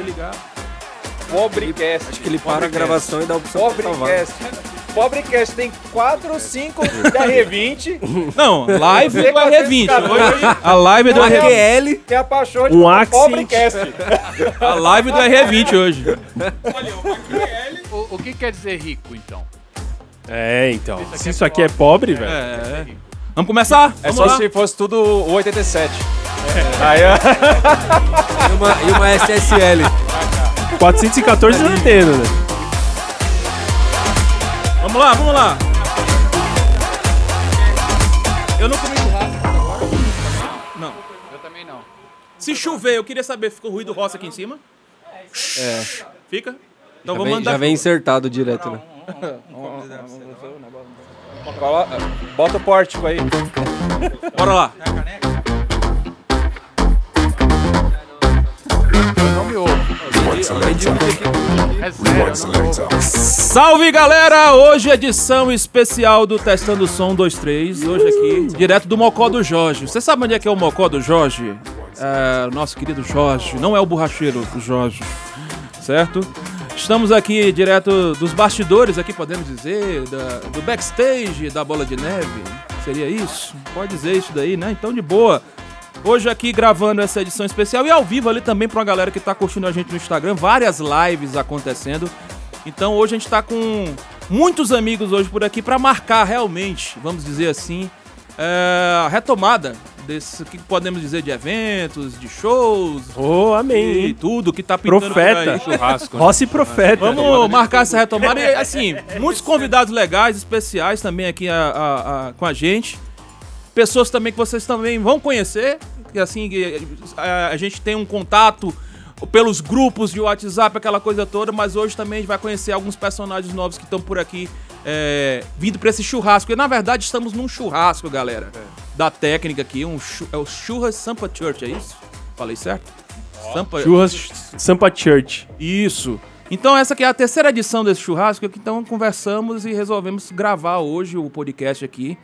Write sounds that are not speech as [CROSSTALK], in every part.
pode ligar. Pobrecast. Acho que ele para a gravação e dá a opção. Pobrecast. Pobrecast tem 4, 5 [LAUGHS] da R20. Não, live do 420. R20. Hoje, a live do R20. QL. Tem a paixão de Um. Pobrecast. [LAUGHS] A live do R20 hoje. O, o que quer dizer rico, então? É, então. Se isso aqui é pobre, velho. É. Vamos começar? É Vamos só lá. se fosse tudo o 87. Aí, ó. E uma, e uma SSL. 414 não entendo, né? Vamos lá, vamos lá. Eu não comi churrasco agora. Não. Eu também não. Se chover, eu queria saber, ficou ruído roça aqui em cima? É. Fica? Então Já vou vem, mandar. já vem insertado direto, né? Bota o pórtico aí. Bora lá. Salve galera! Hoje é edição especial do Testando Som 23. Hoje aqui, direto do Mocó do Jorge. Você sabe onde é que é o Mocó do Jorge? É, o nosso querido Jorge. Não é o borracheiro, o Jorge. Certo? Estamos aqui direto dos bastidores, aqui podemos dizer, da- do backstage da Bola de Neve. Seria isso? Pode dizer isso daí, né? Então de boa. Hoje aqui gravando essa edição especial e ao vivo ali também pra uma galera que tá curtindo a gente no Instagram, várias lives acontecendo. Então hoje a gente tá com muitos amigos hoje por aqui pra marcar realmente, vamos dizer assim, é, a retomada desse, que podemos dizer de eventos, de shows e amém. tudo que tá pintando Profeta. aí. Churrasco. né? Rossi Profeta. Vamos marcar essa retomada e, assim, [LAUGHS] muitos convidados legais, especiais também aqui a- a- a- com a gente. Pessoas também que vocês também vão conhecer, que assim, a, a gente tem um contato pelos grupos de WhatsApp, aquela coisa toda, mas hoje também a gente vai conhecer alguns personagens novos que estão por aqui é, vindo pra esse churrasco. E na verdade estamos num churrasco, galera. Da técnica aqui, um é o Churras Sampa Church, é isso? Falei certo? Sampa, Churras Sampa Church. isso. Então essa aqui é a terceira edição desse churrasco, que então conversamos e resolvemos gravar hoje o podcast aqui.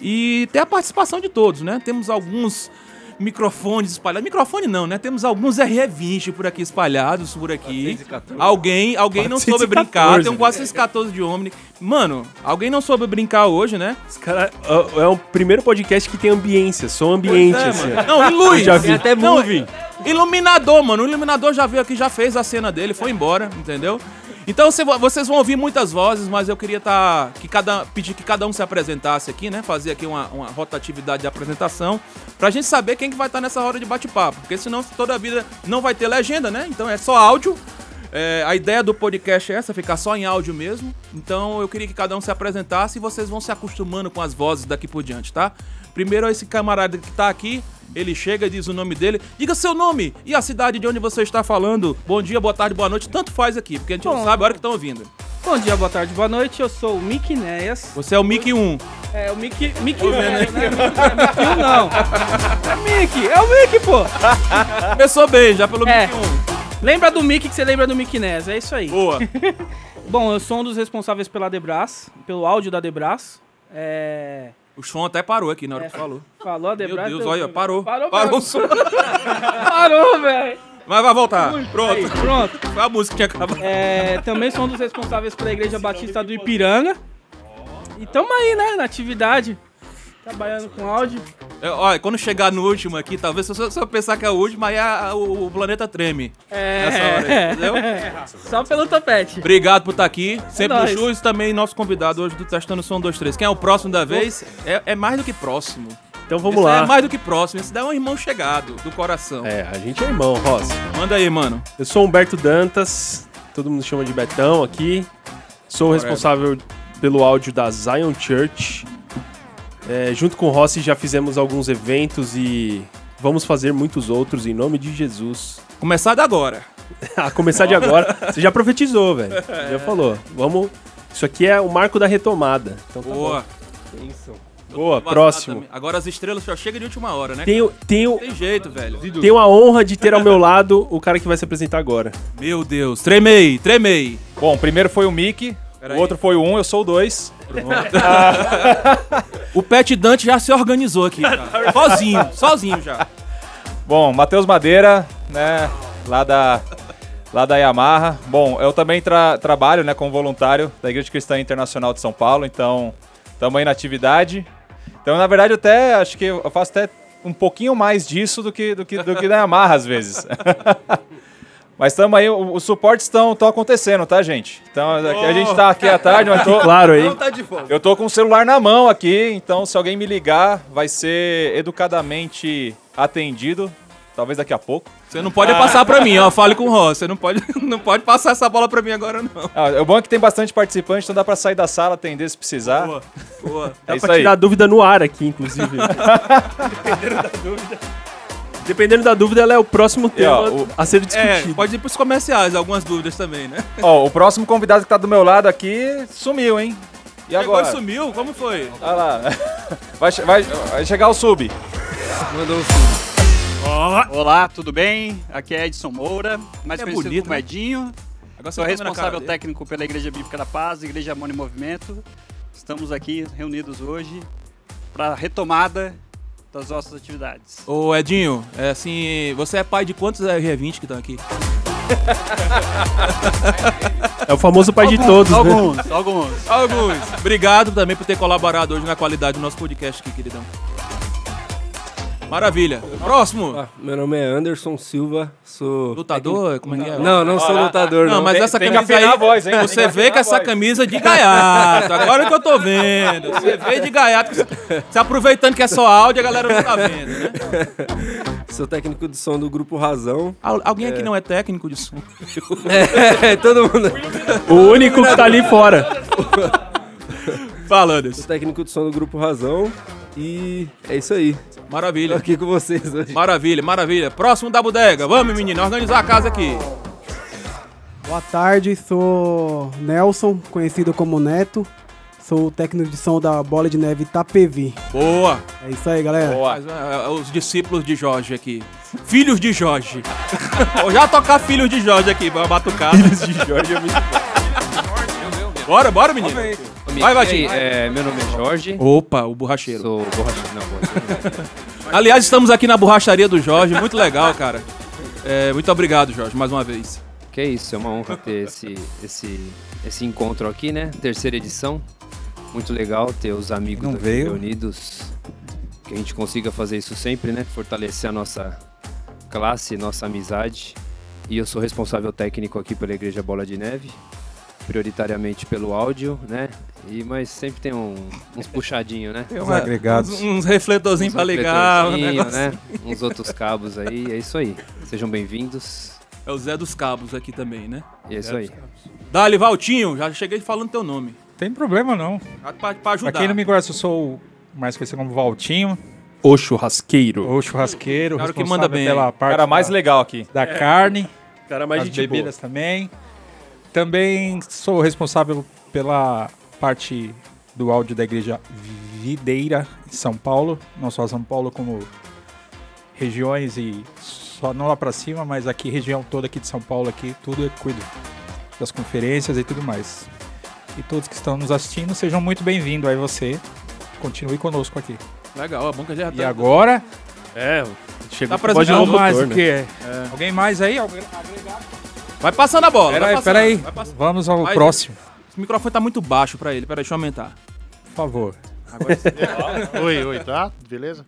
E ter a participação de todos, né? Temos alguns microfones espalhados. Microfone não, né? Temos alguns RE20 por aqui espalhados por aqui. Alguém, alguém não soube 414, brincar. Tem um né? 414 de Omni. Mano, alguém não soube brincar hoje, né? Esse cara é é o primeiro podcast que tem ambiência, som ambiente, É, assim. mano. Não, e luz. Já vi. Tem até Não, movie. Iluminador, mano. O iluminador já veio aqui, já fez a cena dele, foi embora, entendeu? Então cê- vocês vão ouvir muitas vozes, mas eu queria tá, que cada, pedir que cada um se apresentasse aqui, né? Fazer aqui uma, uma rotatividade de apresentação, pra gente saber quem que vai estar nessa roda de bate-papo. Porque senão toda a vida não vai ter legenda, né? Então é só áudio. É, a ideia do podcast é essa, ficar só em áudio mesmo. Então eu queria que cada um se apresentasse e vocês vão se acostumando com as vozes daqui por diante, tá? Primeiro esse camarada que tá aqui, ele chega e diz o nome dele. Diga seu nome e a cidade de onde você está falando. Bom dia, boa tarde, boa noite. Tanto faz aqui, porque a gente não Bom. sabe a hora que estão ouvindo. Bom dia, boa tarde, boa noite. Eu sou o Mickey Néas. Você é o Mickey 1. É o Mickey. Mickey velho, né? Mickey um não. [LAUGHS] É Mickey, é o Mickey, pô. Começou bem, já pelo É. Mickey 1. Lembra do Mickey que você lembra do Mickey Néas, é isso aí. Boa. [LAUGHS] Bom, eu sou um dos responsáveis pela Debras, pelo áudio da Debras. É. O som até parou aqui na hora que falou. Falou a Meu. Deus, eu- olha, parou. Parou, Parou o som. [LAUGHS] Parou, velho. Mas vai voltar. Aí, Pronto. pronto. Foi a música que acabado. É, também sou um dos responsáveis pela Igreja Batista do Ipiranga. E tamo aí, né, na atividade. Trabalhando com áudio. É, olha, quando chegar no último aqui, talvez se você só pensar que é o último, aí a- o, o planeta treme. É. Nessa hora, entendeu? [LAUGHS] Só pelo topete. Obrigado por estar aqui. Sempre no nóis. Churros e também nosso convidado hoje do Testando Som 23. Quem é o próximo da vez? É, é mais do que próximo. Então vamos Esse lá. É mais do que próximo. Esse daí é um irmão chegado, do coração. É, a gente é irmão, Rossi. Manda aí, mano. Eu sou Humberto Dantas, todo mundo chama de Betão aqui. Sou o responsável pelo áudio da Zion Church. É, junto com o Rossi já fizemos alguns eventos e vamos fazer muitos outros em nome de Jesus. Começar de agora. A [LAUGHS] começar de agora, você já profetizou, velho. [LAUGHS] Já falou. Vamos. Isso aqui é o marco da retomada. Então tá Boa. bom. Boa, próximo. também. Agora as estrelas só chegam de última hora, né? Tenho, tenho, Tem jeito, velho. tenho a honra de ter ao meu lado o cara que vai se apresentar agora. Meu Deus. Tremei, tremei. Bom, o primeiro foi o Mickey, Pera o aí. outro foi o 1, eu sou o 2. [LAUGHS] [LAUGHS] O Pet Dante já se organizou aqui. já. Sozinho, sozinho já. Bom, Matheus Madeira, né, lá da, lá da Yamaha. Bom, eu também tra- trabalho né, como voluntário da Igreja Cristã Internacional de São Paulo, então estamos aí na atividade. Então, na verdade, eu até acho que eu faço até um pouquinho mais disso do que, do que, do que da Yamaha às vezes. [LAUGHS] Mas estamos aí, os suportes estão acontecendo, tá, gente? Então, aqui- a gente tá aqui à tarde, mas tô, Claro aí. eu tô com o celular na mão aqui, então se alguém me ligar, vai ser educadamente atendido, talvez daqui a pouco. Você não pode passar pra mim, ó. Fale com o Ross. Você não pode, [LAUGHS] não pode passar essa bola pra mim agora, não. Ah, o bom é que tem bastante participante, então dá pra sair da sala, atender se precisar. Boa, boa. É Dá isso pra tirar dúvida no ar aqui, inclusive. [LAUGHS] [LAUGHS] Dependendo da dúvida. Dependendo da dúvida, ela é o próximo tema ó, o- a ser É, discutido. pode ir pros comerciais, algumas dúvidas também, né? [LAUGHS] Ó, o próximo convidado que tá do meu lado aqui sumiu, hein? E Chegou agora? e sumiu? Como foi? Olha lá. [LAUGHS] Vai, vai- vai chegar o sub. Mandou um sim. Olá, tudo bem? Aqui é Edson Moura, mais É conhecido bonito, como né? Edinho. Agora Sou tá responsável técnico pela Igreja Bíblica da Paz, Igreja Amor em Movimento. Estamos aqui reunidos hoje para a retomada das nossas atividades. Ô, Edinho, é assim, você é pai de quantos R20 que estão aqui? É o famoso pai de todos, né? Alguns, alguns. Alguns. Obrigado também por ter colaborado hoje na qualidade do nosso podcast aqui, queridão. Maravilha. Próximo. Ah, meu nome é Anderson Silva, sou... Lutador? Como é que é? Não, não sou lutador, Não, não. mas Tem- essa tem que camisa aí, a voz, hein? Você que vê com essa camisa de gaiato, agora que eu tô vendo. Você veio de gaiato, se aproveitando que é só áudio, a galera não tá vendo, né? Sou técnico de som do Grupo Razão. Al- Alguém aqui não é técnico de som? [LAUGHS] É, todo mundo. O único que tá ali fora. [LAUGHS] Fala, Sou Anderson. técnico de som do Grupo Razão. E é isso aí. Tô Maravilha. aqui com vocês hoje. Maravilha, maravilha. Próximo da bodega. Vamos, menino, organizar a casa aqui. Boa tarde, sou Nelson, conhecido como Neto. Sou o técnico de som da Bola de Neve Itapevi. Boa. É isso aí, galera. Mas, é, é, os discípulos de Jorge aqui. Filhos de Jorge. [LAUGHS] Vou já tocar filhos de Jorge aqui, pra batucar. Filhos de Jorge é muito Bora, bora, menino. Vai, vai, Tim. é, meu nome é Jorge. Opa, o borracheiro. Sou borracheiro. Não, borracheiro. [LAUGHS] Aliás, estamos aqui na borracharia do Jorge. Muito legal, cara. É, muito obrigado, Jorge, mais uma vez. que é isso, é uma honra ter esse, esse, esse encontro aqui, né? Terceira edição. Muito legal ter os amigos Não veio. reunidos. Que a gente consiga fazer isso sempre, né? Fortalecer a nossa classe, nossa amizade. E eu sou responsável técnico aqui pela Igreja Bola de Neve. Prioritariamente pelo áudio, né? E, mas sempre tem um, uns puxadinhos, né? Os agregados. Uns, uns refletorzinhos Uns pra ligar. um né? Uns outros cabos aí, é isso aí. Sejam bem-vindos. É o Zé dos Cabos aqui também, né? E é isso aí. Dali, Valtinho, já cheguei falando teu nome. Tem problema não. Pra, pra ajudar. Pra quem não me conhece, eu sou mais conhecido como Valtinho, O churrasqueiro. o churrasqueiro, Cara que responsável manda bem. pela parte Cara mais da, legal aqui. da carne, Cara mais das gente boa. bebidas também. Também sou responsável pela parte do áudio da igreja Videira em São Paulo. Não só São Paulo, como regiões e só não lá pra cima, mas aqui região toda aqui de São Paulo aqui, tudo eu cuido das conferências e tudo mais. E todos que estão nos assistindo, sejam muito bem-vindos aí você. Continue conosco aqui. Legal, é bom que já E tá. agora, É, chegou Tá mais o né? quê? Alguém mais aí? Alguém- Vai passando a bola. Pera vai aí, passando, pera aí. vai passando. Vamos ao Vai, próximo, Esse microfone tá muito baixo pra ele. Pera aí, deixa eu aumentar. por favor. [LAUGHS] Oi, oi, tá? Beleza?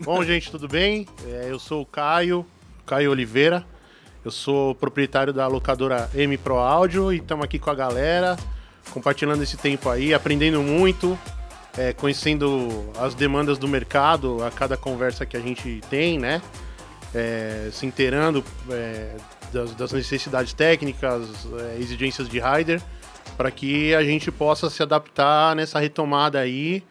Bom, gente, tudo bem? É, eu sou o Caio, Caio Oliveira. Eu sou proprietário da locadora M Pro Áudio e estamos aqui com a galera, compartilhando esse tempo aí, aprendendo muito, é, conhecendo as demandas do mercado a cada conversa que a gente tem, né? É, se inteirando é, das, das necessidades técnicas, é, exigências de rider, para que a gente possa se adaptar nessa retomada aí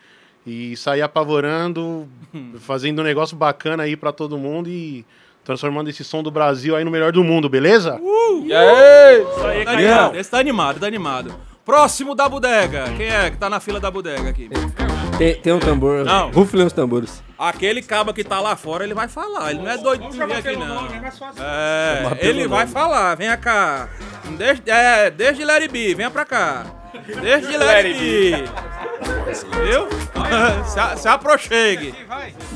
e sair apavorando, [LAUGHS] fazendo um negócio bacana aí pra todo mundo e transformando esse som do Brasil aí no melhor do mundo, beleza? Tá animado, esse tá animado, tá animado. Próximo da bodega. Quem é que tá na fila da bodega aqui? Tem, tem um tambor. Não. Rufem os tambores. Aquele cabo que tá lá fora, ele vai falar. Ele não é doido de vir aqui, não. É, ele vai falar. Venha cá. Desde, é, desde Larry B, venha pra cá. Desde Larry B. Viu? [LAUGHS] se, se aproxegue.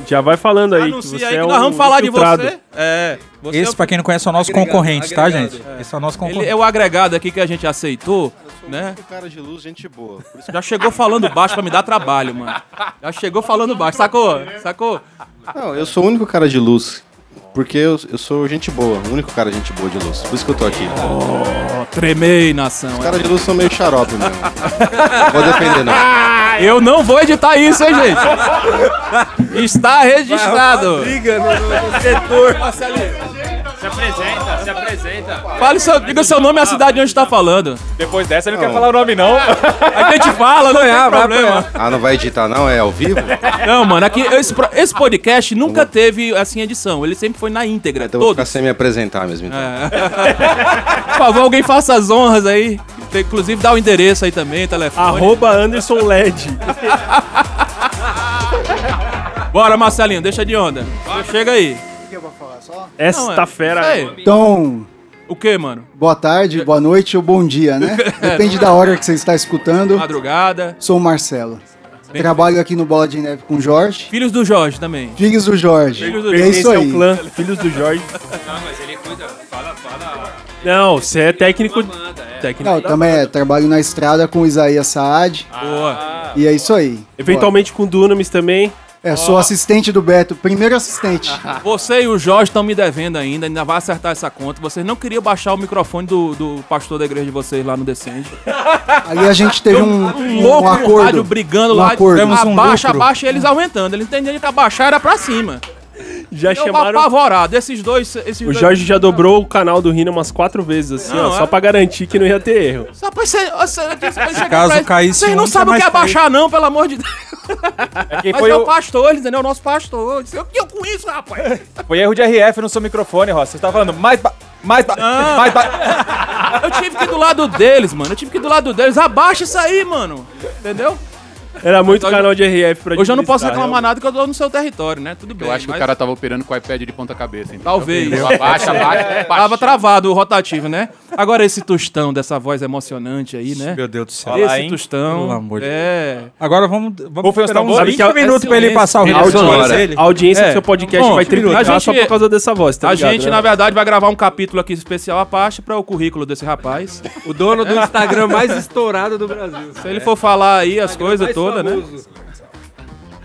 Já vai falando aí que Anuncia você aí que é nós um vamos falar de você. É. Você é Esse, o- pra quem não conhece, é o nosso Agregado, concorrente, tá, agregado. gente? Esse é o nosso Ele concorrente. é o agregado aqui que a gente aceitou, né? cara de luz, gente boa. Por isso Já chegou falando baixo pra me dar trabalho, mano. Já chegou falando baixo, sacou? Sacou? Não, eu sou o único cara de luz. Porque eu, eu sou gente boa, o único cara gente boa de luz. Por isso que eu tô aqui. Oh, tremei, nação. Os caras de luz são meio xarope mesmo. Não [LAUGHS] vou defender, não. Eu não vou editar isso, hein, gente? Está registrado. Briga no, no setor. Se apresenta, se apresenta. Fale seu, diga seu nome e a cidade onde está falando. Depois dessa ele não quer falar o nome, não. A gente fala, não [LAUGHS] tem problema. Ah, não vai editar, não? É ao vivo? Não, mano, aqui esse, esse podcast nunca teve assim edição. Ele sempre foi na íntegra, Então eu vou todo. ficar sem me apresentar mesmo, então. Por favor, alguém faça as honras aí. Inclusive dá o endereço aí também, telefone. Arroba Anderson LED. Bora, Marcelinho, deixa de onda. Chega aí. Esta Não, é- fera. aí. Então, O que, mano? boa tarde, boa noite ou bom dia, né? [LAUGHS] Depende da hora que você está escutando. Madrugada. Sou o Marcelo. Trabalho aqui no Bola de Neve com o Jorge. Filhos do Jorge também. Filhos do Jorge. Filhos do é isso ao aí. clã Filhos do Jorge. [LAUGHS] Não, mas ele cuida. Fala, fala. Não, você é técnico. é. técnico Não, também é, trabalho na estrada com o Isaías Saad. Boa. E é isso aí. Eventualmente com Dunamis também. É, sou assistente do Beto, primeiro assistente. [LAUGHS] Você e o Jorge estão me devendo ainda, ainda vai acertar essa conta. Vocês não queriam baixar o microfone do, do pastor da igreja de vocês lá no Descende. Ali a gente teve um, Um um, louco um acordo. rádio brigando um lá. acordo. abaixa, abaixa e eles aumentando. Eles entendiam que abaixar era pra cima. Já Eu chamaram. apavorado. Esses dois. Esses O dois- Jorge já dobrou o canal do Rina umas quatro vezes, assim, Não, ó, é? só pra garantir que não ia ter erro. Só pra você. você, você caso caísse Vocês não sabem o que é baixar, não, pelo amor de Deus. Quem Mas foi, é o o, pastor, eles entendeu? O nosso pastor. Eu disse, O que eu com isso, rapaz? foi erro de RF no seu microfone, Ross. Você tava falando mais ba... mais ba... Mais ba... Eu tive que ir do lado deles, mano. Eu tive que ir do lado deles. Abaixa isso aí, mano. Entendeu? Era muito Hoje- canal de RF pra Hoje eu não posso reclamar nada que eu tô no seu território, né? Tudo bem. Eu acho que mas o cara tava operando com o iPad de ponta cabeça. Então. Talvez. Abaixa, abaixa. Tava travado o rotativo, né? Agora esse tostão dessa voz emocionante aí, né? Meu Deus do céu. Esse Lá, hein? tostão. Pelo amor de É. Agora vamos, vamos Rufem os esperar uns tambores. 20 Sabe que é- minutos pra ele passar o dele. A audiência É. do seu podcast Bom, vai triplicar a gente- só por causa dessa voz, tá a ligado? gente, né? na verdade, vai gravar um capítulo aqui especial à parte para o currículo desse rapaz. O dono do Instagram mais estourado do Brasil. Se ele for falar aí as coisas todas, né?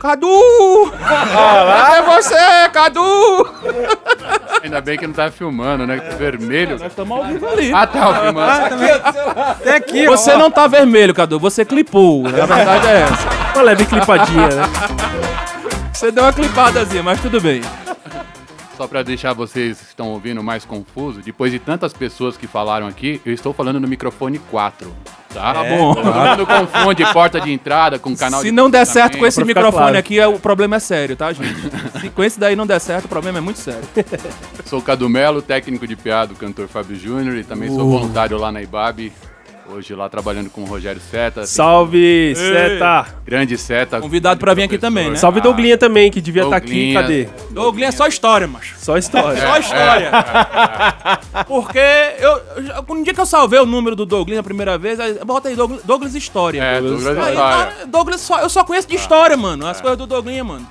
Cadu! É você, Cadu! Ainda bem que não tá filmando, né? Vermelho. Nós estamos ao vivo ali. Ah, tá filmando. Até aqui, Você ó. não tá vermelho, Cadu. Você clipou. A verdade é essa. Uma leve clipadinha, né? Você deu uma clipadazinha, mas tudo bem. Só pra deixar vocês que estão ouvindo mais confuso, depois de tantas pessoas que falaram aqui, eu estou falando no microfone 4. Tá? Tá bom. Todo mundo confunde porta de entrada com canal Se de não der certo com esse microfone claro. aqui, é- o problema é sério, tá, gente? Se com esse daí não der certo, o problema é muito sério. Sou o Cadu Melo, técnico de piada do cantor Fábio Júnior e também sou Uh. voluntário lá na IBAB. Hoje lá trabalhando com o Rogério Seta. Salve, Seta! Grande Seta. Convidado pra vir aqui também, né? Salve Douglinha também, que devia estar aqui. Douglinha. Cadê? Douglas é só história, macho. Só história. Só história. Porque eu, eu já- um dia que eu salvei o número do Douglas a primeira vez, aí, bota aí Douglas, Douglas História. É, Douglas Aí, História. ah, Douglas só, eu só conheço de história, mano. As coisas do Douglas, mano.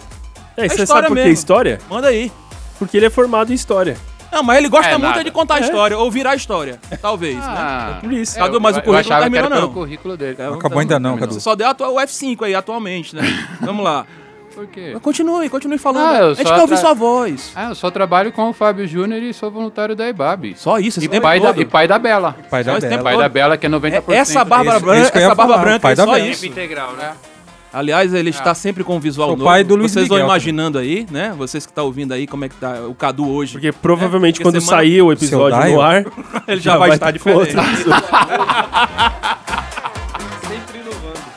É, É você história sabe por que mesmo. história? Manda aí. Porque ele é formado em história. Não, mas ele gosta É, muito nada. de contar É. história, ou virar história. Talvez, né? Ah, Por isso. Cadu, eu- mas o currículo não terminou, não. currículo dele. Então, Acabou ainda não, Não, Cadu. Você só deu a o F5 aí atualmente, né? [LAUGHS] Vamos lá. Por quê? Mas Continue, continue falando. Ah, a gente quer ouvir sua voz. Ah, eu só trabalho com o Fábio Júnior e sou voluntário da IBAB. Só isso, esse E tempo pai, da, todo. e pai da Bela. Pai da Só Bela. Pai todo. da Bela, que é 90%. É, Essa barba Isso- branca, essa barba falar, branca pai é da só isso. Integral, né? Aliás, ele está sempre com um visual O novo. pai do Luiz Vocês vão Miguel. imaginando aí, né? Vocês que estão ouvindo aí como é que tá o Cadu hoje. Porque provavelmente Porque quando semana- sair o episódio no ar, [LAUGHS] ele já, vai, estar com outro. diferente. [LAUGHS]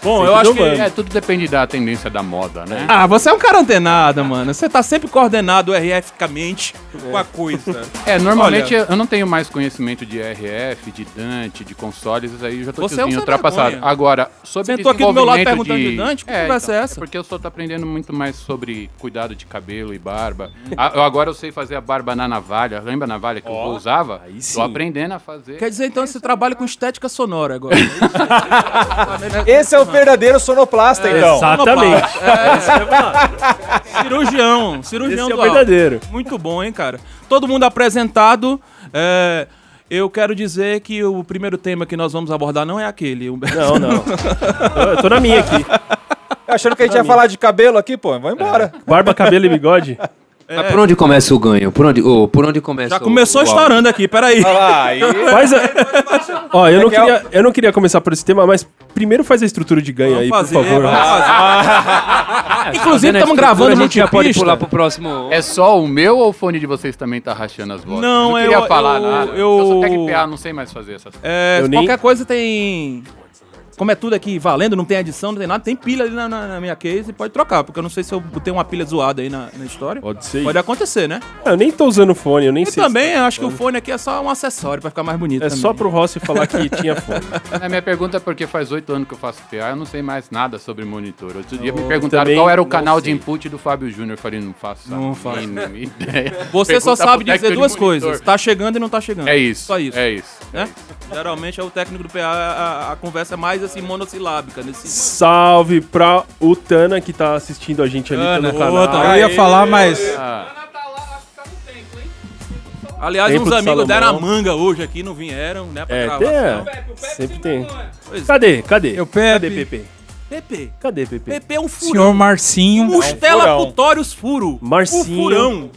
Bom, eu Sempre acho que... É, tudo depende da tendência da moda, né? Ah, você é um cara antenado, mano. Você tá sempre coordenado RF-ficamente com a coisa. [LAUGHS] É, normalmente Olha- eu não tenho mais conhecimento de RF, de Dante, de consoles, isso aí eu já tô Você é um tiozinho sem ultrapassado. vergonha. Agora, sobre Sentou aqui do meu lado perguntando de Dante? Que conversa é essa? porque eu só tô aprendendo muito mais sobre cuidado de cabelo e barba. Ah, eu agora eu sei fazer a barba na navalha. Lembra a navalha que eu usava? sim. Tô aprendendo a fazer. Quer dizer, então, você trabalha com estética sonora agora. [LAUGHS] Esse é o verdadeiro sonoplasta, então. Exatamente. É. É isso. [LAUGHS] Cirurgião, cirurgião Esse é do verdadeiro. Muito bom, hein, cara? Todo mundo apresentado. é, eu quero dizer que o primeiro tema que nós vamos abordar não é aquele. Humberto. Não, não. Eu, eu tô na minha aqui. Achando que a gente ia falar de cabelo aqui, pô, vai embora. Barba, cabelo e bigode. Mas por onde começa o ganho? Por onde, ô, por onde começa Já o- começou o áudio? estourando aqui, peraí. Olha lá, aí. [LAUGHS] Faz a... Ó, eu não, É é o- queria, eu não queria começar por esse tema, mas primeiro faz a estrutura de ganho aí, fazer, por favor. vamos [LAUGHS] Tá Inclusive, a estamos gravando a gente já pode pular pro próximo. É só o meu ou o fone de vocês também tá rachando as vozes? Não, não eu- queria falar eu- nada. eu- Eu sou Tech PA, não sei mais fazer essas coisas. É, Eu nem- qualquer coisa tem. Como é tudo aqui valendo, não tem edição, não tem nada, tem pilha ali na, na- na minha case e pode trocar, porque eu não sei se eu botei uma pilha zoada aí na, na história. Pode ser. Pode acontecer, né? Eu nem tô usando fone, eu nem E sei. se também tá acho que o fone aqui é só um acessório pra ficar mais bonito. É também. só pro Rossi falar que [LAUGHS] tinha fone. A minha pergunta é porque faz oito anos que eu faço PA, eu não sei mais nada sobre monitor. Outro dia me Eu perguntaram também qual era o canal de sei. input do Fábio Júnior. Eu falei, não faço Não faço. [LAUGHS] ideia. Você só Pergunta sabe pro dizer duas de monitor. coisas: tá chegando e não tá chegando. É isso. Só isso. É isso. Né? Geralmente é o técnico do PA, a, a conversa é mais assim monossilábica. Nesse... Salve pra o Tana que tá assistindo a gente ali Tana, no canal. ô, Tana. Eu ia falar, mas Ah, Aliás, Templo uns amigos deram a Salomão. manga hoje aqui, não vieram, né? Pra É, gravar. tem, é. Sempre tem. Pois é. Cadê? Cadê? Eu, Cadê, Pepe. Pepe? Pepe. Cadê, Pepe? Pepe é um furão. senhor Marcinho. Mustela furão. Putórios Furo. Marcinho. O furão.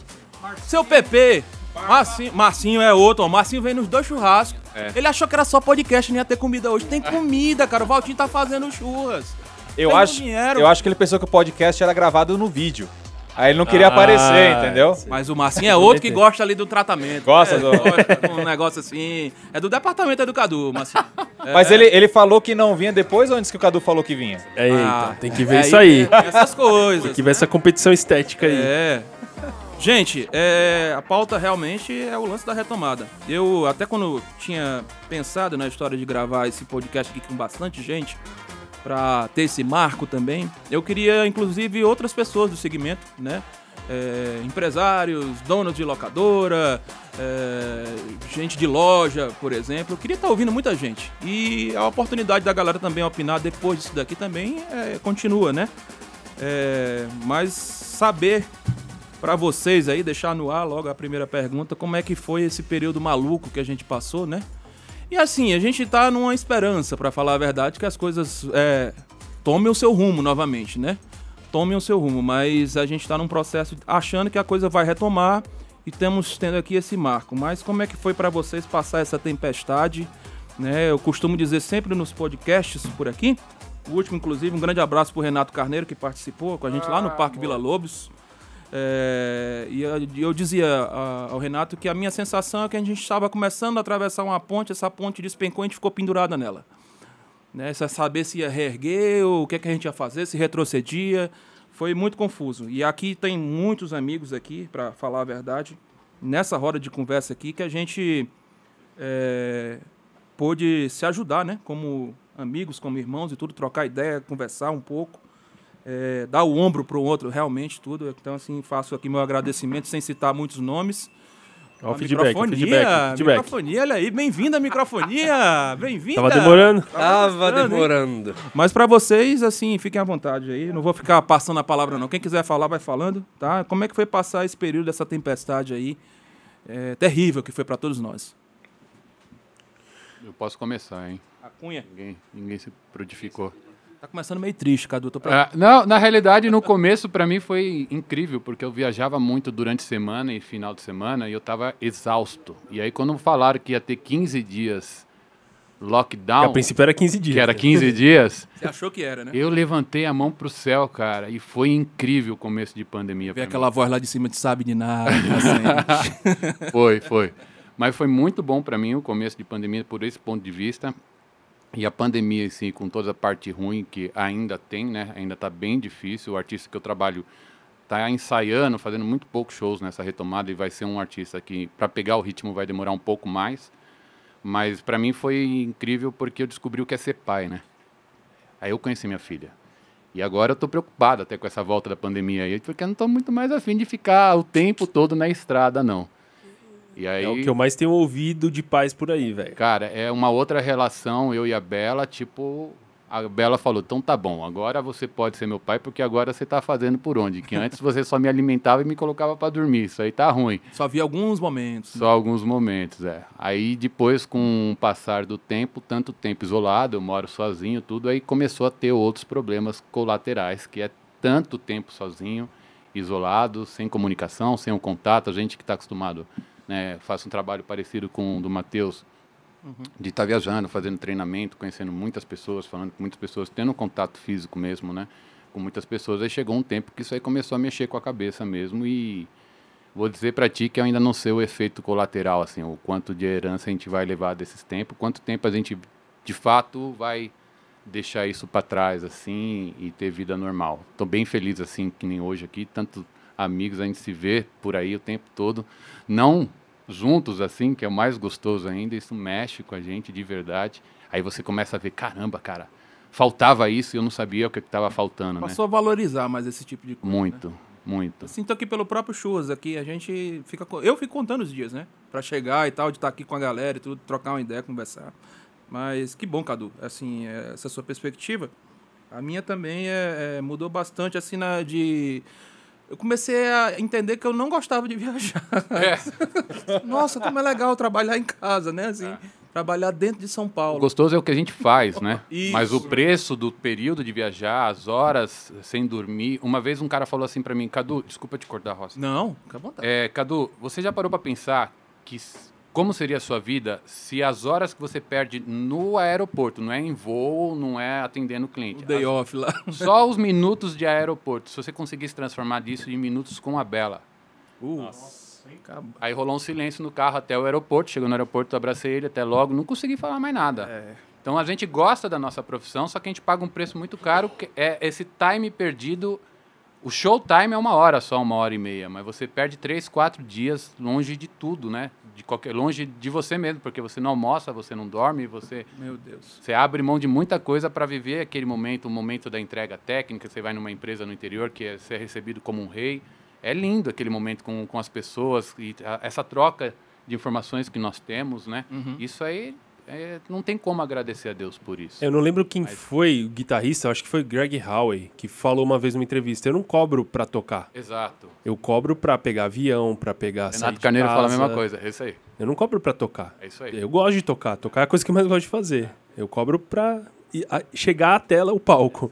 Seu Pepe. Marcinho, Marcinho é outro, ó. Marcinho vem nos dois churrascos. Ele achou que era só podcast, não ia ter comida hoje. Tem comida, cara. O Valtinho tá fazendo churras. Eu Vocês acho, vieram. eu acho que ele pensou que o podcast era gravado no vídeo. Aí ele não queria Ah, aparecer, entendeu? Mas o Marcinho é outro que gosta ali do tratamento. Gosta é, do- gosta de um negócio assim. É do departamento educador, Marcinho. [LAUGHS] É. Mas ele, ele falou que não vinha depois ou antes que o Cadu falou que vinha? É, Eita, Ah, tem que ver é isso aí. tem Essas coisas. Tem que ver essa competição estética aí. É. Gente, é, a pauta realmente é o lance da retomada. Eu, até quando tinha pensado na história de gravar esse podcast aqui com bastante gente, pra ter esse marco também, eu queria, inclusive, outras pessoas do segmento, né? É, empresários, donos de locadora, é, gente de loja, por exemplo. Eu queria estar ouvindo muita gente. E a oportunidade da galera também opinar depois disso daqui também é, continua, né? É, mas saber para vocês aí, deixar no ar logo a primeira pergunta, como é que foi esse período maluco que a gente passou, né? E assim, a gente tá numa esperança, para falar a verdade, que as coisas é, tomem o seu rumo novamente, né? Tomem o seu rumo, mas a gente tá num processo achando que a coisa vai retomar e temos tendo aqui esse marco. Mas como é que foi para vocês passar essa tempestade? Né? Eu costumo dizer sempre nos podcasts por aqui. O último, inclusive, um grande abraço pro Renato Carneiro, que participou com a gente lá no Parque Vila Lobos. É, e eu, eu dizia ao Renato que a minha sensação é que a gente estava começando a atravessar uma ponte, essa ponte despencou e a gente ficou pendurada nela. Né, sem saber se ia reerguer, ou o que, é que a gente ia fazer, se retrocedia. Foi muito confuso. E aqui tem muitos amigos aqui, para falar a verdade, nessa roda de conversa aqui, que a gente é, pôde se ajudar, né? Como amigos, como irmãos e tudo, trocar ideia, conversar um pouco, é, dar o ombro para o outro, realmente tudo. Então, assim, faço aqui meu agradecimento, sem citar muitos nomes. Ó, feedback, microfonia, feedback, feedback. microfonia, olha aí, bem-vinda microfonia, bem-vinda. Tava demorando. Tava hein? demorando. Mas pra vocês, assim, fiquem à vontade aí. Não vou ficar passando a palavra, não. Quem quiser falar, vai falando, tá? Como é que foi passar esse período dessa tempestade aí? É, terrível que foi pra todos nós. eu posso começar, hein? A Cunha. Ninguém, ninguém se prudificou. Tá começando meio triste, Cadu. Tô pra... Ah, não, na realidade, no começo, pra mim foi incrível, porque eu viajava muito durante a semana e final de semana e eu tava exausto. E aí, quando falaram que ia ter 15 dias lockdown. Que a princípio era 15 dias, Que era né? 15 dias. Você achou que era, né? Eu levantei a mão pro céu, cara, e foi incrível o começo de pandemia. Ver pra aquela mim. voz lá de cima de sabe de nada. assim. [LAUGHS] foi, foi. Mas foi muito bom para mim o começo de pandemia por esse ponto de vista. E a pandemia, assim, com toda a parte ruim que ainda tem, né? Ainda está bem difícil. O artista que eu trabalho está ensaiando, fazendo muito poucos shows nessa retomada e vai ser um artista que, para pegar o ritmo, vai demorar um pouco mais. Mas para mim foi incrível porque eu descobri o que é ser pai, né? Aí eu conheci minha filha. E agora eu tô preocupado até com essa volta da pandemia aí, porque eu não tô muito mais afim de ficar o tempo todo na estrada, não. E aí, É o que eu mais tenho ouvido de pais por aí, velho. Cara, é uma outra relação, eu e a Bela, tipo, A Bela falou: então tá bom, agora você pode ser meu pai, porque agora você tá fazendo por onde? Que antes você só me alimentava e me colocava para dormir. Isso aí tá ruim. Só vi alguns momentos. Só alguns momentos, é. Aí depois, com o passar do tempo, tanto tempo isolado, eu moro sozinho, tudo, aí começou a ter outros problemas colaterais, que é tanto tempo sozinho, isolado, sem comunicação, sem um contato. A gente que está acostumado, né, faz um trabalho parecido com o do Matheus, de estar viajando, fazendo treinamento, conhecendo muitas pessoas, falando com muitas pessoas, tendo um contato físico mesmo, né? Com muitas pessoas. Aí chegou um tempo que isso aí começou a mexer com a cabeça mesmo e vou dizer para ti que eu ainda não sei o efeito colateral, assim, o quanto de herança a gente vai levar desses tempos, quanto tempo a gente de fato vai deixar isso para trás, assim, e ter vida normal. Estou bem feliz, assim, que nem hoje aqui, tanto amigos a gente se vê por aí o tempo todo, não juntos, assim, que é o mais gostoso ainda, isso mexe com a gente de verdade. Aí você começa a ver, caramba, cara, faltava isso e eu não sabia o que estava faltando, né? Passou a valorizar mais esse tipo de coisa. né? Muito, muito. Sinto aqui pelo próprio Churras aqui, a gente fica. Eu fico contando os dias, né? Pra chegar e tal, de estar aqui com a galera e tudo, trocar uma ideia, conversar. Mas que bom, Cadu. Assim, é, essa sua perspectiva. A minha também é, é, mudou bastante, assim, na, de. Eu comecei a entender que eu não gostava de viajar. [LAUGHS] Nossa, como é legal trabalhar em casa, né? Assim, trabalhar dentro de São O Paulo. gostoso é o que a gente faz, né? Isso. Mas o preço do período de viajar, as horas sem dormir. Uma vez um cara falou assim pra mim, Cadu, desculpa te cortar, Rossi. Não, fica à vontade. É, Cadu, você já parou pra pensar que como seria a sua vida se as horas que você perde no aeroporto, não é em voo, não é atendendo o cliente. O day as- off lá. [LAUGHS] Só os minutos de aeroporto, se você conseguisse transformar disso em minutos com a Bela. Uh, Aí rolou um silêncio no carro até o aeroporto. Chegou no aeroporto, abracei ele até logo. Não consegui falar mais nada. É. Então a gente gosta da nossa profissão, só que a gente paga um preço muito caro. Que é esse time perdido. O show time é uma hora só, uma hora e meia. Mas você perde três, quatro dias longe de tudo, né? De qualquer, longe de você mesmo, porque você não almoça, você não dorme, você Meu Deus. você abre mão de muita coisa para viver aquele momento, o momento da entrega técnica. Você vai numa empresa no interior que é ser recebido como um rei. É lindo aquele momento com, com as pessoas e a- essa troca de informações que nós temos, né? Uhum. Isso aí é, não tem como agradecer a Deus por isso. Eu não lembro quem foi o guitarrista, acho que foi Greg Howe, que falou uma vez numa entrevista: eu não cobro pra tocar. Exato. Eu cobro pra pegar avião, pra pegar. sair Renato de Carneiro fala a casa. mesma coisa, é isso aí. Eu não cobro pra tocar. É isso aí. Eu gosto de tocar. Tocar é a coisa que eu mais gosto de fazer. Eu cobro pra chegar até lá o palco.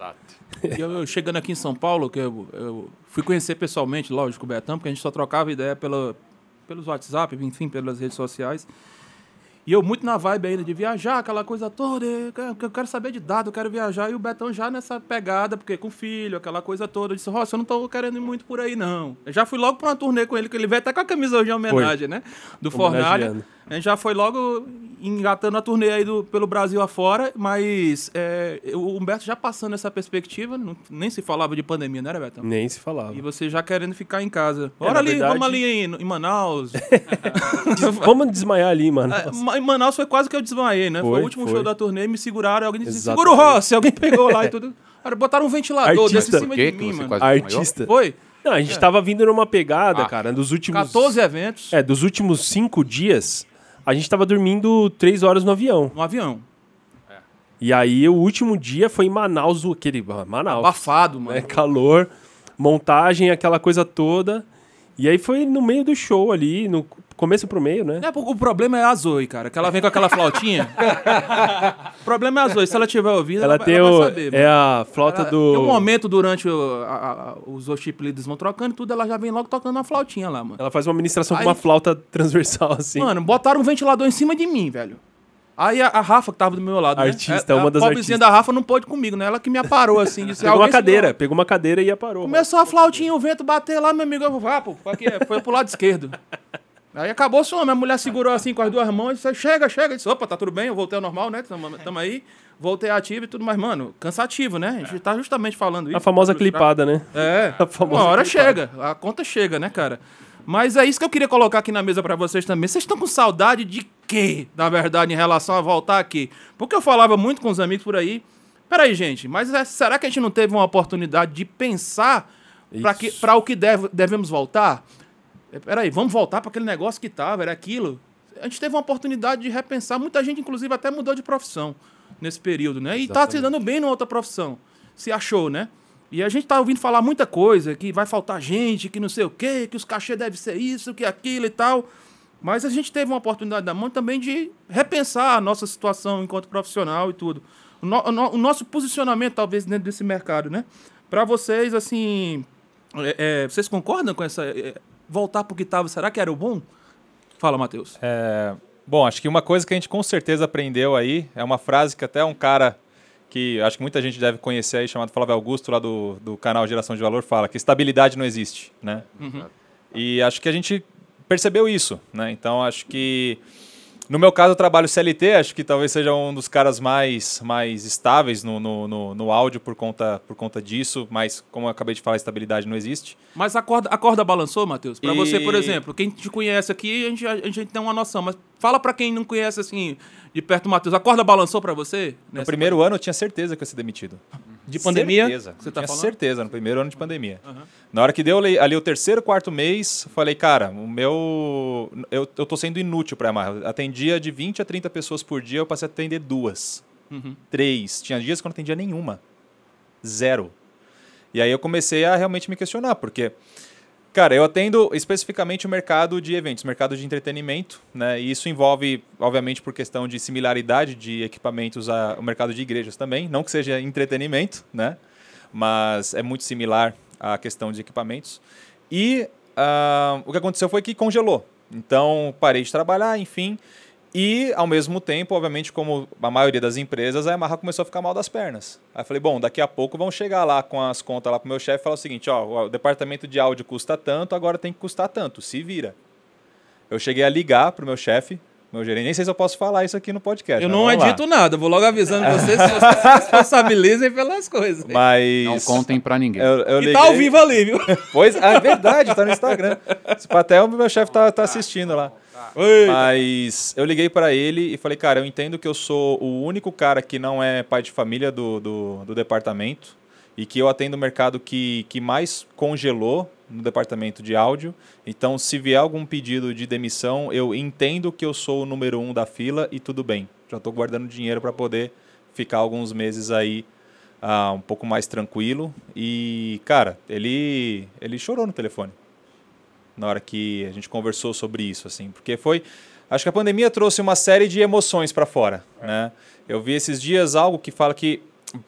E eu, eu chegando aqui em São Paulo, que eu, eu fui conhecer pessoalmente, lógico, o Betão, porque a gente só trocava ideia pela, pelos WhatsApp, enfim, pelas redes sociais. E eu muito na vibe ainda de viajar, aquela coisa toda, eu quero- saber de dado, eu quero viajar. E o Betão já nessa pegada, porque com filho, aquela coisa toda. Eu disse, Roça, eu não tô querendo ir muito por aí, não. Eu já fui logo pra uma turnê com ele, que ele veio até com a camisa hoje em homenagem, né? Do Fornalha. A gente já foi logo engatando a turnê aí do, pelo Brasil afora, mas é, o Humberto já passando essa perspectiva, não- nem se falava de pandemia, né, Betão? Nem se falava. E você já querendo ficar em casa. É, Bora na ali, verdade- vamos ali em, em Manaus. [LAUGHS] Vamos desmaiar ali, mano. É, em Manaus foi quase que eu desmaiei, né? Foi, Foi, o último foi. show da turnê, me seguraram, alguém disse, Exatamente. segura o Rossi, alguém [LAUGHS] pegou lá e tudo. Cara, botaram um ventilador desse em cima de mim, mano. Artista. Foi? Não, a gente É. tava vindo numa pegada, Ah. cara, dos últimos... 14 eventos. É, dos últimos cinco dias, a gente tava dormindo três horas no avião. No avião. E aí, o último dia foi em Manaus, aquele... ah, Manaus. Abafado, mano. É, calor, montagem, aquela coisa toda. E aí foi no meio do show ali, no começo pro meio, né? É, o problema é a Zoe, cara, que ela vem com aquela flautinha. [LAUGHS] o problema é a Zoe, se ela tiver ouvido, ela, Ela vai- tem ela vai o- saber. é mano. a flauta Ela- do- Tem um momento durante o, a- a- os worship leaders vão trocando e tudo, ela já vem logo tocando uma flautinha lá, mano. Ela faz uma ministração Aí- com uma flauta transversal, assim. Mano, botaram um ventilador em cima de mim, velho. Aí a, a Rafa, que tava do meu lado, Artista, né? uma a das artistas. da Rafa não pôde comigo, né? Ela que me aparou, assim. [LAUGHS] Disse, Pegou uma "Alguém cadeira, segura." pegou uma cadeira e aparou. Começou a flautinha, o vento bater lá, meu amigo. Eu, vá, pô, aqui, foi pro lado esquerdo. Aí acabou o som, minha mulher segurou assim com as duas mãos e disse, chega, chega. Eu disse, opa, tá tudo bem, eu voltei ao normal, né? Tamo, tamo aí. Voltei ativo e tudo, mas, mano, cansativo, né? A gente tá justamente falando isso. A famosa clipada, né? É, [LAUGHS] A famosa uma hora clipada. chega, a conta chega, né, cara? Mas é isso que eu queria colocar aqui na mesa pra vocês também. Vocês estão com saudade de quê, na verdade, em relação a voltar aqui? Porque eu falava muito com os amigos por aí. Peraí, gente, mas é- será que a gente não teve uma oportunidade de pensar pra o que deve- devemos voltar? É, Peraí, vamos voltar para aquele negócio que tava, era aquilo. A gente teve uma oportunidade de repensar. Muita gente, inclusive, até mudou de profissão. nesse período, né? E tá se dando bem numa outra profissão. Se achou, né? E a gente tá ouvindo falar muita coisa, que vai faltar gente, que não sei o quê, que os cachê devem ser isso, que aquilo e tal. Mas a gente teve uma oportunidade da mão também de repensar a nossa situação enquanto profissional e tudo. O, no- o no- o nosso posicionamento, talvez, dentro desse mercado, né? Para vocês, assim. é, é, vocês concordam com essa. é, voltar pro que tava, será que era o bom? Fala, Matheus. É, bom, acho que uma coisa que a gente com certeza aprendeu aí é uma frase que até um cara que acho que muita gente deve conhecer aí, chamado Flávio Augusto, lá do, do canal Geração de Valor, fala que estabilidade não existe, né? Uhum. E acho que a gente percebeu isso, né? Então acho que no meu caso eu trabalho CLT, acho que talvez seja um dos caras mais, mais estáveis no, no, no, no áudio por conta, por conta disso, mas como eu acabei de falar, estabilidade não existe. Mas a corda, a corda balançou, Matheus? Pra E- você, por exemplo, quem te conhece aqui, a gente, a gente tem uma noção. Mas fala pra quem não conhece, assim, de perto o Matheus. A corda balançou pra você? No primeiro ano eu tinha certeza que eu ia ser demitido. De pandemia? Certeza. Você tá tinha falando? certeza, no primeiro ano de pandemia. Aham. Na hora que deu ali, o terceiro, quarto mês, falei, cara, o meu. Eu, eu tô sendo inútil pra Yamaha. Eu atendia de 20 a 30 pessoas por dia, eu passei a atender duas. Uhum. Três. Tinha dias que eu não atendia nenhuma. Zero. E aí eu comecei a realmente me questionar, porque. Cara, eu atendo especificamente o mercado de eventos, mercado de entretenimento, né? E isso envolve, obviamente, por questão de similaridade de equipamentos ao mercado de igrejas também. Não que seja entretenimento, né? Mas é muito similar à questão de equipamentos. E ah, o que aconteceu foi que congelou. Então, parei de trabalhar, enfim. E, ao mesmo tempo, obviamente, como a maioria das empresas, a Yamaha começou a ficar mal das pernas. Aí eu falei, bom, daqui a pouco vamos chegar lá com as contas lá pro meu chefe e falar o seguinte, ó, o departamento de áudio custa tanto, agora tem que custar tanto, se vira. Eu cheguei a ligar pro meu chefe, meu gerente, nem sei se eu posso falar isso aqui no podcast. Eu não edito nada, vou logo avisando [LAUGHS] vocês se vocês se responsabilizem pelas coisas. Mas... Não contem pra ninguém. Eu, eu E tá ao liguei- vivo ali, viu? [LAUGHS] Pois, é verdade, tá no Instagram. [LAUGHS] Até o meu chefe tá, tá assistindo lá. Mas eu liguei pra ele e falei, cara, eu entendo que eu sou o único cara que não é pai de família do, do, do departamento e que eu atendo o mercado que, que mais congelou no departamento de áudio. Então, se vier algum pedido de demissão, eu entendo que eu sou o número um da fila e tudo bem. Já estou guardando dinheiro para poder ficar alguns meses aí ah, um pouco mais tranquilo. E, cara, ele, ele chorou no telefone na hora que a gente conversou sobre isso, assim, porque foi, acho que a pandemia trouxe uma série de emoções para fora, né? Eu vi esses dias algo que fala que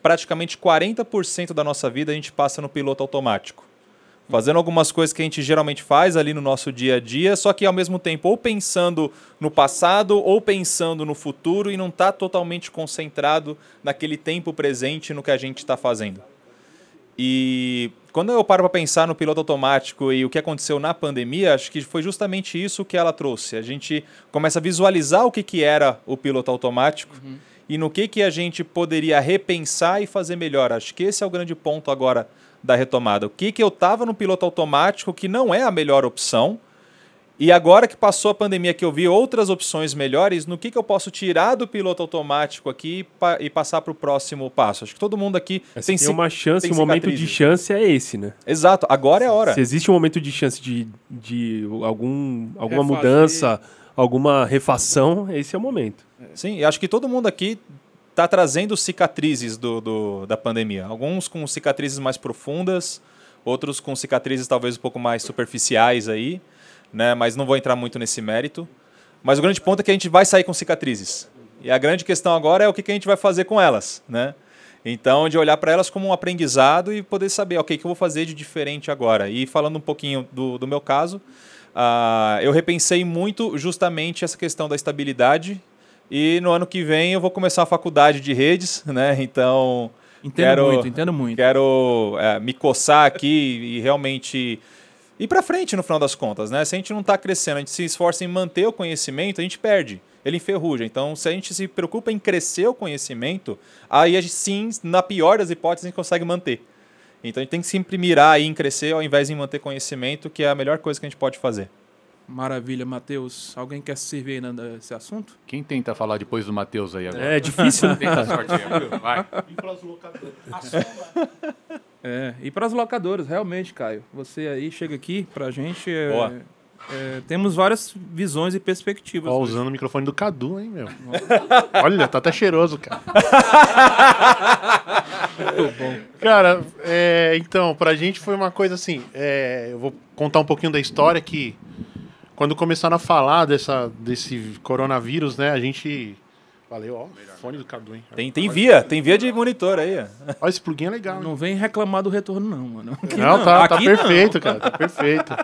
praticamente 40% da nossa vida a gente passa no piloto automático. Fazendo algumas coisas que a gente geralmente faz ali no nosso dia a dia, só que ao mesmo tempo ou pensando no passado ou pensando no futuro e não está totalmente concentrado naquele tempo presente no que a gente está fazendo. E quando eu paro para pensar no piloto automático e o que aconteceu na pandemia, acho que foi justamente isso que ela trouxe. A gente começa a visualizar o que, que era o piloto automático e no que, que a gente poderia repensar e fazer melhor. Acho que esse é o grande ponto agora da retomada. O que, que eu estava no piloto automático que não é a melhor opção. E agora que passou a pandemia, que eu vi outras opções melhores, no que, que eu posso tirar do piloto automático aqui pa- e passar para o próximo passo? Acho que todo mundo aqui Se tem, tem uma chance, tem o momento de chance é esse, né? Exato, agora é a hora. Se existe um momento de chance de, de algum, alguma Refazer. mudança, alguma refação, esse é o momento. Sim, e acho que todo mundo aqui está trazendo cicatrizes do, do- da pandemia. Alguns com cicatrizes mais profundas, outros com cicatrizes talvez um pouco mais superficiais aí, né? Mas não vou entrar muito nesse mérito. Mas o grande ponto é que a gente vai sair com cicatrizes. E a grande questão agora é o que, a gente vai fazer com elas, né? Então, de olhar para elas como um aprendizado e poder saber, ok, o que eu vou fazer de diferente agora? E falando um pouquinho do, do meu caso, ah, eu repensei muito justamente essa questão da estabilidade e no ano que vem eu vou começar a faculdade de redes, né? Então. Entendo quero, muito, entendo muito. Quero é, me coçar aqui e realmente ir para frente no final das contas, né? Se a gente não está crescendo, a gente se esforça em manter o conhecimento, a gente perde. Ele enferruja. Então, se a gente se preocupa em crescer o conhecimento, aí a gente, sim, na pior das hipóteses, a gente consegue manter. Então, a gente tem que sempre mirar aí em crescer ao invés de manter conhecimento, que é a melhor coisa que a gente pode fazer. Maravilha, Matheus. Alguém quer se servir ainda desse assunto? Quem tenta falar depois do Matheus aí agora? É difícil, né? Tenta a sorte aí, viu? Vai. [LAUGHS] É, e para as locadoras, realmente, Caio. Você aí chega aqui pra gente. é, Boa. É, temos várias visões e perspectivas. Ó, usando o microfone do Cadu, hein, meu? Olha, tá até cheiroso, cara. Muito bom. Cara, é, então, pra gente foi uma coisa assim. é, eu vou contar um pouquinho da história que quando começaram a falar dessa, desse coronavírus, né, a gente. Valeu, ó. Fone do Cadu, hein? Tem, tem via, tem via de monitor aí. ó. Esse plugin é legal. Não vem reclamar do retorno, não, mano. Aqui Não, tá, tá Aqui perfeito, não. cara. Tá perfeito.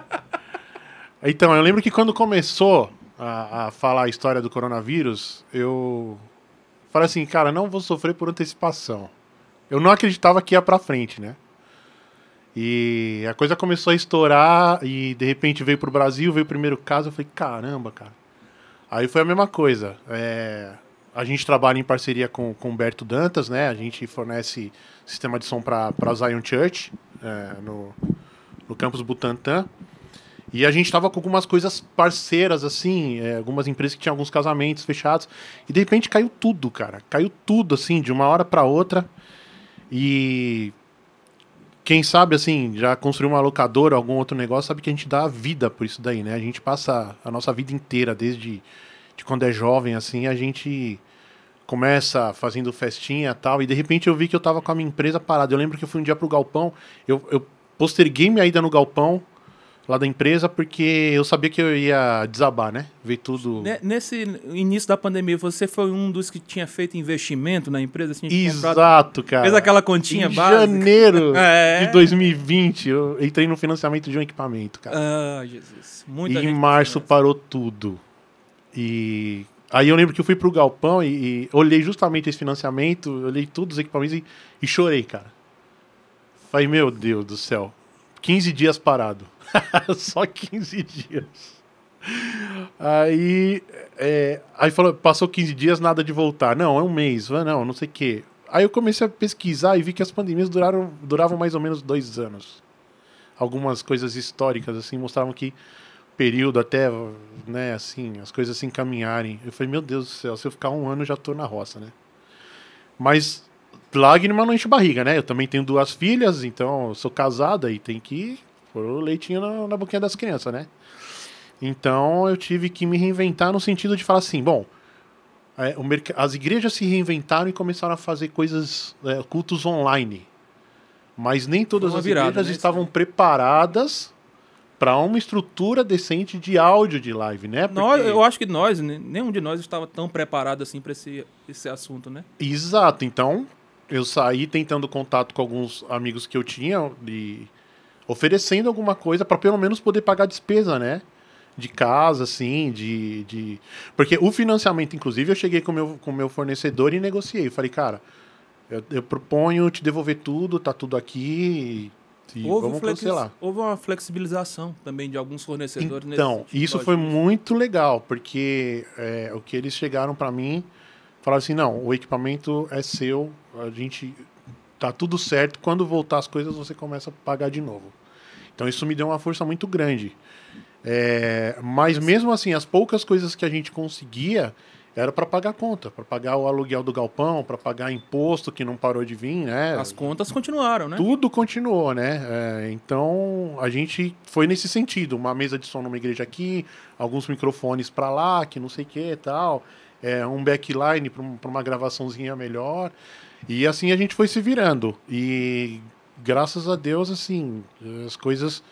Então, eu lembro que quando começou a, a falar a história do coronavírus, eu falei assim, cara, não vou sofrer por antecipação. Eu não acreditava que ia pra frente, né? E a coisa começou a estourar e de repente veio pro Brasil, veio o primeiro caso, eu falei, caramba, cara. Aí foi a mesma coisa. É, a gente trabalha em parceria com com o Humberto Dantas, né? A gente fornece sistema de som para Zion Church, é, no, no campus Butantã. E a gente estava com algumas coisas parceiras, assim, é, algumas empresas que tinham alguns casamentos fechados. E de repente caiu tudo, cara. Caiu tudo, assim, de uma hora para outra. E quem sabe, assim, já construiu uma locadora, algum outro negócio, sabe que a gente dá a vida por isso daí, né? A gente passa a nossa vida inteira, desde de quando é jovem, assim, a gente começa fazendo festinha e tal, e de repente eu vi que eu tava com a minha empresa parada. Eu lembro que eu fui um dia pro galpão, eu, eu posterguei minha ida no galpão lá da empresa porque eu sabia que eu ia desabar, né? Ver tudo. Ne- Nesse início da pandemia, você foi um dos que tinha feito investimento na empresa? Assim, de comprado- Exato, cara. Fez aquela continha em básica? janeiro [LAUGHS] É. de 2020, eu entrei no financiamento de um equipamento, cara. Ah, Jesus. Muita e em março parou tudo. E aí eu lembro que eu fui pro galpão e, e olhei justamente esse financiamento, olhei todos os equipamentos e, e chorei, cara. Falei, meu Deus do céu. 15 dias parado. [LAUGHS] Só 15 dias. Aí, é, aí falou, passou 15 dias, nada de voltar. Não, é um mês. Ah, Não, não sei o quê. Aí eu comecei a pesquisar e vi que as pandemias duraram, duravam mais ou menos dois anos. Algumas coisas históricas, assim, mostravam que período até, né, assim, as coisas se encaminharem. Eu falei, meu Deus do céu, se eu ficar um ano eu já tô na roça, né? Mas lágrima não enche barriga, né? Eu também tenho duas filhas, então sou casada e tem que pôr o leitinho na, na boquinha das crianças, né? Então eu tive que me reinventar no sentido de falar assim, bom, é, as igrejas se reinventaram e começaram a fazer coisas, é, cultos online. Mas nem todas as virada, igrejas né? estavam preparadas para uma estrutura decente de áudio de live, né? Nós, Porque- eu acho que nós, né, nenhum de nós estava tão preparado assim para esse, esse assunto, né? Exato, então eu saí tentando contato com alguns amigos que eu tinha e oferecendo alguma coisa para pelo menos poder pagar despesa, né? De casa, assim, de, de. Porque o financiamento, inclusive, eu cheguei com o meu, com o meu fornecedor e negociei. Eu falei, cara, eu, eu proponho te devolver tudo, tá tudo aqui e, e Houve, vamos flexi- houve uma flexibilização também de alguns fornecedores. nesse Então, sentido, isso foi muito legal, porque é, o que eles chegaram para mim, falaram assim, não, o equipamento é seu, a gente tá tudo certo, quando voltar as coisas você começa a pagar de novo. Então isso me deu uma força muito grande. É, mas mesmo assim, as poucas coisas que a gente conseguia era para pagar a conta, para pagar o aluguel do galpão, para pagar imposto que não parou de vir, né? As contas continuaram, né? Tudo continuou, né? É, então a gente foi nesse sentido, uma mesa de som numa igreja aqui, alguns microfones para lá, que não sei o que tal, é, um backline para uma gravaçãozinha melhor. E assim a gente foi se virando. E graças a Deus, assim, as coisas.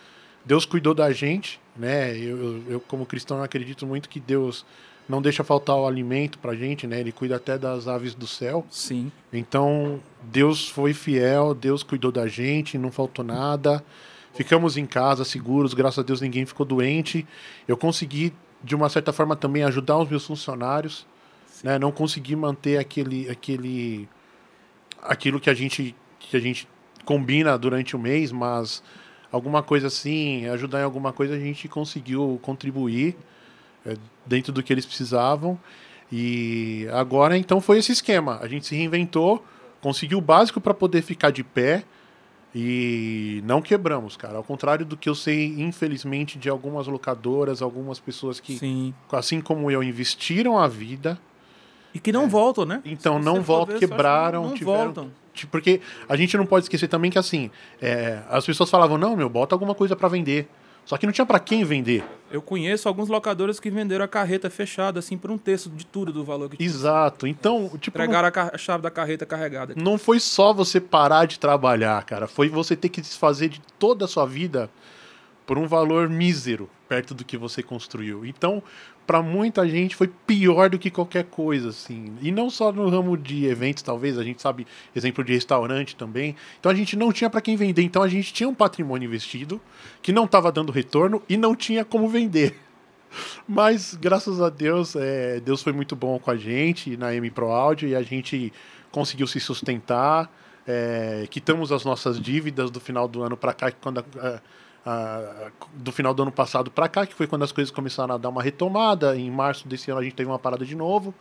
Deus cuidou da gente, né? Eu, eu, eu, como cristão, acredito muito que Deus não deixa faltar o alimento pra gente, né? Ele cuida até das aves do céu. Sim. Então, Deus foi fiel, Deus cuidou da gente, não faltou nada. Ficamos em casa seguros, graças a Deus ninguém ficou doente. Eu consegui, de uma certa forma, também ajudar os meus funcionários. Né? Não consegui manter aquele, aquele, aquilo que a gente, que a gente combina durante o mês, mas alguma coisa assim, ajudar em alguma coisa, a gente conseguiu contribuir é, dentro do que eles precisavam. E agora, então, foi esse esquema. A gente se reinventou, conseguiu o básico para poder ficar de pé e não quebramos, cara. Ao contrário do que eu sei, infelizmente, de algumas locadoras, algumas pessoas que, Sim. assim como eu, investiram a vida. E que não voltam, né? Então, Se não voltam, ver, quebraram, não tiveram. voltam. Porque a gente não pode esquecer também que, assim, é, as pessoas falavam, não, meu, bota alguma coisa para vender. Só que não tinha pra quem vender. Eu conheço alguns locadores que venderam a carreta fechada, assim, por um terço de tudo do valor que tinha. Exato. Então, tipo. não- Entregaram a, ca- a chave da carreta carregada. Não foi só você parar de trabalhar, cara. Foi você ter que desfazer de toda a sua vida por um valor mísero perto do que você construiu. Então, pra muita gente foi pior do que qualquer coisa, assim. E não só no ramo de eventos, talvez, a gente sabe exemplo de restaurante também. Então a gente não tinha pra quem vender. Então a gente tinha um patrimônio investido que não estava dando retorno e não tinha como vender. [LAUGHS] Mas, graças a Deus, é, Deus foi muito bom com a gente na M Pro Audio e a gente conseguiu se sustentar. É, quitamos as nossas dívidas do final do ano para cá, quando a- do final do ano passado para cá, que foi quando as coisas começaram a dar uma retomada. Em março desse ano a gente teve uma parada de novo.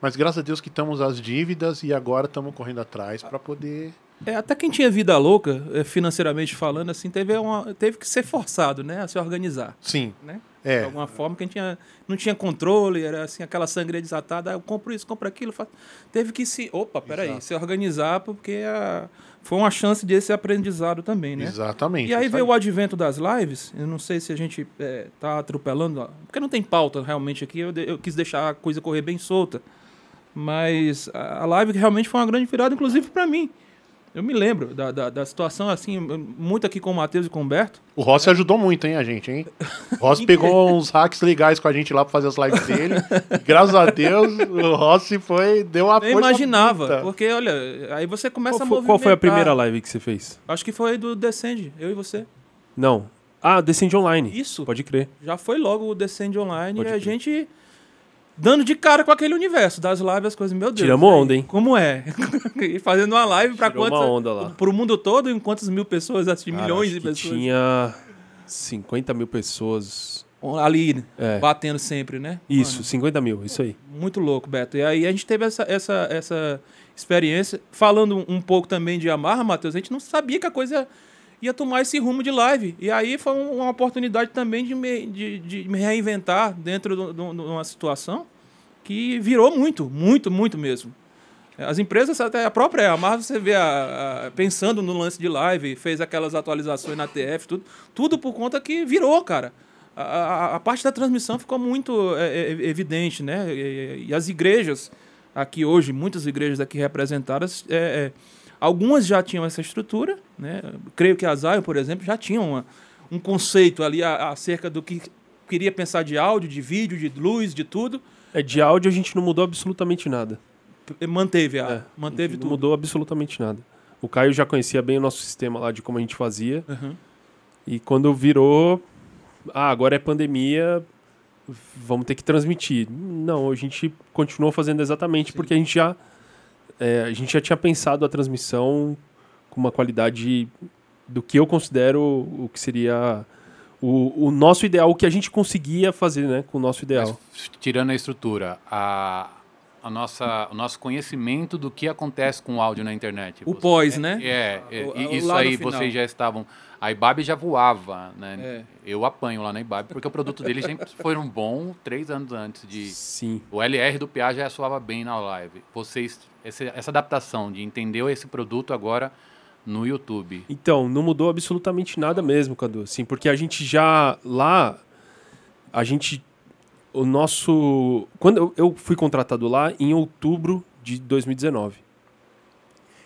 Mas graças a Deus quitamos as dívidas e agora estamos correndo atrás para poder. É, até quem tinha vida louca, eh, financeiramente falando, assim, teve, uma, teve que ser forçado, né, a se organizar. Sim. Né? É. De alguma forma, quem tinha, não tinha controle, era assim, aquela sangria desatada, "Ah, eu compro isso, compro aquilo. fa-". Teve que se, opa, peraí, Exato. se organizar, porque a- foi uma chance desse aprendizado também, né? Exatamente. E aí veio o advento das lives, eu não sei se a gente eh, tá atropelando, porque não tem pauta realmente aqui, eu, eu quis deixar a coisa correr bem solta. Mas a live realmente foi uma grande virada, inclusive para mim. Eu me lembro da, da, da situação, assim, muito aqui com o Matheus e com o Humberto. O Rossi ajudou muito, hein, a gente, hein? O Rossi pegou [LAUGHS] uns hacks legais com a gente lá pra fazer as lives dele. Graças a Deus, o Rossi foi, deu uma Eu força imaginava, bruta. porque olha, aí você começa Qual a foi, movimentar. qual foi a primeira live que você fez? Acho que foi do Descend, eu e você. Não. Ah, Descend Online. Isso. Pode crer. Já foi logo o Descend Online Pode e a crer. gente dando de cara com aquele universo das lives, as coisas, meu Deus. Tiramos aí, onda, hein? Como é? [LAUGHS] e fazendo uma live pra Tirou uma quantas? onda lá. Pro mundo todo, em quantas mil pessoas, Cara, milhões de pessoas. Tinha 50 mil pessoas. Ali, É. batendo sempre, né? Isso, Mano, 50 mil, isso aí. Muito louco, Beto. E aí a gente teve essa, essa, essa experiência. Falando um pouco também de Amarra, Matheus, a gente não sabia que a coisa ia tomar esse rumo de live. E aí foi um- uma oportunidade também de me, de, de me reinventar dentro de um- uma situação que virou muito, muito, muito mesmo. As empresas, até a própria Amarra, você vê a- a- pensando no lance de live, fez aquelas atualizações na TF, tudo, tudo por conta que virou, cara. A, a- a parte da transmissão ficou muito é, é, evidente, né? E, e as igrejas aqui hoje, muitas igrejas aqui representadas, é, é, algumas já tinham essa estrutura, né? Creio que a Zion, por exemplo, já tinha uma- um conceito ali acerca do que queria pensar de áudio, de vídeo, de luz, de tudo. É, de áudio a gente não mudou absolutamente nada. Manteve, a, É, manteve não tudo. mudou absolutamente nada. O Caio já conhecia bem o nosso sistema lá de como a gente fazia. Uhum. E quando virou, ah, agora é pandemia, vamos ter que transmitir. Não, a gente continuou fazendo exatamente porque a gente já é, a gente já tinha pensado a transmissão com uma qualidade do que eu considero o que seria o, o nosso ideal, o que a gente conseguia fazer, né, com o nosso ideal. tirando a estrutura, a, a nossa, o nosso conhecimento do que acontece com o áudio na internet. O pós, né? É, é, O- e o isso aí final. vocês já estavam. A Ibabe já voava, né? É. Eu apanho lá na Ibabe, porque o produto deles sempre [LAUGHS] foi um bom três anos antes de. Sim. O LR do PA já soava bem na live. Vocês, esse- essa adaptação de entender esse produto agora no YouTube. Então, não mudou absolutamente nada mesmo, Cadu. Assim, porque a gente já lá, a gente, o nosso, quando eu, eu fui contratado lá em outubro de 2019,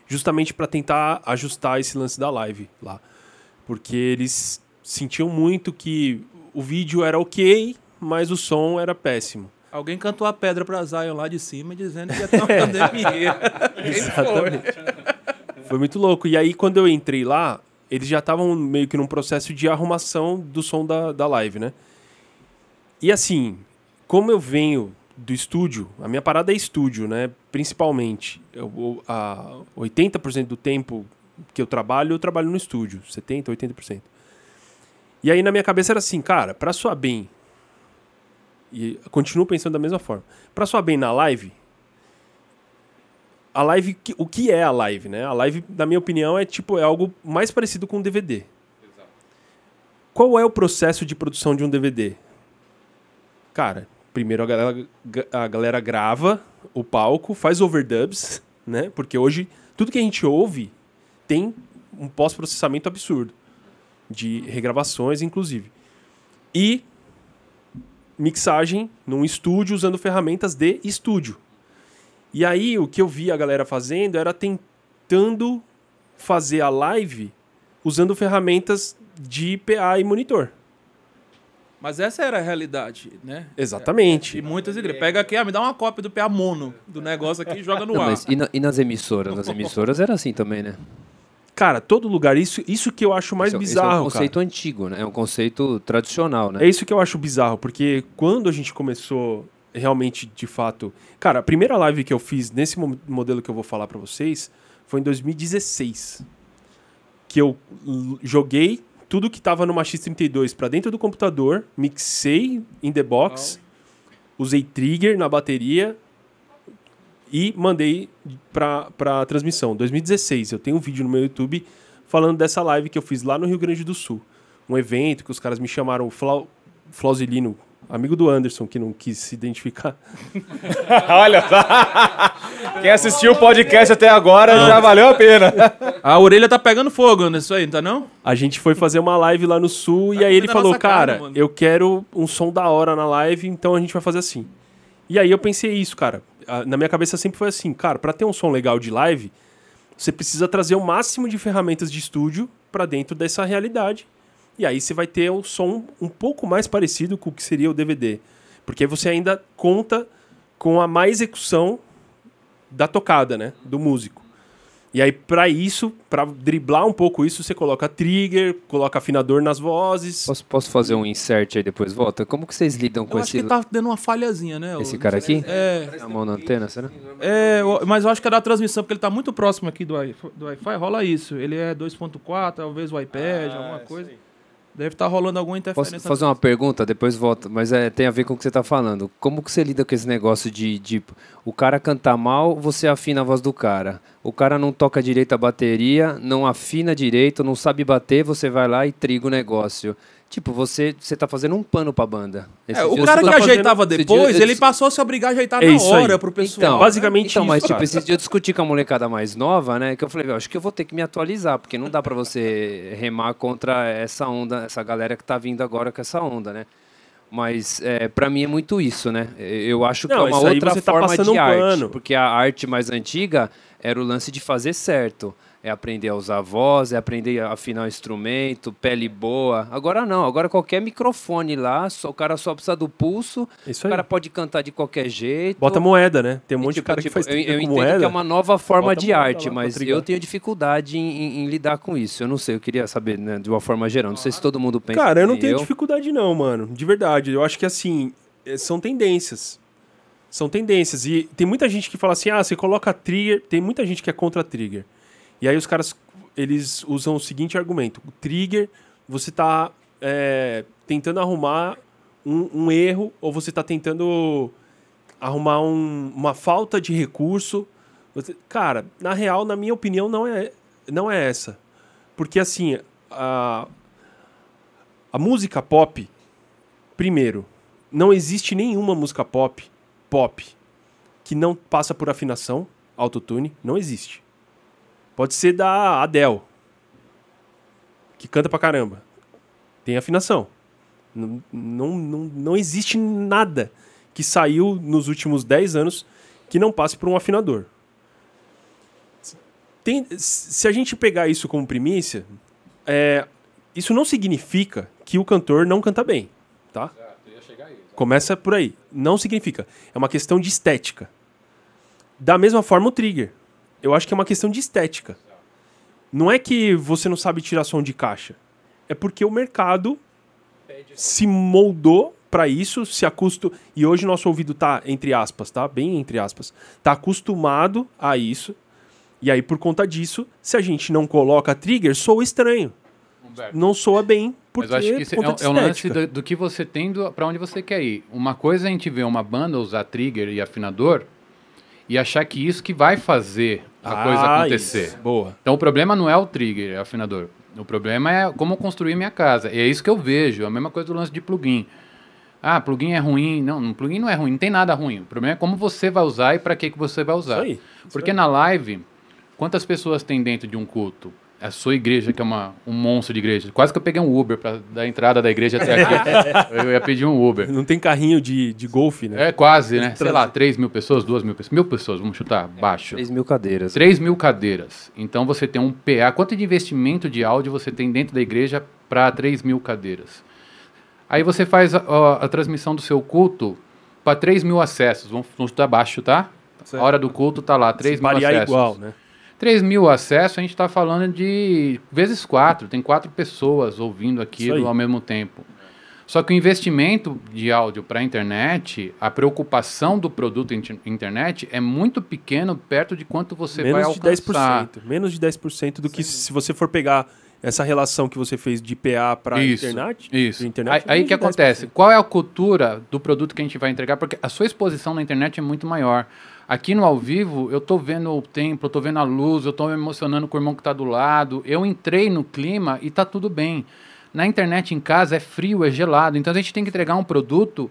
justamente para tentar ajustar esse lance da live lá, porque eles sentiam muito que o vídeo era ok, mas o som era péssimo. Alguém cantou a pedra pra Zion lá de cima dizendo que ia ter uma [LAUGHS] pandemia. Quem [LAUGHS] foi? Exatamente. Foi muito louco. E aí, quando eu entrei lá, eles já estavam meio que num processo de arrumação do som da, da live, né? E assim, como eu venho do estúdio, a minha parada é estúdio, né? Principalmente. Eu, a 80% do tempo que eu trabalho, eu trabalho no estúdio. 70%, 80%. E aí, na minha cabeça era assim, cara, pra soar bem, e continuo pensando da mesma forma, pra soar bem na live, a live, o que é a live, né? A live, na minha opinião, é tipo é algo mais parecido com um DVD. Qual é o processo de produção de um DVD? Cara, primeiro a galera, a galera grava o palco, faz overdubs, né? Porque hoje tudo que a gente ouve tem um pós-processamento absurdo de regravações, inclusive. e mixagem num estúdio usando ferramentas de estúdio. E aí o que eu vi a galera fazendo era tentando fazer a live usando ferramentas de PA e monitor. Mas essa era a realidade, né? Exatamente. E muitas igrejas. Pega aqui, ah, me dá uma cópia do PA mono do negócio aqui e joga no Não, ar. mas e, na- e nas emissoras? Nas emissoras era assim também, né? Cara, todo lugar, isso, isso que eu acho mais Esse é- esse bizarro, é um conceito cara. antigo, né? É um conceito tradicional, né? É isso que eu acho bizarro, porque quando a gente começou realmente, de fato... Cara, a primeira live que eu fiz nesse mo- modelo que eu vou falar pra vocês foi em 2016. Que eu joguei tudo que tava numa X32 pra dentro do computador, mixei in the box, usei trigger na bateria e mandei pra, pra transmissão. 2016, eu tenho um vídeo no meu YouTube falando dessa live que eu fiz lá no Rio Grande do Sul. Um evento que os caras me chamaram, o Flau, Flauzilino, amigo do Anderson, que não quis se identificar. [LAUGHS] Olha só. Quem assistiu o podcast até agora já valeu a pena. A orelha tá pegando fogo nisso aí, não tá não? A gente foi fazer uma live lá no sul e aí ele na falou, cara, cara, mano." eu quero um som da hora na live, então a gente vai fazer assim. E aí eu pensei isso, cara. Na minha cabeça sempre foi assim, cara, pra ter um som legal de live, você precisa trazer o máximo de ferramentas de estúdio pra dentro dessa realidade. E aí você vai ter um som um pouco mais parecido com o que seria o DVD. Porque aí você ainda conta com a má execução da tocada, né? Do músico. E aí, pra isso, pra driblar um pouco isso, você coloca trigger, coloca afinador nas vozes. Posso, posso fazer um insert aí depois volta? Como que vocês lidam com Eu acho esse... que tá dando uma falhazinha, né? Esse o- cara aqui? É. A mão na antena, será? É, mas eu acho que é da transmissão, porque ele tá muito próximo aqui do Wi- do Wi-Fi, rola isso. Ele é 2.4, talvez o iPad, alguma coisa. Deve estar rolando alguma interferência. Posso fazer uma pergunta, depois volta, mas é, tem a ver com o que você está falando. Como que você lida com esse negócio de, de o cara cantar mal, você afina a voz do cara. O cara não toca direito a bateria, não afina direito, não sabe bater, você vai lá e triga o negócio. Tipo, você, você tá fazendo um pano pra banda. É, Esses o dias cara eu que tava ajeitava fazendo- esse depois, dia- ele passou a se obrigar a ajeitar É na isso aí. hora pro pessoal. Então, basicamente então, mas isso, tipo, cara. esses dias eu discuti com a molecada mais nova, né? Que eu falei, "Meu, acho que eu vou ter que me atualizar, porque não dá pra você remar contra essa onda, essa galera que tá vindo agora com essa onda, né? Mas é, para mim é muito isso, né? Eu acho que Não, é uma isso aí outra você tá forma passando de um arte. pano. Porque a arte mais antiga era o lance de fazer certo. É aprender a usar a voz, é aprender a afinar o instrumento, pele boa. Agora não, agora qualquer microfone lá, só, o cara só precisa do pulso, Isso o cara pode cantar de qualquer jeito. Bota moeda, né? Tem um monte de Tipo, cara que tipo, faz eu, eu com entendo moeda. que é uma nova forma Bota de arte, pra mas eu tenho dificuldade em, em- em lidar com isso. Eu não sei, eu queria saber, né, de uma forma geral. Não sei se todo mundo pensa. Cara, eu não que tenho nem dificuldade não, mano. De verdade. Eu acho que assim, eh, são tendências. São tendências. E tem muita gente que fala assim, ah, você coloca trigger... Tem muita gente que é contra trigger. E aí os caras, eles usam o seguinte argumento. O trigger, você tá é, tentando arrumar um, um erro ou você tá tentando arrumar um- uma falta de recurso. Você- cara, na real, na minha opinião, não é, não é essa. Porque assim, a, a música pop, primeiro, não existe nenhuma música pop, pop, que não passa por afinação, autotune, não existe. Pode ser da Adele, que canta pra caramba. Tem afinação. Não, não, não, não existe nada que saiu nos últimos 10 anos que não passe por um afinador. Tem- se a gente pegar isso como primícia, é, isso não significa que o cantor não canta bem, tá? Começa por aí. Não significa. É uma questão de estética. Da mesma forma o trigger. Eu acho que é uma questão de estética. Não é que você não sabe tirar som de caixa. É porque o mercado se moldou para isso, se acostumou. E hoje nosso ouvido tá, entre aspas, tá? Bem entre aspas. Tá acostumado a isso. E aí, por conta disso, se a gente não coloca trigger, soa estranho. Não soa bem, porque Mas acho que isso é, conta de é um lance do, do que você tem para onde você quer ir. Uma coisa é a gente ver uma banda usar trigger e afinador e achar que isso que vai fazer a Ah, coisa acontecer. isso. Boa. Então o problema não é o trigger, é o afinador. O problema é como construir minha casa. E é isso que eu vejo. É a mesma coisa do lance de plugin. Ah, plugin é ruim. Não, plugin não é ruim, não tem nada ruim. O problema é como você vai usar e para que, que você vai usar. Isso aí, Porque na live, quantas pessoas tem dentro de um culto? A sua igreja, que é uma, um monstro de igreja. Quase que eu peguei um Uber para da entrada da igreja até aqui. [LAUGHS] eu ia pedir um Uber. Não tem carrinho de, de golfe, né? É quase, né? Sei lá, 3 mil pessoas, 2 mil pessoas. Mil pessoas, vamos chutar, baixo. 3 mil cadeiras. 3 mil cadeiras. Então você tem um PA. Quanto de investimento de áudio você tem dentro da igreja para 3 mil cadeiras? Aí você faz a, a- a transmissão do seu culto para 3 mil acessos. Vamos, vamos chutar baixo, tá? A hora do culto tá lá, 3 Se mil variar acessos. igual, né? 3 mil acessos, a gente está falando de vezes 4. Tem quatro pessoas ouvindo aquilo ao mesmo tempo. Só que o investimento de áudio para a internet, a preocupação do produto inter- internet é muito pequeno perto de quanto você vai menos de alcançar. 10%. Menos de 10% do que se você for pegar essa relação que você fez de PA para internet. Isso. internet, aí aí que 10%. acontece? Qual é a cultura do produto que a gente vai entregar? Porque a sua exposição na internet é muito maior. Aqui no ao vivo, eu tô vendo o templo, eu tô vendo a luz, eu tô me emocionando com o irmão que tá do lado. Eu entrei no clima e tá tudo bem. Na internet em casa é frio, é gelado. Então a gente tem que entregar um produto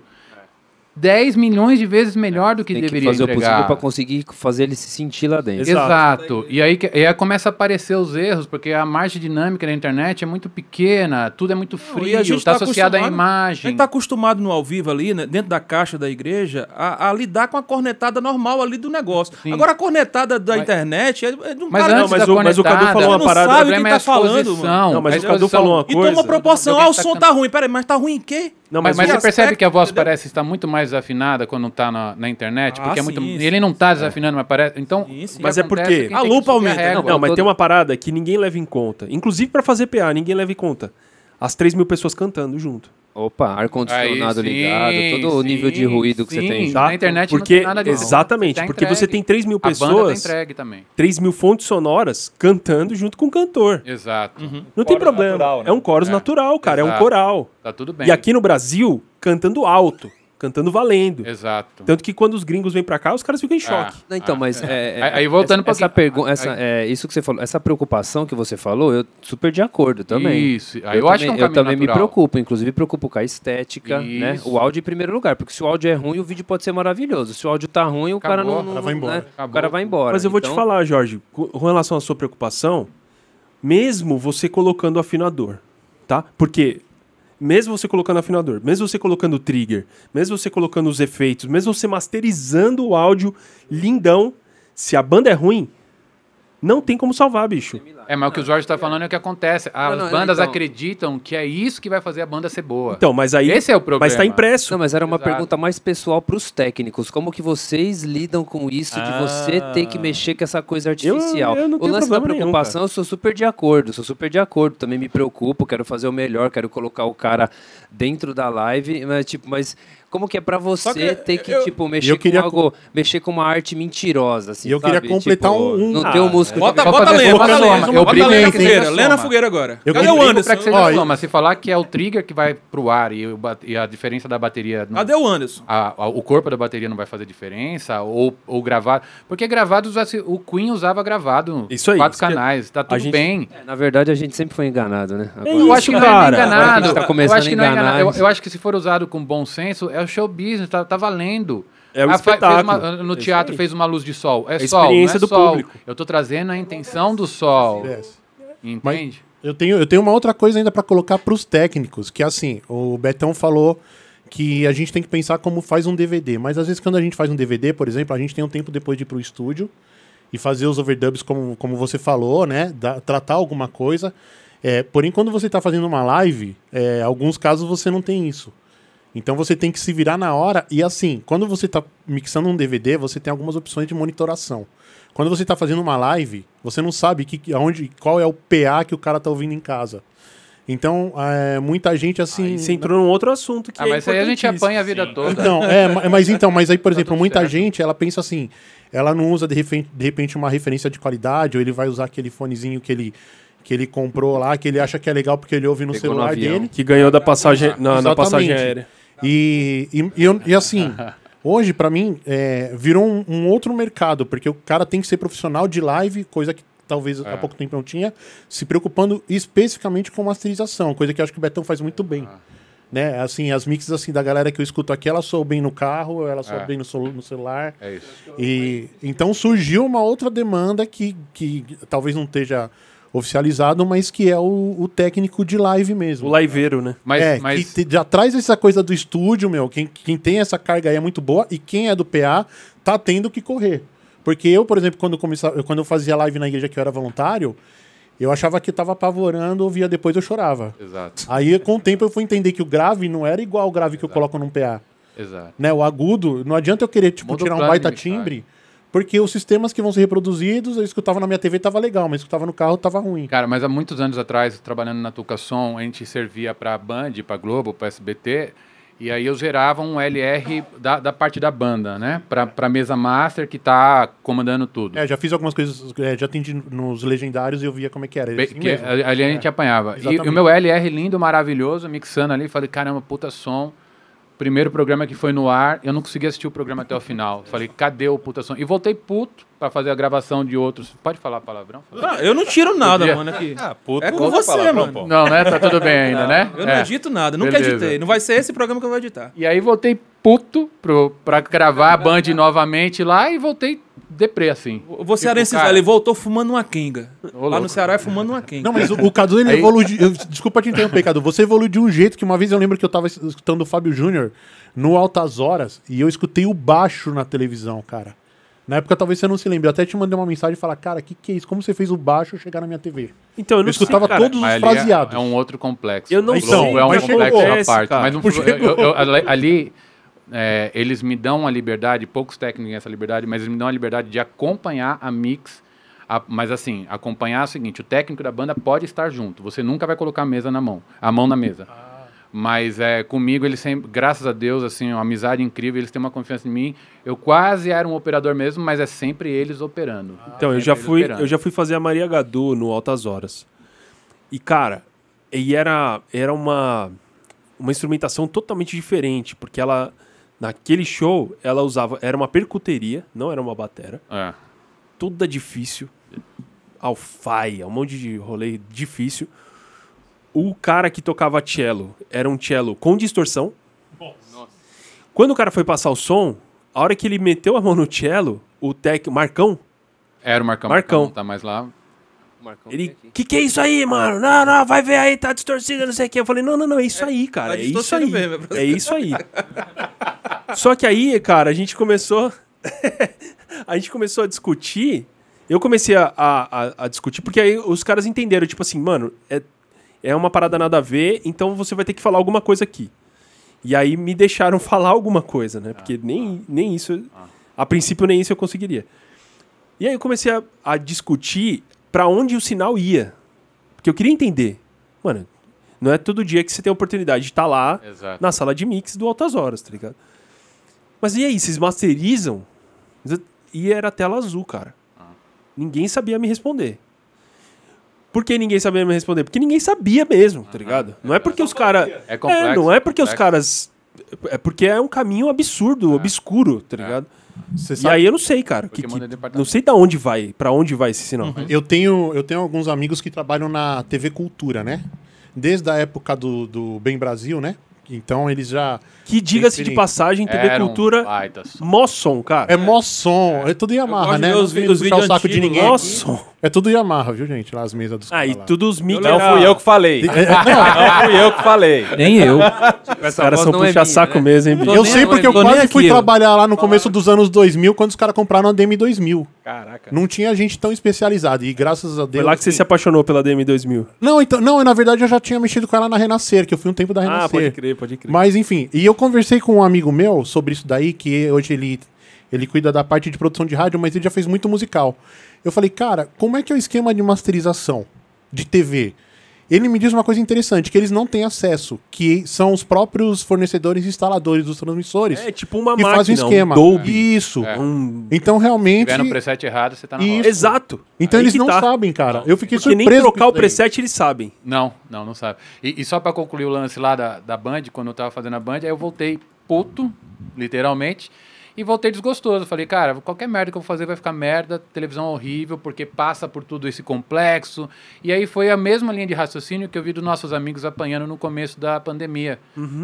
10 milhões de vezes melhor do que Tem que deveria fazer o possível entregar. para conseguir fazer ele se sentir lá dentro. Exato. E aí, que- e aí começa a aparecer os erros, porque a margem dinâmica da internet é muito pequena, tudo é muito frio, E está tá associado à acostumado- A imagem. gente tá acostumado no ao vivo ali, né, dentro da caixa da igreja, a, a lidar com a cornetada normal ali do negócio. Agora a cornetada da internet é, é de um Mas cara antes que- da cornetada, Ele não sabe o que problema é tá a falando, exposição. mano. Não, mas A o Cadu falou uma E coisa. toma proporção. Que Ah, o tá som tá ruim. Peraí, mas tá ruim em quê? Não, mas, mas mas o você percebe que a voz parece estar muito mais afinada quando tá na, na internet? Ah, porque é sim, muito. sim. Ele não tá desafinando, mas parece. Então. o que Mas é porque quem tem que subir régua. Não, mas tem uma parada que ninguém leva em conta. Inclusive para fazer PA, ninguém leva em conta. As 3 mil pessoas cantando junto. Opa, ar-condicionado sim, ligado, todo o nível de sim, ruído que você sim. tem. Na internet não porque, tem nada disso. Exatamente, Tá porque você entregue. tem 3 mil A banda tá pessoas. entregue também. 3 mil fontes sonoras cantando junto com o cantor. Exato. Não tem problema. natural, né? É um chorus É. natural, cara. É um Exato. coral. Tá tudo bem. E aqui no Brasil, cantando alto. Cantando valendo. Exato. Tanto que quando os gringos vêm pra cá, os caras ficam em choque. Não, então, mas é, é, Aí- aí voltando essa, um essa pergunta, essa é isso que você falou, essa preocupação que você falou, eu super de acordo também. Isso. Aí eu acho que é um também, eu também me natural. preocupo, inclusive preocupo com a estética, né? Isso. O áudio em primeiro lugar, porque se o áudio é ruim, o vídeo pode ser maravilhoso. Se o áudio tá ruim, o cara Acabou. não, O cara não- vai embora. né? O cara vai embora. Mas eu vou te Então, falar, Jorge, com com relação à sua preocupação, mesmo você colocando o afinador, tá? Porque mesmo você colocando afinador, mesmo você colocando trigger, mesmo você colocando os efeitos, mesmo você masterizando o áudio lindão, se a banda é ruim, não tem como salvar, bicho. É, mas o que o Jorge tá falando é o que acontece. As Não, não, bandas então- acreditam que é isso que vai fazer a banda ser boa. Então, mas aí Esse é o problema. Mas tá impresso. Não, mas era uma Exato. pergunta mais pessoal para os técnicos. Como que vocês lidam com isso de você ter que mexer com essa coisa artificial? eu não o tenho lance da problema nenhum, preocupação, eu sou super de acordo, sou super de acordo. Também me preocupo, quero fazer o melhor, quero colocar o cara dentro da live, mas tipo, mas como que é para você que ter que eu- tipo mexer eu queria com algo, mexer com uma arte mentirosa assim, E eu queria sabe? completar Tipo, um- não Ah, ter o músculo Bota, de- bota lenha, bota soma, lenha. eu Bota brigo lenha fogueira. Lenha na fogueira agora. Eu Cadê o Anderson? pra que seja soma. Se falar que é o trigger que vai pro ar e, o e a diferença da bateria. Não, Cadê o Anderson? a- a- o corpo da bateria não vai fazer diferença, ou, ou gravado. Porque gravado, o Queen usava gravado. Isso aí, Quatro isso que- canais, tá tudo bem. É, Na verdade, a gente sempre foi enganado, né? Eu acho que não é enganado. Tá eu acho que não é enganado. Eu acho que se for usado com bom senso, é o show business, tá, tá valendo. É o Ah, espetáculo. uma- no É teatro aí. fez uma luz de sol. É a sol, não é experiência do sol. público. Eu tô trazendo a intenção do sol. Entende? Eu tenho, eu tenho uma outra coisa ainda para colocar para os técnicos, que é assim, o Betão falou que a gente tem que pensar como faz um DVD, mas às vezes quando a gente faz um DVD, por exemplo, a gente tem um tempo depois de ir pro estúdio e fazer os overdubs como, como você falou, né, da- tratar alguma coisa. É, porém, quando você está fazendo uma live, é, alguns casos você não tem isso. Então você tem que se virar na hora. E assim, quando você está mixando um DVD, você tem algumas opções de monitoração. Quando você está fazendo uma live, você não sabe que, aonde, qual é o PA que o cara tá ouvindo em casa. Então, é, muita gente assim. Aí você entrou num outro assunto que Ah, é mas aí a gente apanha a vida toda. Então, é, ma- mas então, mas aí, por Tá exemplo, muita certo. gente, ela pensa assim, ela não usa de repente, de repente uma referência de qualidade, ou ele vai usar aquele fonezinho que ele, que ele comprou lá, que ele acha que é legal porque ele ouve no Pegou no celular avião. dele. Que ganhou da passagem, na, na passagem aérea. E, e, e, eu- e assim, hoje, pra mim, é, virou um, um outro mercado, porque o cara tem que ser profissional de live, coisa que talvez É. há pouco tempo não tinha, se preocupando especificamente com masterização, coisa que eu acho que o Betão faz muito bem. Ah. Né? Assim, as mixes assim, da galera que eu escuto aqui, ela soa bem no carro, ela soa É. bem no, no celular. É isso. E então surgiu uma outra demanda que, que talvez não esteja oficializado, mas que é o, o técnico de live mesmo. O liveiro, né? Mas- é, mas- que te- já traz essa coisa do estúdio, meu. Quem, quem tem essa carga aí é muito boa e quem é do PA tá tendo que correr. Porque eu, por exemplo, quando, começava, quando eu fazia live na igreja que eu era voluntário, eu achava que tava apavorando, ouvia depois eu chorava. Exato. Aí, com o tempo, eu fui entender que o grave não era igual ao grave que eu coloco num PA. Exato. Né? O agudo, não adianta eu querer tipo, o tirar um baita mixagem. timbre, porque os sistemas que vão ser reproduzidos, eu escutava na minha TV tava legal, mas escutava no carro tava ruim. Cara, mas há muitos anos atrás, trabalhando na Tucasom, a gente servia pra Band, pra Globo, pra SBT, e aí eu gerava um LR da, da parte da banda, né? Pra, pra mesa master que tá comandando tudo. É, já fiz algumas coisas, é, já atendi nos legendários e eu via como é que era. Assim que ali a gente É, apanhava. E, exatamente. o meu LR lindo, maravilhoso, mixando ali, falei, caramba, puta som. Primeiro programa que foi no ar, eu não consegui assistir o programa até o final. Falei, cadê o puta som? E voltei puto pra fazer a gravação de outros. Pode falar palavrão? Ah, eu não tiro nada, Podia. mano, aqui. Ah, puto, é com você, palavrão, mano. pô. Não, né? Tá tudo bem ainda, [LAUGHS] Não, né? Eu não É. edito nada, nunca Beleza. editei. Não vai ser esse programa que eu vou editar. E aí voltei puto pro, pra gravar a Band novamente lá e voltei deprê, assim. Você cearense cara- velho, ele voltou fumando uma quenga. Lá louco. no Ceará é fumando uma quenga. Não, mas o, o Cadu, ele Aí- evoluiu. de- eu- desculpa te interromper, Cadu. Você evoluiu de um jeito que uma vez eu lembro que eu tava escutando o Fábio Júnior no Altas Horas e eu escutei o baixo na televisão, cara. Na época talvez você não se lembre. Eu até te mandei uma mensagem e falar, cara, que que é isso? Como você fez o baixo chegar na minha TV? Então, eu não escutava sei, cara. todos os é- fraseados. É, um outro complexo. Eu não O sei, Flow é um mas complexo à parte. cara. Mas não, eu- eu- eu- ali é, eles me dão uma liberdade, poucos técnicos têm essa liberdade, mas eles me dão a liberdade de acompanhar a mix. a- mas assim, acompanhar é o seguinte: o técnico da banda pode estar junto. Você nunca vai colocar a mesa na mão, a mão na mesa. Mas é, comigo, eles sempre, graças a Deus, assim, uma amizade incrível, eles têm uma confiança em mim. Eu quase era um operador mesmo, mas é sempre eles operando. Então, eu já fui, operando. eu já fui fazer a Maria Gadu no Altas Horas. E cara, e era era uma uma instrumentação totalmente diferente, porque ela naquele show ela usava era uma percuteria, não era uma batera. É. Toda difícil. Alfaia, um monte de rolê difícil. O cara que tocava cello era um cello com distorção. Quando o cara foi passar o som, a hora que ele meteu a mão no cello, o tec, Marcão, Era o Marcão. Marcão. não tá mais lá. Ele, que que é isso aí, mano? Não, não, vai ver aí, tá distorcido, não sei o que. Eu falei, não, não, não, é isso aí, cara, tá é isso aí. mesmo, é É isso aí. Só que aí, cara, a gente começou... [LAUGHS] a gente começou a discutir... Eu comecei a, a, a- a discutir, porque aí os caras entenderam, tipo assim, mano, é, é uma parada nada a ver, então você vai ter que falar alguma coisa aqui. E aí me deixaram [LAUGHS] falar alguma coisa, né? Porque nem, nem isso... A princípio, nem isso eu conseguiria. E aí eu comecei a, a discutir pra onde o sinal ia. Porque eu queria entender. Mano, não é todo dia que você tem a oportunidade de estar lá Exato. na sala de mix do Altas Horas, tá ligado? Mas e aí, vocês masterizam? E era tela azul, cara. Ninguém sabia me responder. Por que ninguém sabia me responder? Porque ninguém sabia mesmo, tá ligado? Não é porque os caras. É complexo, não é porque os caras. É porque é um caminho absurdo, obscuro, tá ligado? E sabe- aí eu não sei, cara. Que, que- não sei da onde vai, pra onde vai esse sinal. Eu tenho, eu tenho alguns amigos que trabalham na TV Cultura, né? Desde a época do, do Bem Brasil, né? Então eles já. Que diga-se de passagem, TV Era Cultura, mó som, cara. É mó som, é tudo Yamaha, gosto de né? os vi- os vídeos saco de ninguém. É tudo Yamaha, viu, gente? Lá as mesas dos Ah, e caras lá. tudo os mic Não fui eu que falei. [LAUGHS] É, é, Não fui eu que falei. Nem eu. Os caras são puxa-saco mesmo, hein, bicho? Eu sei porque eu tô nem quase aqui, fui eu. trabalhar lá no começo dos anos 2000, quando os caras compraram a DM2000. Caraca. Não tinha gente tão especializada. E graças a Deus. Foi lá que você se apaixonou pela DM2000. Não, então, não, na verdade eu já tinha mexido com ela na Renascer, que eu fui um tempo da Renascer. Ah, pode crer, pode crer. Mas enfim, e eu conversei com um amigo meu sobre isso daí, que hoje ele, ele cuida da parte de produção de rádio, mas ele já fez muito musical. Eu falei, cara, como é que é o esquema de masterização de TV? Ele me diz uma coisa interessante, que eles não têm acesso, que são os próprios fornecedores e instaladores dos transmissores. É tipo uma que máquina, fazem o esquema. um Dolby. Isso. É. Um... Então Se realmente. tiver no preset errado, você tá na Isso. roda. Exato. Então Aí eles não tá. sabem, cara. Eu fiquei Porque nem surpreso. com trocar o preset eles sabem. Não, não, não sabe. E, e só pra concluir o lance lá da, da Band, quando eu tava fazendo a Band, aí eu voltei puto, literalmente, e voltei desgostoso. Falei, cara, qualquer merda que eu vou fazer vai ficar merda, televisão horrível, porque passa por tudo esse complexo. E aí foi a mesma linha de raciocínio que eu vi dos nossos amigos apanhando no começo da pandemia.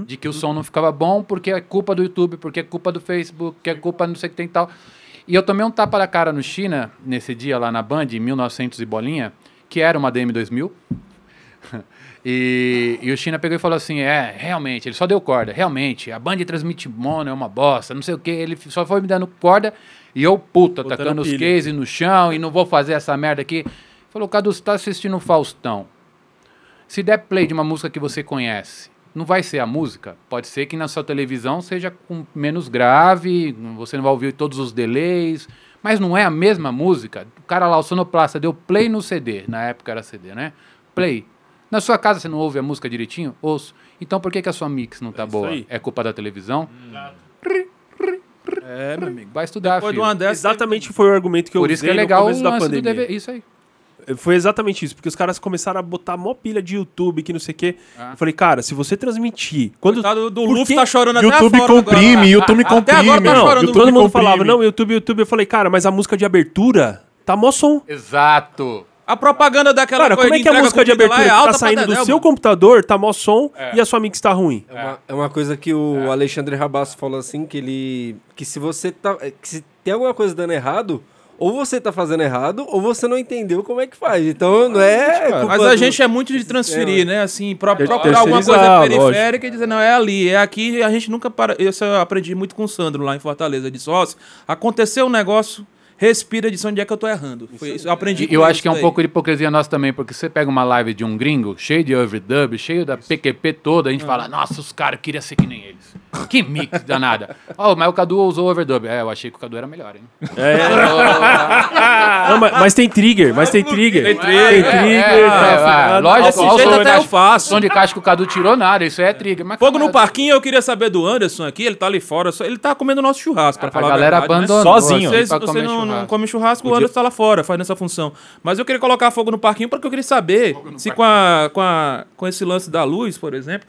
De que o som não ficava bom porque é culpa do YouTube, porque é culpa do Facebook, que é culpa não sei o que tem e tal. E eu tomei um tapa da cara no China, nesse dia lá na Band, em 1900 e bolinha, que era uma DM2000. [LAUGHS] E, e o China pegou e falou assim: é, realmente, ele só deu corda, realmente, a Band transmite mono é uma bosta, não sei o que, ele só foi me dando corda e eu, puta, Botando tacando os cases no chão e não vou fazer essa merda aqui. Falou, Cadu, você tá assistindo o Faustão. Se der play de uma música que você conhece, não vai ser a música? Pode ser que na sua televisão seja com menos grave, você não vai ouvir todos os delays, mas não é a mesma música. O cara lá, o sonoplasta, deu play no CD, na época era CD, né? Play. Na sua casa você não ouve a música direitinho? Ouço. Então por que, que a sua mix não tá boa? aí. É culpa da televisão? É, meu amigo. Vai estudar, Depois de filho. uma dessas, Exatamente foi o argumento que eu Por isso usei que é legal no começo o da lance do pandemia. DVD. Isso aí. Foi exatamente isso, porque os caras começaram a botar mó pilha de YouTube, que não sei o quê. Ah. Eu falei, cara, se você transmitir. Quando, Coitado do Luffy tá chorando até YouTube fora comprime, agora. YouTube Até agora comprime. tá Não, chorando. todo mundo comprime. falava, não, YouTube, YouTube. Eu falei, cara, mas a música de abertura tá mó som. Exato. A propaganda daquela Cara, coisa como é que a música de lá abertura é que tá saindo do seu computador tá mó som e a sua mix tá ruim? É uma, é uma coisa que o Alexandre Rabasso falou assim, que ele. Que se você tá. Que se tem alguma coisa dando errado, ou você tá fazendo errado, ou você não entendeu como é que faz. Então não é. culpa Mas a do- gente é muito de transferir, né? Assim, pra procurar alguma coisa periférica e dizer, não, é ali, é aqui. A gente nunca para. Isso eu aprendi muito com o Sandro lá em Fortaleza. Ó, se aconteceu um negócio, respira de onde é que eu tô errando. Foi isso, eu aprendi E com eu acho que é um isso daí. pouco de hipocrisia nossa também, porque você pega uma live de um gringo, cheio de overdub, cheio da PQP toda, a gente fala, nossa, os caras queriam ser que nem eles. Que mix danada. Oh, mas o Cadu usou overdub. É, eu achei que o Cadu era melhor, hein? [LAUGHS] Não, mas, mas tem trigger, mas tem trigger. Tem trigger, Tem é, trigger. É, tá, é, lógico, Desse olha o jeito de até eu faço. som de caixa que o Cadu tirou nada, isso é trigger. Mas Fogo no parquinho, eu queria saber do Anderson aqui, ele tá ali fora, só- ele tá comendo nosso churrasco, pra A falar galera a verdade, abandonou né? Sozinho. Vocês, pra você comer não, não come churrasco, o Anderson tá lá fora, fazendo essa função. Mas eu queria colocar fogo no parquinho porque eu queria saber se com, a, com, a, com esse lance da luz, por exemplo,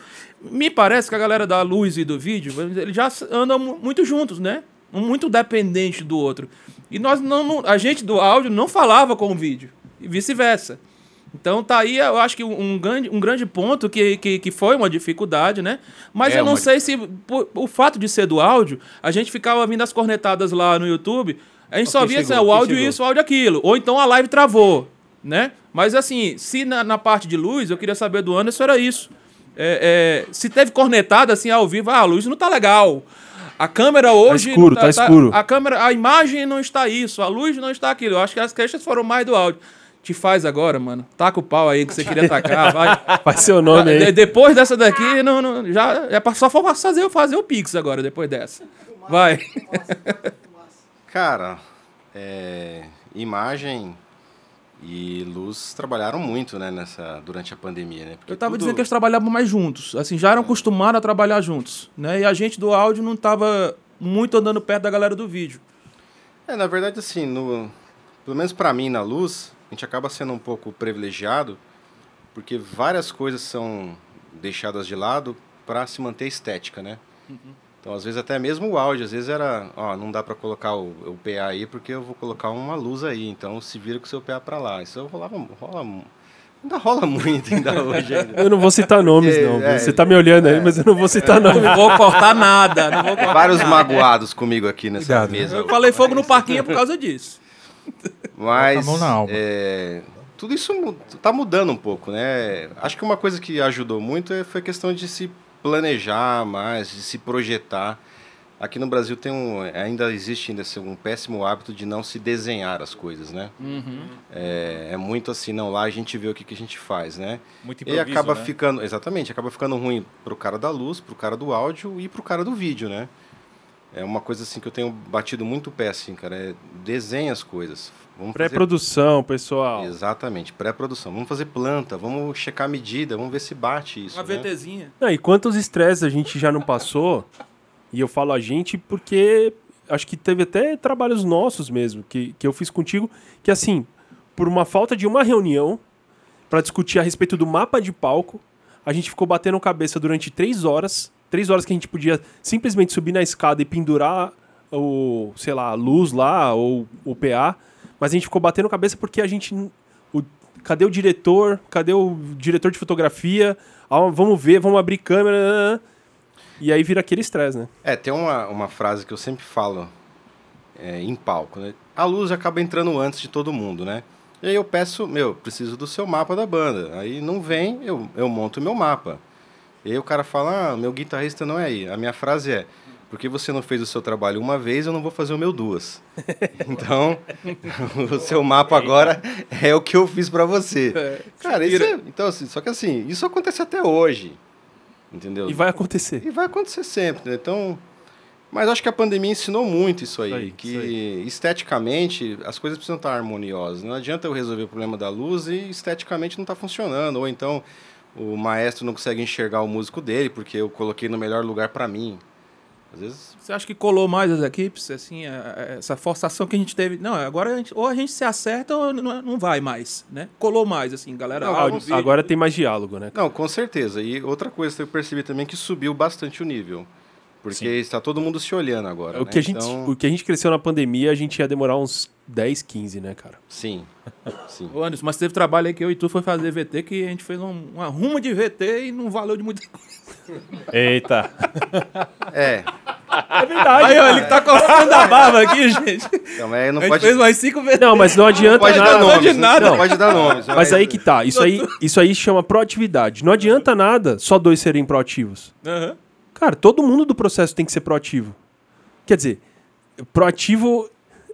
me parece que a galera da luz e do vídeo, eles já andam mu- muito juntos, né? Um muito dependente do outro. E nós não, a gente do áudio não falava com o vídeo, e vice-versa. Então tá aí, eu acho que um grande, um grande ponto que, que, que foi uma dificuldade, né? Mas É eu não uma sei se por- o fato de ser do áudio, a gente ficava vindo as cornetadas lá no YouTube, a gente só Quem via assim, chegou? ah, o áudio chegou? isso, o áudio aquilo. Ou então a live travou, né? Mas assim, se na, na parte de luz, eu queria saber do Anderson, era isso. É, é, se teve cornetada assim ao vivo, ah, a luz não tá legal. A câmera hoje. escuro, tá escuro. A câmera, a imagem não está isso, a luz não está aquilo. Eu acho que as queixas foram mais do áudio. Te faz agora, mano. Taca o pau aí que você queria tacar, vai. [LAUGHS] Ser o nome De- aí. depois dessa daqui, não, não, já é só for fazer, fazer o Pix agora, depois dessa. Vai. Cara, é, imagem e luz trabalharam muito, né, nessa, durante a pandemia, né? Porque Eu tava tudo- dizendo que eles trabalhavam mais juntos. Assim, já eram acostumados a trabalhar juntos, né? E a gente do áudio não tava muito andando perto da galera do vídeo. É, na verdade, assim, no, pelo menos pra mim, na luz, a gente acaba sendo um pouco privilegiado, porque várias coisas são deixadas de lado para se manter estética, né? Então, às vezes, até mesmo o áudio, às vezes era, ó, não dá para colocar o, o PA aí, porque eu vou colocar uma luz aí, então se vira com o seu PA para lá. Isso rolava, rola, ainda rola [LAUGHS] muito ainda hoje. Ainda. Eu não vou citar nomes, É, não. é, Você tá me olhando aí, mas eu não vou citar nomes. Não vou cortar nada. Não vou cortar Vários nada. magoados comigo aqui nessa Cuidado. mesa. Eu falei fogo no parquinho por causa disso. Mas Coloca a mão na alma. é, tudo isso mu- tá mudando um pouco, né? Acho que uma coisa que ajudou muito é- foi a questão de se planejar mais, de se projetar. Aqui no Brasil tem um, ainda existe ainda um péssimo hábito de não se desenhar as coisas, né? É, é muito assim, não, lá a gente vê o que, que a gente faz, né? Muito E acaba né? ficando, exatamente, acaba ficando ruim pro cara da luz, pro cara do áudio e pro cara do vídeo, né? É uma coisa assim que eu tenho batido muito pé, assim, cara, é desenha as coisas. Vamos fazer- Pré-produção, pessoal. Exatamente, pré-produção. Vamos fazer planta, vamos checar a medida, vamos ver se bate isso. Uma né? VTzinha. Não, e quantos estresses a gente já não passou? E eu falo a gente porque acho que teve até trabalhos nossos mesmo, que, que eu fiz contigo, que assim, por uma falta de uma reunião para discutir a respeito do mapa de palco, a gente ficou batendo cabeça durante três horas. Três horas que a gente podia simplesmente subir na escada e pendurar o, sei lá, a luz lá, ou o PA. Mas a gente ficou batendo cabeça porque a gente. O, cadê o diretor? Cadê o diretor de fotografia? Ah, vamos ver, vamos abrir câmera. E aí vira aquele estresse, né? É, tem uma, uma frase que eu sempre falo é, em palco, né? A luz acaba entrando antes de todo mundo, né? E aí eu peço, meu, preciso do seu mapa da banda. Aí não vem, eu, eu monto o meu mapa. E aí o cara fala, ah, meu guitarrista não é aí. A minha frase é, porque você não fez o seu trabalho uma vez, eu não vou fazer o meu duas. [LAUGHS] então, [LAUGHS] o seu mapa agora é o que eu fiz para você. Cara, isso é, então, assim, só que assim, isso acontece até hoje. Entendeu? E vai acontecer. E vai acontecer sempre, né? Então, mas acho que a pandemia ensinou muito isso aí, Isso aí, que isso aí. esteticamente as coisas precisam estar harmoniosas. Não adianta eu resolver o problema da luz e esteticamente não está funcionando, ou então o maestro não consegue enxergar o músico dele porque eu coloquei no melhor lugar para mim. Às vezes Você acha que colou mais as equipes? Assim, a- a- essa forçação que a gente teve. Não, agora a gente- ou a gente se acerta ou não, não vai mais, né? Colou mais, assim, galera. Não, vídeo. Agora tem mais diálogo, né? Não, com certeza. E outra coisa que eu percebi também é que subiu bastante o nível. Porque Sim. está todo mundo se olhando agora. O né? que, a gente, Então, o que a gente cresceu na pandemia, a gente ia demorar uns 10, 15, né, cara? Sim. Sim. Ô, Anderson, mas teve trabalho aí que eu e tu foi fazer VT que a gente fez um, uma ruma de VT e não valeu de muita coisa. Eita. É. É verdade. Aí, ó, ele tá colocando a barba aqui, gente. Então, mas não a gente pode- fez mais cinco VT. Não, mas não adianta pode nada. dar nomes, pode nada. Não pode dar nomes. Mas aí que tá, isso aí, isso aí chama proatividade. Não adianta nada só dois serem proativos. Aham. Cara, todo mundo do processo tem que ser proativo. Quer dizer, proativo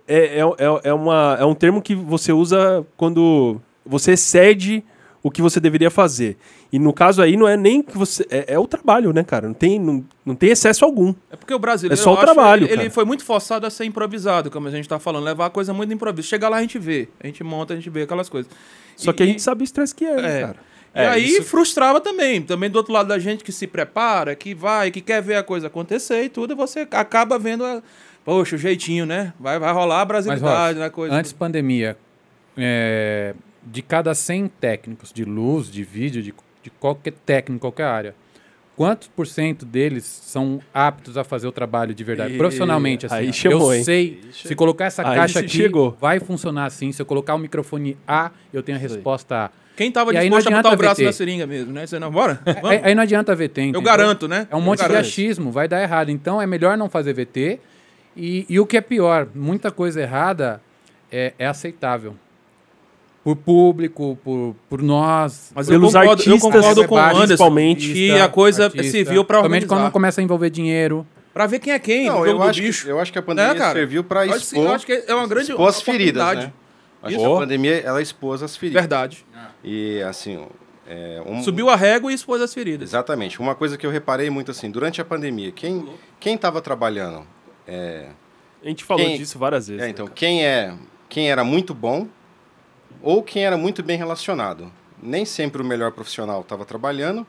é, é, é, é uma, é um termo que você usa quando você excede o que você deveria fazer. E no caso aí não é nem que você. É, é o trabalho, né, cara? Não tem, não, não tem excesso algum. É porque o brasileiro. É só o trabalho, Ele, ele foi muito forçado a ser improvisado, como a gente tá falando, levar a coisa muito improviso. Chegar lá a gente vê. A gente monta, a gente vê aquelas coisas. Só E- que a e- gente sabe o estresse que é, né, É. cara. E É, aí isso- frustrava também. Também do outro lado da gente que se prepara, que vai, que quer ver a coisa acontecer e tudo, e você acaba vendo a. Poxa, o jeitinho, né? Vai, vai rolar a brasilidade na coisa. antes pandemia, é, de cada 100 técnicos de luz, de vídeo, de, de qualquer técnico, qualquer área, quantos por cento deles são aptos a fazer o trabalho de verdade? Ih, Profissionalmente, assim. aí ó. chamou, eu hein? sei, se colocar essa Aí caixa aqui, chegou. vai funcionar assim. Se eu colocar o microfone A, eu tenho a resposta A. Quem tava E aí não disposto a botar adianta o braço VT. na seringa mesmo, né? Você não, bora? É, Vamos? aí não adianta VT, entendeu? garanto, né? É um Eu monte de achismo, vai dar errado. Então é melhor não fazer VT. E, e o que é pior, muita coisa errada é, é aceitável. Por público, por, por nós. Mas eu Pelos concordo- eu artistas, concordo com o Anderson, principalmente que a coisa serviu pra Principalmente quando organizar. começa a envolver dinheiro. Pra ver quem é quem, Não, eu acho, bicho. que, eu acho que a pandemia Né, cara? serviu para Eu acho- expor, eu acho que é uma grande expor as feridas, né? Acho Isso. que a pandemia ela expôs as feridas. Verdade. E assim, é, um- Subiu a régua e expôs as feridas. Exatamente. Uma coisa que eu reparei muito assim, durante a pandemia, quem quem estava trabalhando, é, A gente falou quem- disso várias vezes. é, né, então cara? quem é quem era muito bom ou quem era muito bem relacionado. Nem sempre o melhor profissional estava trabalhando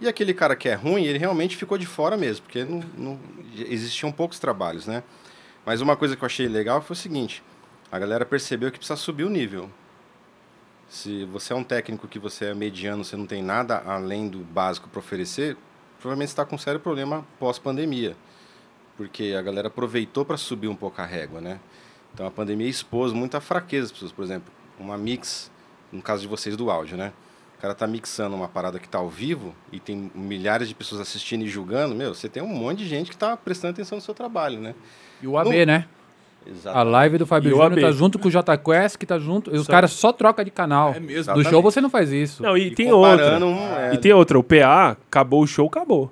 e aquele cara que é ruim, ele realmente ficou de fora mesmo, porque não, não- existiam poucos trabalhos, né? Mas uma coisa que eu achei legal foi o seguinte: a galera percebeu que precisa subir o nível. Se você é um técnico que você é mediano, você não tem nada além do básico para oferecer, provavelmente está com um sério problema pós-pandemia. Porque a galera aproveitou para subir um pouco a régua, né? Então a pandemia expôs muita fraqueza das pessoas. Por exemplo, uma mix, no caso de vocês do áudio, né? O cara tá mixando uma parada que tá ao vivo e tem milhares de pessoas assistindo e julgando, meu, você tem um monte de gente que tá prestando atenção no seu trabalho, né? E o AB, né? Exato. A live do Fábio E Júnior tá junto com o J Quest, que tá junto. E os Só- caras só trocam de canal. É mesmo. Do show você não faz isso. Não, e, tem comparando outra. um, é, E tem outra. O PA, acabou o show, acabou.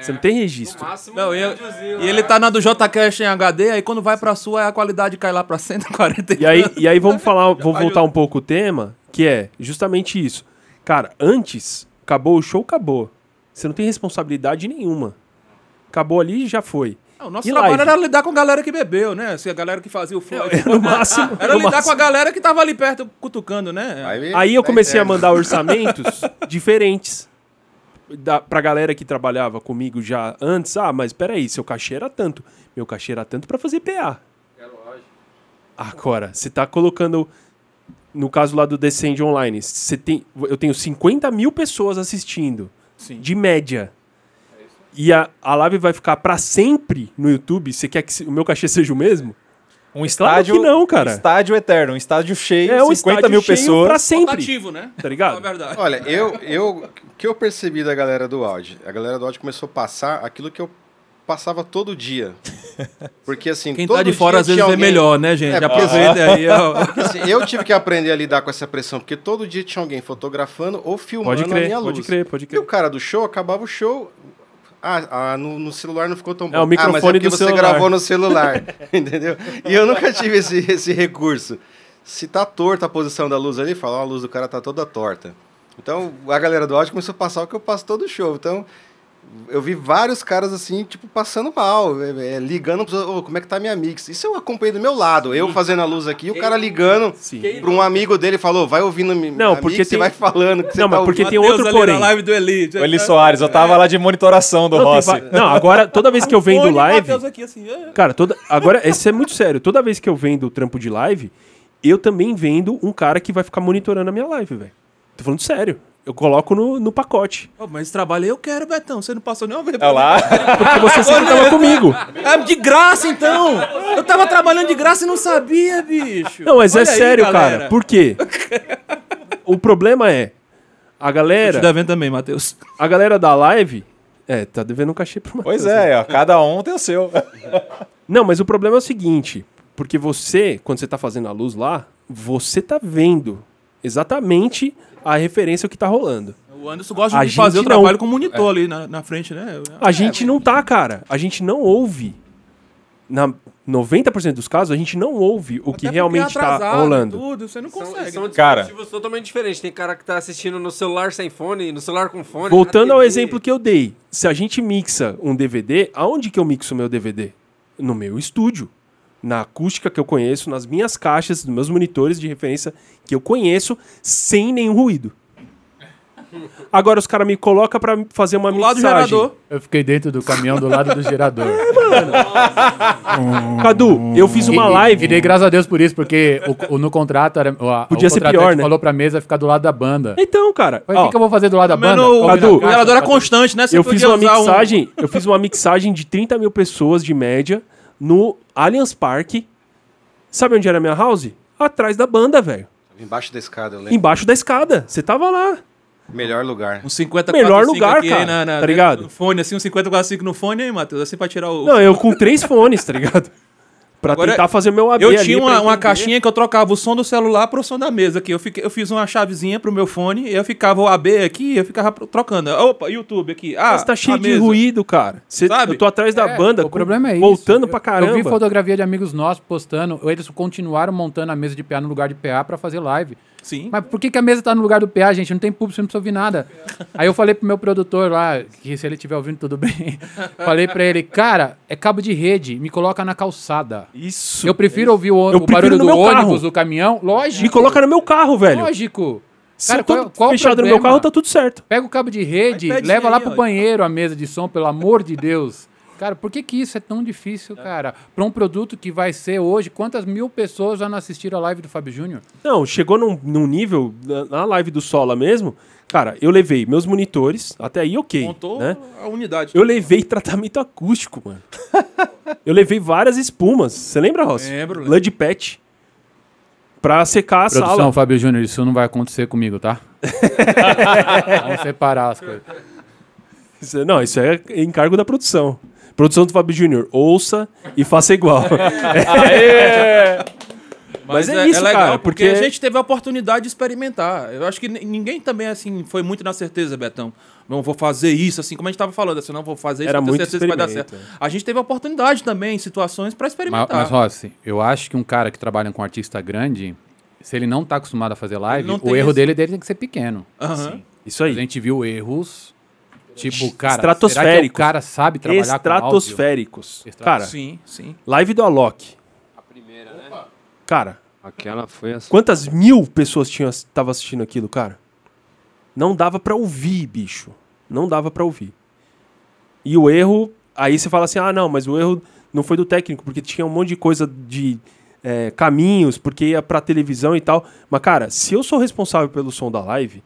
Você não tem registro. Não, e, e ele tá na do JCast em HD, aí quando vai pra sua, a qualidade cai lá pra [LAUGHS] 140. E aí, e aí vamos falar, [LAUGHS] vamos voltar um pouco o tema, que é justamente isso. Cara, antes, acabou o show, acabou. Você não tem responsabilidade nenhuma. Acabou ali e já foi. Não, o nosso E trabalho live? era lidar com a galera que bebeu, né? Se a galera que fazia o flow. no [LAUGHS] máximo- Era no lidar máximo. com a galera que tava ali perto cutucando, né? Aí eu comecei a mandar orçamentos [LAUGHS] diferentes da, pra galera que trabalhava comigo já antes. Ah, mas peraí, seu cachê era tanto. Meu cachê era tanto pra fazer PA. Agora, você tá colocando. No caso lá do Descend Online, você tem, eu tenho 50 mil pessoas assistindo. Sim. De média. E a, a live vai ficar pra sempre no YouTube. Você quer que o meu cachê seja o mesmo? Um Claro estádio. que não, cara. Um estádio eterno, um estádio cheio, É um 50 estádio mil cheio pessoas. pra sempre. Rotativo, né? Tá ligado? É verdade. Olha, eu, eu, o que eu percebi da galera do áudio? A galera do áudio começou a passar aquilo que eu passava todo dia. [LAUGHS] Porque assim, Quem todo tá de dia fora às vezes é alguém- melhor, né, gente? porque- Aproveita aí, ó. [LAUGHS] Porque, assim, eu tive que aprender a lidar com essa pressão, porque todo dia tinha alguém fotografando ou filmando Pode crer, a minha luz. pode crer, pode E o cara do show, acabava o show... Ah, ah, no, no celular não ficou tão bom. É, o ah, mas é microfone porque do você celular. gravou no celular, [LAUGHS] entendeu? E eu nunca tive esse, esse recurso. Se tá torta a posição da luz ali, fala, a luz do cara tá toda torta. Então, a galera do áudio começou a passar o que eu passo todo show. Então, eu vi vários caras assim, tipo, passando mal, é, é, ligando "Ô, como é que tá a minha mix? Isso eu acompanhei do meu lado, eu fazendo a luz aqui, e o cara ligando pra um amigo dele falou, vai ouvindo Não, porque mix e tem- vai falando que você Não, tá mas porque ouvindo. tem outro porém. do Eli. O Eli Soares, eu tava lá de monitoração do Não, Rossi. va- Não, agora, toda vez que eu vendo Fone, live. Aqui, assim, é. Cara, toda, agora, isso é muito sério. Toda vez que eu vendo o trampo de live, eu também vendo um cara que vai ficar monitorando a minha live, velho. Tô falando sério. Eu coloco no, no pacote. Ô, mas esse trabalho aí eu quero, Betão. Você não passou nenhuma vez. É lá. [LAUGHS] Porque você sempre tava comigo. É de graça, então. Eu tava trabalhando de graça e não sabia, bicho. Não, mas é Olha aí, sério, galera. cara. Por quê? o problema é. A galera. Tô te devendo também, Matheus. A galera da live. É, tá devendo um cachê pro Matheus. Pois é, ó, cada um tem o seu. [LAUGHS] Não, mas o problema é o seguinte: porque você, quando você tá fazendo a luz lá, você tá vendo exatamente a referência que tá rolando. O Anderson gosta A de fazer o não. trabalho com o monitor ali na, na frente, né? A gente não tá, cara. A gente não ouve. Na 90% dos casos, a gente não ouve o que Até realmente é tá rolando. Tudo, você não São, consegue. são Cara. dispositivos totalmente diferentes. Tem cara que tá assistindo no celular sem fone, no celular com fone. Voltando ao exemplo que eu dei, se a gente mixa um DVD, aonde que eu mixo o meu DVD? No meu estúdio. Na acústica que eu conheço, nas minhas caixas, nos meus monitores de referência que eu conheço, sem nenhum ruído. Agora os caras me colocam pra fazer uma Do lado do mixagem. gerador. Eu fiquei dentro do caminhão do lado do gerador. [LAUGHS] Cadu, eu fiz uma E- live. E dei graças a Deus por isso, porque o, o- no contrato era, o, a- Podia o ser pior, né? falou pra mesa ficar do lado da banda. Então, cara. Mas o que, que eu vou fazer do lado da banda? Mano, o, Comer na Cadu, o gerador era constante, né? Você eu fiz uma usar um- mixagem, eu fiz uma mixagem de 30 mil pessoas de média no Allianz Parque. Sabe onde era a minha house? Atrás da banda, velho. Embaixo da escada, eu lembro. Embaixo da escada. Você tava lá. Melhor lugar. Um 50 Melhor lugar, cara, tá ligado? No fone, assim, um 50 no fone, hein, Matheus? Assim pra tirar o. Não, eu [LAUGHS] com três fones, tá ligado? Pra Agora, tentar fazer meu AB Eu ali tinha pra uma, uma caixinha que eu trocava o som do celular pro som da mesa aqui. Eu, fiquei, eu fiz uma chavezinha pro meu fone e eu ficava o AB aqui e eu ficava trocando. Opa, YouTube aqui. Ah, Mas tá cheio de mesa. ruído, cara. Cê, Sabe? eu tô atrás da É, banda, o problema é isso. voltando pra Eu- caramba. Eu vi fotografia de amigos nossos postando, eles continuaram montando a mesa de PA no lugar de PA pra fazer live. Sim. Mas por que, que a mesa tá no lugar do PA, gente? Não tem público, você não precisa ouvir nada. Aí eu falei pro meu produtor lá, que se ele estiver ouvindo, tudo bem. [LAUGHS] falei pra ele, cara, é cabo de rede, me coloca na calçada. Isso. Eu prefiro ouvir o, Eu o prefiro barulho do ônibus, carro. do caminhão. Lógico. Me coloca no meu carro, velho. Lógico. Se Cara, eu tô qual- qual o fechado no meu carro, tá tudo certo. Pega o cabo de rede, leva lá aí, pro ó. banheiro a mesa de som, pelo amor de Deus. Cara, por que, que isso é tão difícil, cara? Pra um produto que vai ser hoje, quantas mil pessoas já não assistiram a live do Fábio Júnior? Não, chegou num, num nível, na- na live do Sola mesmo, cara, eu levei meus monitores, até aí ok, Montou né? a unidade. Eu levei tratamento acústico, mano. [LAUGHS] eu levei várias espumas. Você lembra, Rossi? Lembro, lembro. Pet. Pra secar a Produção, sala. Fábio Júnior, isso não vai acontecer comigo, tá? [LAUGHS] Vamos separar as coisas. Isso- Não, isso é encargo da produção. Produção do Fábio Júnior, ouça e faça igual. [LAUGHS] Mas é isso, legal, cara, porque... porque- a gente teve a oportunidade de experimentar. Eu acho que ni- ninguém também, assim, foi muito na certeza, Betão. Não vou fazer isso, assim, como a gente tava falando, assim, não vou fazer isso, Era muito certeza que vai dar certo. A gente teve a oportunidade também, em situações, pra Mas, experimentar. mas, Rossi, eu acho que um cara que trabalha com artista grande, se ele não tá acostumado a fazer live, o erro dele, dele tem que ser pequeno. Aham. Isso A aí. gente viu erros, tipo, cara, Estratosféricos. será que o cara sabe trabalhar com áudio? Estratosféricos. Cara, Sim, sim. live do Alok. A primeira, né? Cara, Aquela foi assim. quantas mil pessoas tinham estavam assistindo aquilo, cara? Não dava pra ouvir, bicho. Não dava pra ouvir. E o erro, aí você fala assim: ah, não, mas o erro não foi do técnico, porque tinha um monte de coisa de é, caminhos, porque ia pra televisão e tal. Mas, cara, se eu sou responsável pelo som da live,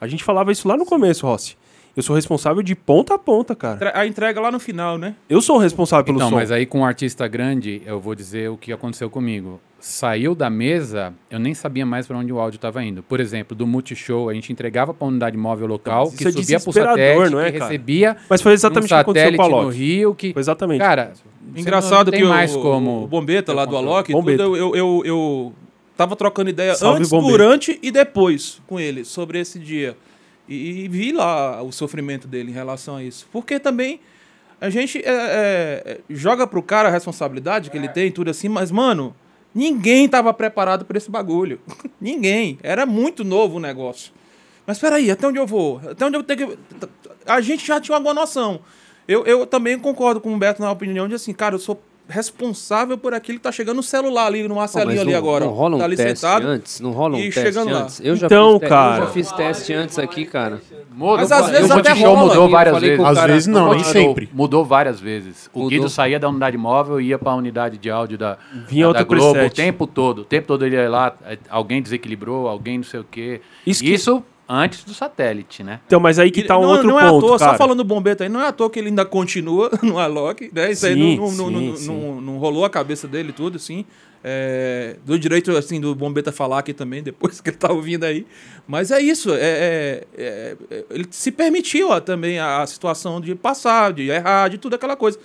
a gente falava isso lá no começo, Rossi. Eu sou responsável de ponta a ponta, cara. A entrega lá no final, né? Eu sou o responsável pelo Então, som. mas aí com um artista grande, eu vou dizer o que aconteceu comigo. saiu da mesa, eu nem sabia mais para onde o áudio estava indo. Por exemplo, do Multishow, a gente entregava para a unidade móvel local, Isso que é subia para o satélite, não é, que cara? recebia Mas foi exatamente o um que aconteceu com o satélite no Alok. Rio, que... Foi exatamente. Cara, Engraçado não que o, mais como o Bombeta lá do Alok, tudo, Bombeta. eu, eu, eu, eu tava trocando ideia Salve, antes, Bombeta. durante e depois com ele sobre esse dia. E, e vi lá o sofrimento dele em relação a isso. Porque também a gente é, é, é, joga pro cara a responsabilidade que ele tem, tudo assim, mas, mano, ninguém tava preparado para esse bagulho. [LAUGHS] ninguém. Era muito novo o negócio. Mas peraí, até onde eu vou? Até onde eu tenho que. A gente já tinha uma boa noção. Eu, eu também concordo com o Beto na opinião de assim, cara, eu sou responsável por aquilo que tá chegando no celular ali, no Marcelinho mas ali não- agora. não rola um tá ali teste sentado antes? Não rola um e teste antes? Eu já Então, fiz cara- Eu já fiz teste antes aqui, cara. Muda, Mas às vezes o até rola. mudou várias vezes. Às cara- vezes não, nem sempre. Mudou várias vezes. O Mudou. Guido saía da unidade móvel e ia para a unidade de áudio da, Vinha da outro Globo preset. o tempo todo. O tempo todo ele ia lá, eh, alguém desequilibrou, alguém não sei o quê. Isso Isso, que- antes do satélite, né? Então, mas aí que tá um não, outro não ponto, é à toa, cara. só falando do Bombeta aí, não é à toa que ele ainda continua [LAUGHS] no Alok, né? Isso aí Sim, não, não, não, sim, não, sim. não- não rolou a cabeça dele tudo, assim. É, do direito, assim, do Bombeta falar aqui também, [LAUGHS] depois que ele tá ouvindo aí. Mas é isso, é, é- é- é- ele se permitiu ó, também a, a situação de passar, de errar, de tudo aquela coisa.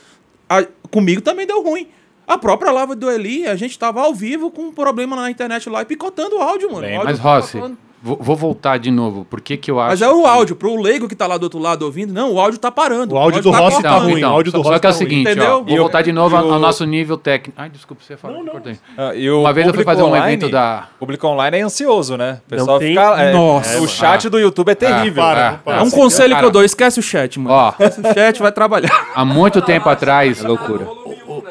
A- comigo também deu ruim. A própria live do Eli, a gente tava ao vivo com um problema na internet lá e picotando o áudio, mano. O áudio Mas, Rossi, falando. Vou, vou voltar de novo. Por que que eu acho... Mas é o que- áudio, pro leigo que tá lá do outro lado ouvindo, não, o áudio tá parando. O áudio do Rossi tá cortando. ruim, o áudio do só, Rossi só que é o tá ruim. seguinte, Entendeu? ó, vou E o- voltar de novo e ao o- nosso nível técnico. Ai, desculpa, você fala. cortei. Ah, e o Uma vez eu fui fazer um online- evento da... O público online é ansioso, né? O pessoal tem- fica. é, Nossa. o chat do YouTube é terrível. para, É. para. É um conselho que eu dou, esquece o chat, mano. Ó, Esquece o chat, vai trabalhar. há muito tempo atrás, É loucura.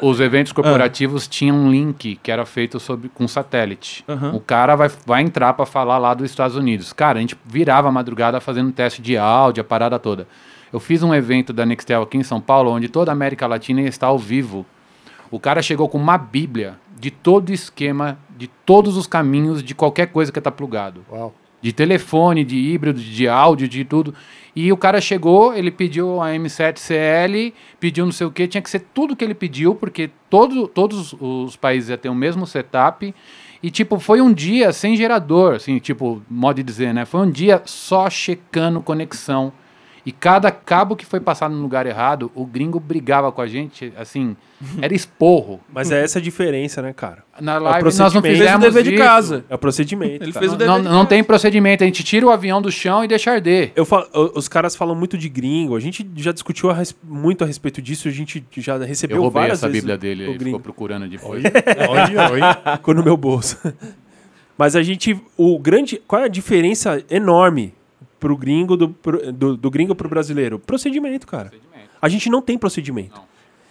Os eventos corporativos tinham um link que era feito sobre, com satélite. Aham. O cara vai, vai entrar para falar lá dos Estados Unidos. Cara, a gente virava a madrugada fazendo teste de áudio, a parada toda. Eu fiz um evento da Nextel aqui em São Paulo, onde toda a América Latina estar ao vivo. O cara chegou com uma bíblia de todo o esquema, de todos os caminhos, de qualquer coisa que tá plugado. Uau. De telefone, de híbrido, de áudio, de tudo. E o cara chegou, ele pediu a M7CL, pediu não sei o que, tinha que ser tudo que ele pediu, porque todo, todos os países iam ter o mesmo setup. E, tipo, foi um dia sem gerador, assim, tipo, modo de dizer, né? Foi um dia só checando conexão. E cada cabo que foi passado no lugar errado, o gringo brigava com a gente, assim, [LAUGHS] era esporro. Mas é essa a diferença, né, cara? Na É o live nós não procedimento. Fez o fizemos dever de isso. casa. É o procedimento. Ele cara. fez o dever Não, de não casa. tem procedimento, a gente tira o avião do chão e deixa arder. Eu falo, os caras falam muito de gringo. A gente já discutiu a res- muito a respeito disso. A gente já recebeu Eu roubei várias essa vezes bíblia dele, o ele ficou gringo. procurando depois. Olha, olha. [LAUGHS] Ficou no meu bolso. Mas a gente. O grande. Qual é a diferença enorme pro gringo do, pro- do, do gringo pro brasileiro? Procedimento, cara. A gente não tem procedimento.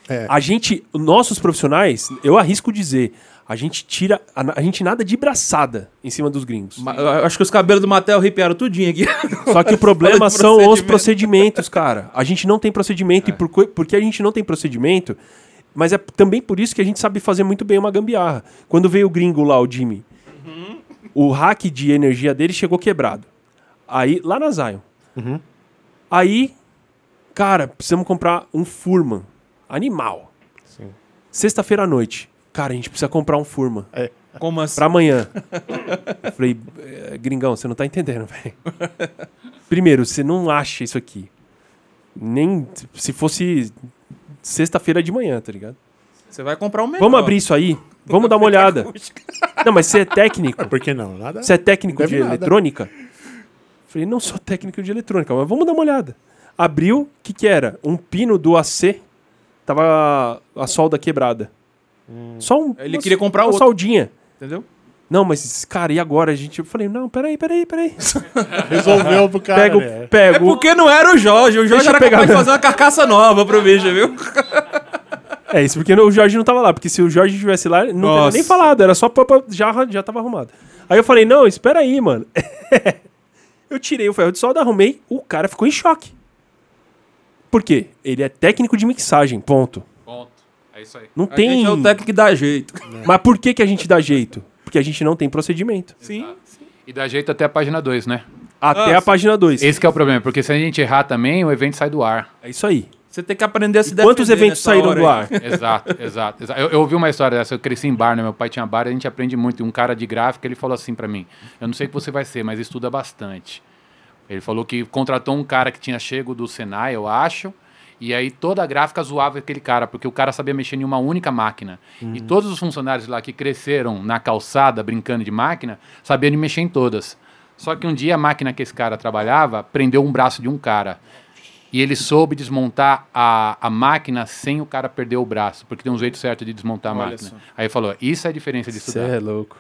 É. A gente. Nossos profissionais, eu arrisco dizer, a gente tira. A, a gente nada de braçada em cima dos gringos. Ma- eu Acho que os cabelos do Matheus arrepiaram tudinho aqui. [LAUGHS] Só que o problema são os procedimento. procedimentos, cara. A gente não tem procedimento. E por, porque a gente não tem procedimento, mas é também por isso que a gente sabe fazer muito bem uma gambiarra. Quando veio o gringo lá, o Jimmy, o hack de energia dele chegou quebrado. Aí, lá na Zion. Aí, cara, precisamos comprar um Furman. Animal. Sexta-feira à noite. Cara, a gente precisa comprar um Furman. Como assim? Pra amanhã. Eu falei, "Eh, gringão, você não tá entendendo, [LAUGHS] velho. Primeiro, você não acha isso aqui. Nem se fosse sexta-feira de manhã, tá ligado? Você vai comprar um melhor. Vamos abrir isso aí? Vamos dar uma [LAUGHS] olhada. Não, mas você é técnico. [LAUGHS] Por que não? Nada. Você é técnico de nada. eletrônica? Falei, não sou técnico de eletrônica, mas vamos dar uma olhada. Abriu, o que que era? Um pino do AC, tava a solda quebrada. Só um. Ele uma- queria comprar uma outro. soldinha. Entendeu? Não, mas, cara, e agora? A gente. Eu falei, não, peraí, peraí, peraí. [LAUGHS] Resolveu pro cara, Pego, né? É pego. porque não era o Jorge. O Jorge Deixa era pegar capaz de fazer uma carcaça nova pro bicho, viu? [LAUGHS] É, isso porque o Jorge não tava lá. Porque se o Jorge estivesse lá, não teria Nossa. nem falado. Era só já, já tava arrumado. Aí eu falei, não, espera aí, mano. [LAUGHS] eu tirei o ferro de solda, arrumei. O cara ficou em choque. Por quê? Ele é técnico de mixagem, ponto. Ponto. É isso aí. Não A tem. gente é o técnico que dá jeito. [LAUGHS] Mas por que, que a gente dá jeito? Porque a gente não tem procedimento. Sim. E dá jeito até a página 2, né? Até Ah, a página 2. Esse que é o problema, porque se a gente errar também, o evento sai do ar. É isso aí. Você tem que aprender a se Quantos defender eventos nessa saíram hora do ar? [LAUGHS] Exato, exato. exato. Eu, eu ouvi uma história dessa, eu cresci em bar, né? Meu pai tinha bar, a gente aprende muito. E um cara de gráfica, ele falou assim pra mim: Eu não sei o que você vai ser, mas estuda bastante. Ele falou que contratou um cara que tinha chego do Senai, eu acho. E aí toda a gráfica zoava aquele cara, porque o cara sabia mexer em uma única máquina. E todos os funcionários lá que cresceram na calçada brincando de máquina, sabiam de mexer em todas. Só que um dia a máquina que esse cara trabalhava prendeu um braço de um cara. E ele soube desmontar a, a máquina sem o cara perder o braço, porque tem um jeito certo de desmontar a Olha máquina. só. Aí ele falou: Isso é a diferença de estudar. é louco.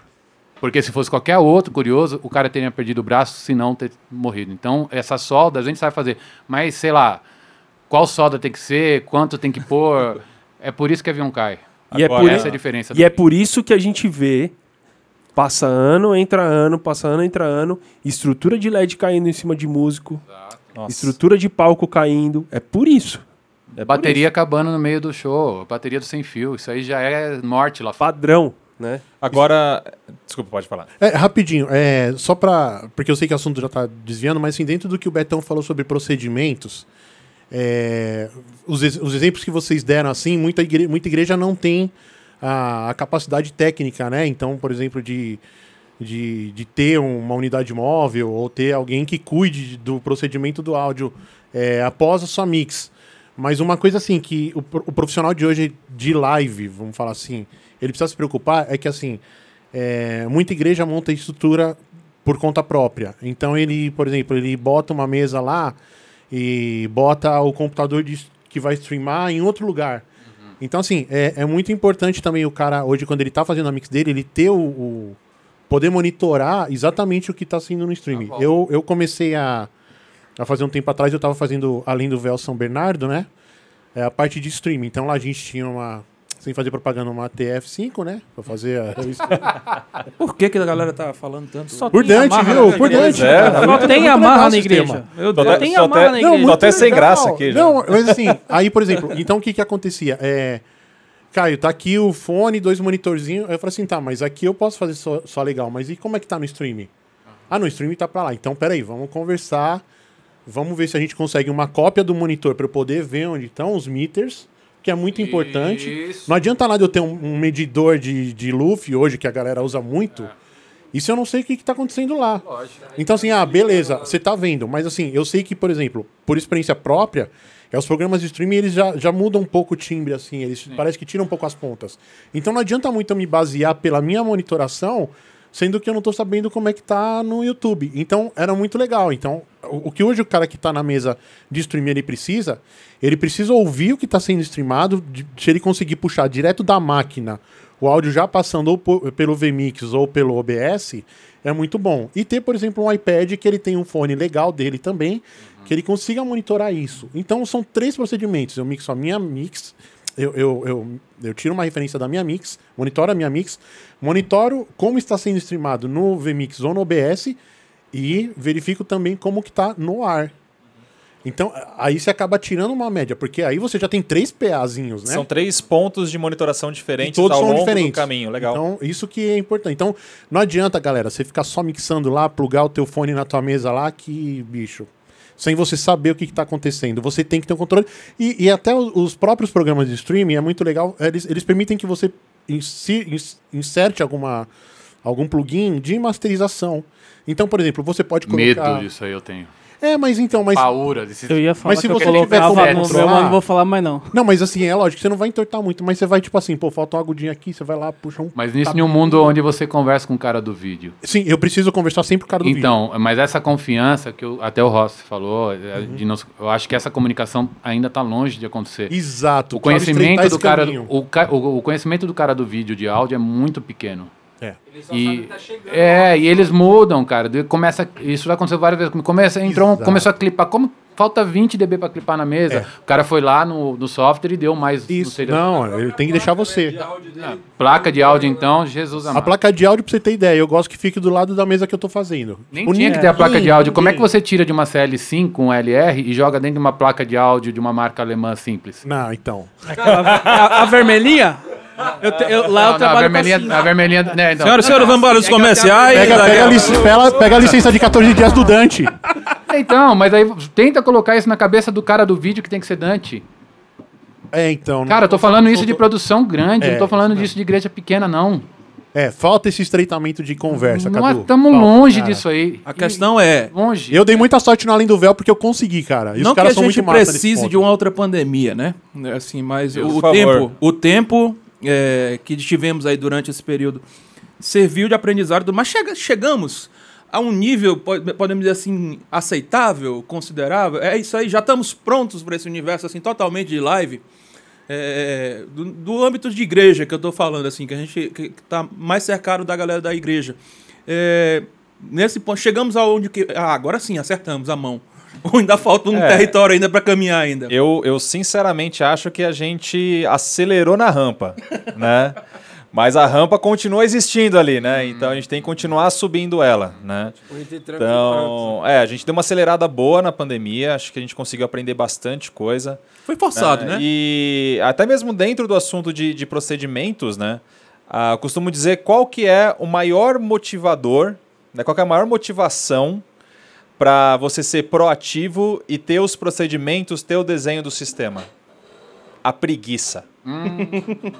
Porque se fosse qualquer outro curioso, o cara teria perdido o braço, se não ter morrido. Então, essa solda a gente sabe fazer. Mas, sei lá, qual solda tem que ser, quanto tem que pôr. [LAUGHS] É por isso que avião cai. E é, por, essa é a diferença. e é por isso que a gente vê, passa ano, entra ano, passa ano, entra ano, estrutura de LED caindo em cima de músico, Nossa. estrutura de palco caindo. É por isso. É por bateria isso. acabando no meio do show, bateria do sem fio. Isso aí já é morte lá fora. Padrão, né? Agora, desculpa, pode falar. É, rapidinho, é, só pra. Porque eu sei que o assunto já tá desviando, mas assim, dentro do que o Betão falou sobre procedimentos, é, os, os exemplos que vocês deram, assim, muita igreja, muita igreja não tem a, a capacidade técnica, né? Então, por exemplo, de, de, de ter uma unidade móvel ou ter alguém que cuide do procedimento do áudio é, após a sua mix. Mas uma coisa assim, que o, o profissional de hoje de live, vamos falar assim, ele precisa se preocupar é que assim, é, muita igreja monta estrutura por conta própria. Então ele, por exemplo, ele bota uma mesa lá e bota o computador de- que vai streamar em outro lugar. Então, assim, é, é muito importante também o cara, hoje, quando ele tá fazendo a mix dele, ele ter o. o- poder monitorar exatamente o que tá saindo no stream. eu, eu comecei a, a fazer um tempo atrás, eu tava fazendo, além do Véu São Bernardo, né? É a parte de streaming. Então lá a gente tinha uma. Sem fazer propaganda, uma TF5, né? Pra fazer a. [LAUGHS] streaming. Por que, que a galera tá falando tanto? Só Por Dante, viu? Por Dante. É, Só tem amarra na igreja. Tem tô amarra na não, igreja. tô até sem graça aqui já. Não, mas assim, aí, por exemplo, então o que que acontecia? É. Caio, tá aqui o fone, dois monitorzinhos. Eu falei assim, tá, mas aqui eu posso fazer só, só legal, mas e como é que tá no streaming? Ah, no streaming tá pra lá. Então, peraí, vamos conversar. Vamos ver se a gente consegue uma cópia do monitor para eu poder ver onde estão os meters, que é muito importante. Não adianta nada eu ter um, um medidor de, de Luffy hoje, que a galera usa muito. Isso eu não sei o que, que tá acontecendo lá. Então, assim, ah, beleza, você tá vendo. Mas, assim, eu sei que, por exemplo, por experiência própria, é, os programas de streaming, eles já, já mudam um pouco o timbre, assim. Eles parece que tiram um pouco as pontas. Então, não adianta muito eu me basear pela minha monitoração, sendo que eu não tô sabendo como é que tá no YouTube. Então, era muito legal. Então, o, o que hoje o cara que tá na mesa de streaming, ele precisa, ele precisa ouvir o que tá sendo streamado, de- se ele conseguir puxar direto da máquina o áudio já passando ou po- pelo VMix ou pelo OBS, é muito bom. E ter, por exemplo, um iPad que ele tem um fone legal dele também, que ele consiga monitorar isso. Então são três procedimentos. Eu mixo a minha mix, eu, eu, eu, eu tiro uma referência da minha mix, monitoro a minha mix, monitoro como está sendo streamado no VMix ou no OBS e verifico também como que está no ar. Então, aí você acaba tirando uma média, porque aí você já tem três PAzinhos, né? São três pontos de monitoração E diferentes todos ao são longo diferentes. do caminho. Legal. Então, isso que é importante. Então, não adianta, galera, você ficar só mixando lá, plugar o teu fone na tua mesa lá, que, bicho, sem você saber o que está acontecendo. Você tem que ter um controle. E, e até os, os próprios programas de streaming, é muito legal, eles, eles permitem que você inserte alguma, algum plugin de masterização. Então, por exemplo, você pode colocar... Medo disso aí eu tenho. É, mas então, mas. Paura desse- Eu ia falar mas se que eu você tiver colocava como no meu, controlar- mas não vou falar mais não. Não, mas assim, é lógico, você não vai entortar muito, mas você vai, tipo assim, pô, falta uma agudinha aqui, você vai lá, puxa um. Mas nisso, tá- em um mundo onde você conversa com o cara do vídeo. Sim, eu preciso conversar sempre com o cara do vídeo. Então, mas essa confiança que eu- até o Ross falou, Uhum. é, de nós- eu acho que essa comunicação ainda está longe de acontecer. Exato. O conhecimento do cara, o, o- o conhecimento do cara do vídeo de áudio é muito pequeno. É. E, é, e eles mudam, cara. De- Começa, isso já aconteceu várias vezes. Começa, entrou, Exato. começou a clipar. Como falta 20 dB para clipar na mesa, o cara foi lá no, no software e deu mais. Isso. Não, ele tem que deixar você. Placa de áudio, então, Jesus A amado. placa de áudio, pra você ter ideia, eu gosto que fique do lado da mesa que eu tô fazendo. Nem Tipo, tinha que ter a placa de áudio. Como é que você tira de uma CL5 um LR e joga dentro de uma placa de áudio de uma marca alemã simples? Não, então. [LAUGHS] A, a vermelhinha? Eu te- eu- lá eu Não, não, a trabalho vermelhinha, com a vermelhinha, né, então. Senhoras e senhores, vamos embora dos comerciais. Pega, pega, a a lic- pega- pega a licença de 14 dias do Dante. Então, mas aí tenta colocar isso na cabeça do cara do vídeo que tem que ser Dante. É, então. Cara, eu tô falando isso de produção grande, É, não tô falando isso disso de igreja pequena, não. É, falta esse estreitamento de conversa, Nós Cadu. estamos longe cara. disso aí. A questão é. Longe. Eu dei muita sorte no Além do Véu porque eu consegui, cara. E não os que a caras são gente precise de uma outra pandemia, né? Assim, mas Por o, tempo, o tempo é, que tivemos aí durante esse período serviu de aprendizado, mas chega- chegamos a um nível, po- podemos dizer assim, aceitável, considerável. É isso aí, já estamos prontos para esse universo assim totalmente de live. É, do, do âmbito de igreja que eu estou falando, assim, que a gente que está mais cercado da galera da igreja. É, nesse ponto, chegamos aonde que. Ah, agora sim, acertamos a mão. [LAUGHS] ainda falta um É. território ainda para caminhar ainda. Eu, eu sinceramente acho que a gente acelerou na rampa, [LAUGHS] né? Mas a rampa continua existindo ali, né? Então a gente tem que continuar subindo ela, né? Então, é, a gente deu uma acelerada boa na pandemia, acho que a gente conseguiu aprender bastante coisa. Foi forçado, né? E até mesmo dentro do assunto de, de procedimentos, né? eu costumo dizer qual que é o maior motivador, né? Qual que é a maior motivação para você ser proativo e ter os procedimentos, ter o desenho do sistema? A preguiça.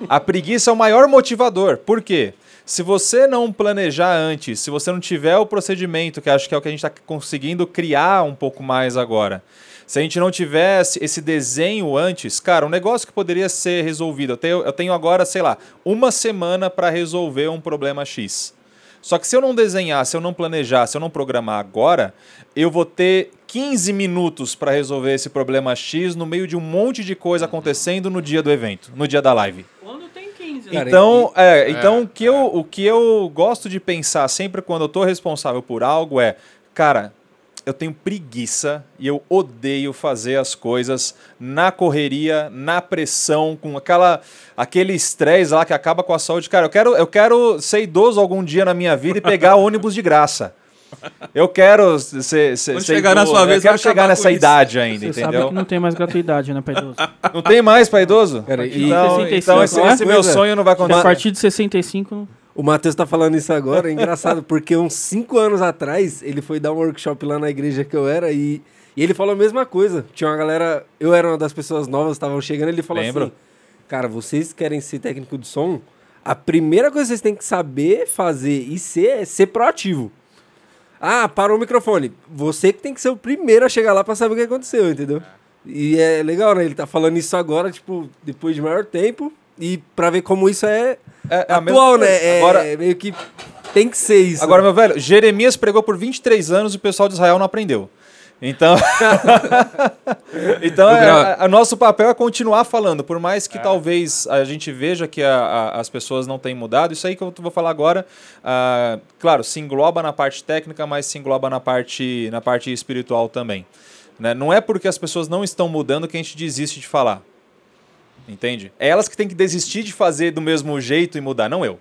A preguiça é o maior motivador. Por quê? Se você não planejar antes, se você não tiver o procedimento, que acho que é o que a gente está conseguindo criar um pouco mais agora, se a gente não tivesse esse desenho antes, cara, um negócio que poderia ser resolvido. Eu tenho, eu tenho agora, sei lá, uma semana para resolver um problema X. Só que se eu não desenhar, se eu não planejar, se eu não programar agora, eu vou ter 15 minutos para resolver esse problema X no meio de um monte de coisa acontecendo no dia do evento, no dia da live. Quando tem 15, Cara, Então, e- é, então o, que eu, o que eu gosto de pensar sempre quando eu tô responsável por algo é, cara, eu tenho preguiça e eu odeio fazer as coisas na correria, na pressão, com aquela aquele estresse lá que acaba com a saúde. Cara, eu quero, eu quero ser idoso algum dia na minha vida e pegar [LAUGHS] ônibus de graça. Eu quero ser, ser, ser chegar na idoso, sua eu vez, quero vai chegar nessa idade ainda, Você entendeu? sabe que não tem mais gratuidade, né, pra idoso? Não tem mais para idoso? Cara, então, 65, então esse, né? esse meu sonho não vai acontecer. A partir de 65... O Matheus tá falando isso agora, é engraçado, porque uns cinco anos atrás ele foi dar um workshop lá na igreja que eu era e, e ele falou a mesma coisa. Tinha uma galera, eu era uma das pessoas novas, estavam chegando, ele falou Lembro. assim: Cara, vocês querem ser técnico de som? A primeira coisa que vocês têm que saber fazer e ser é ser proativo. Ah, parou o microfone. Você que tem que ser o primeiro a chegar lá pra saber o que aconteceu, entendeu? E é legal, né? Ele tá falando isso agora, tipo, depois de maior tempo. E pra ver como isso é, É a atual, né? É Agora- meio que tem que ser isso. Agora, meu velho, Jeremias pregou por 23 anos e o pessoal de Israel não aprendeu. Então, [LAUGHS] então é, a- a nosso papel é continuar falando, por mais que talvez a gente veja que a- a- as pessoas não têm mudado. Isso aí que eu vou falar agora, ah, claro, se engloba na parte técnica, mas se engloba na parte, na parte espiritual também. né? Não é porque as pessoas não estão mudando que a gente desiste de falar. Entende? É elas que têm que desistir de fazer do mesmo jeito e mudar, não eu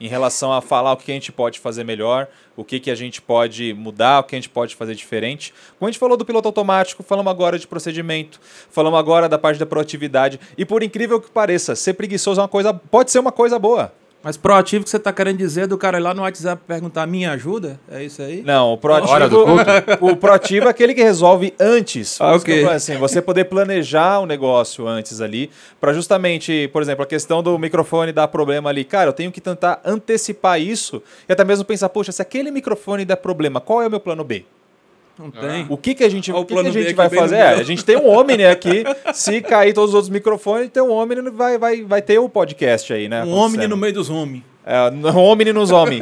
em relação a falar o que a gente pode fazer melhor, o que, que a gente pode mudar, o que a gente pode fazer diferente. Como a gente falou do piloto automático, falamos agora de procedimento, falamos agora da parte da proatividade. E por incrível que pareça, ser preguiçoso é uma coisa, pode ser uma coisa boa. Mas proativo que você tá querendo dizer do cara ir lá no WhatsApp perguntar minha ajuda? É isso aí? Não, o proativo, Hora do culto? o proativo é aquele que resolve antes. Ah, ok. Assim, você poder planejar o negócio antes ali, para justamente, por exemplo, a questão do microfone dar problema ali. Cara, eu tenho que tentar antecipar isso e até mesmo pensar, poxa, se aquele microfone der problema, qual é o meu plano B? Não tem. O que, que a gente, o que que a gente vai fazer? É, a gente tem um Omni aqui. [LAUGHS] Se cair todos os outros microfones, tem um Omni, vai, vai, vai ter o podcast aí, né? Um homem no meio dos homens. É, um Omni nos homens.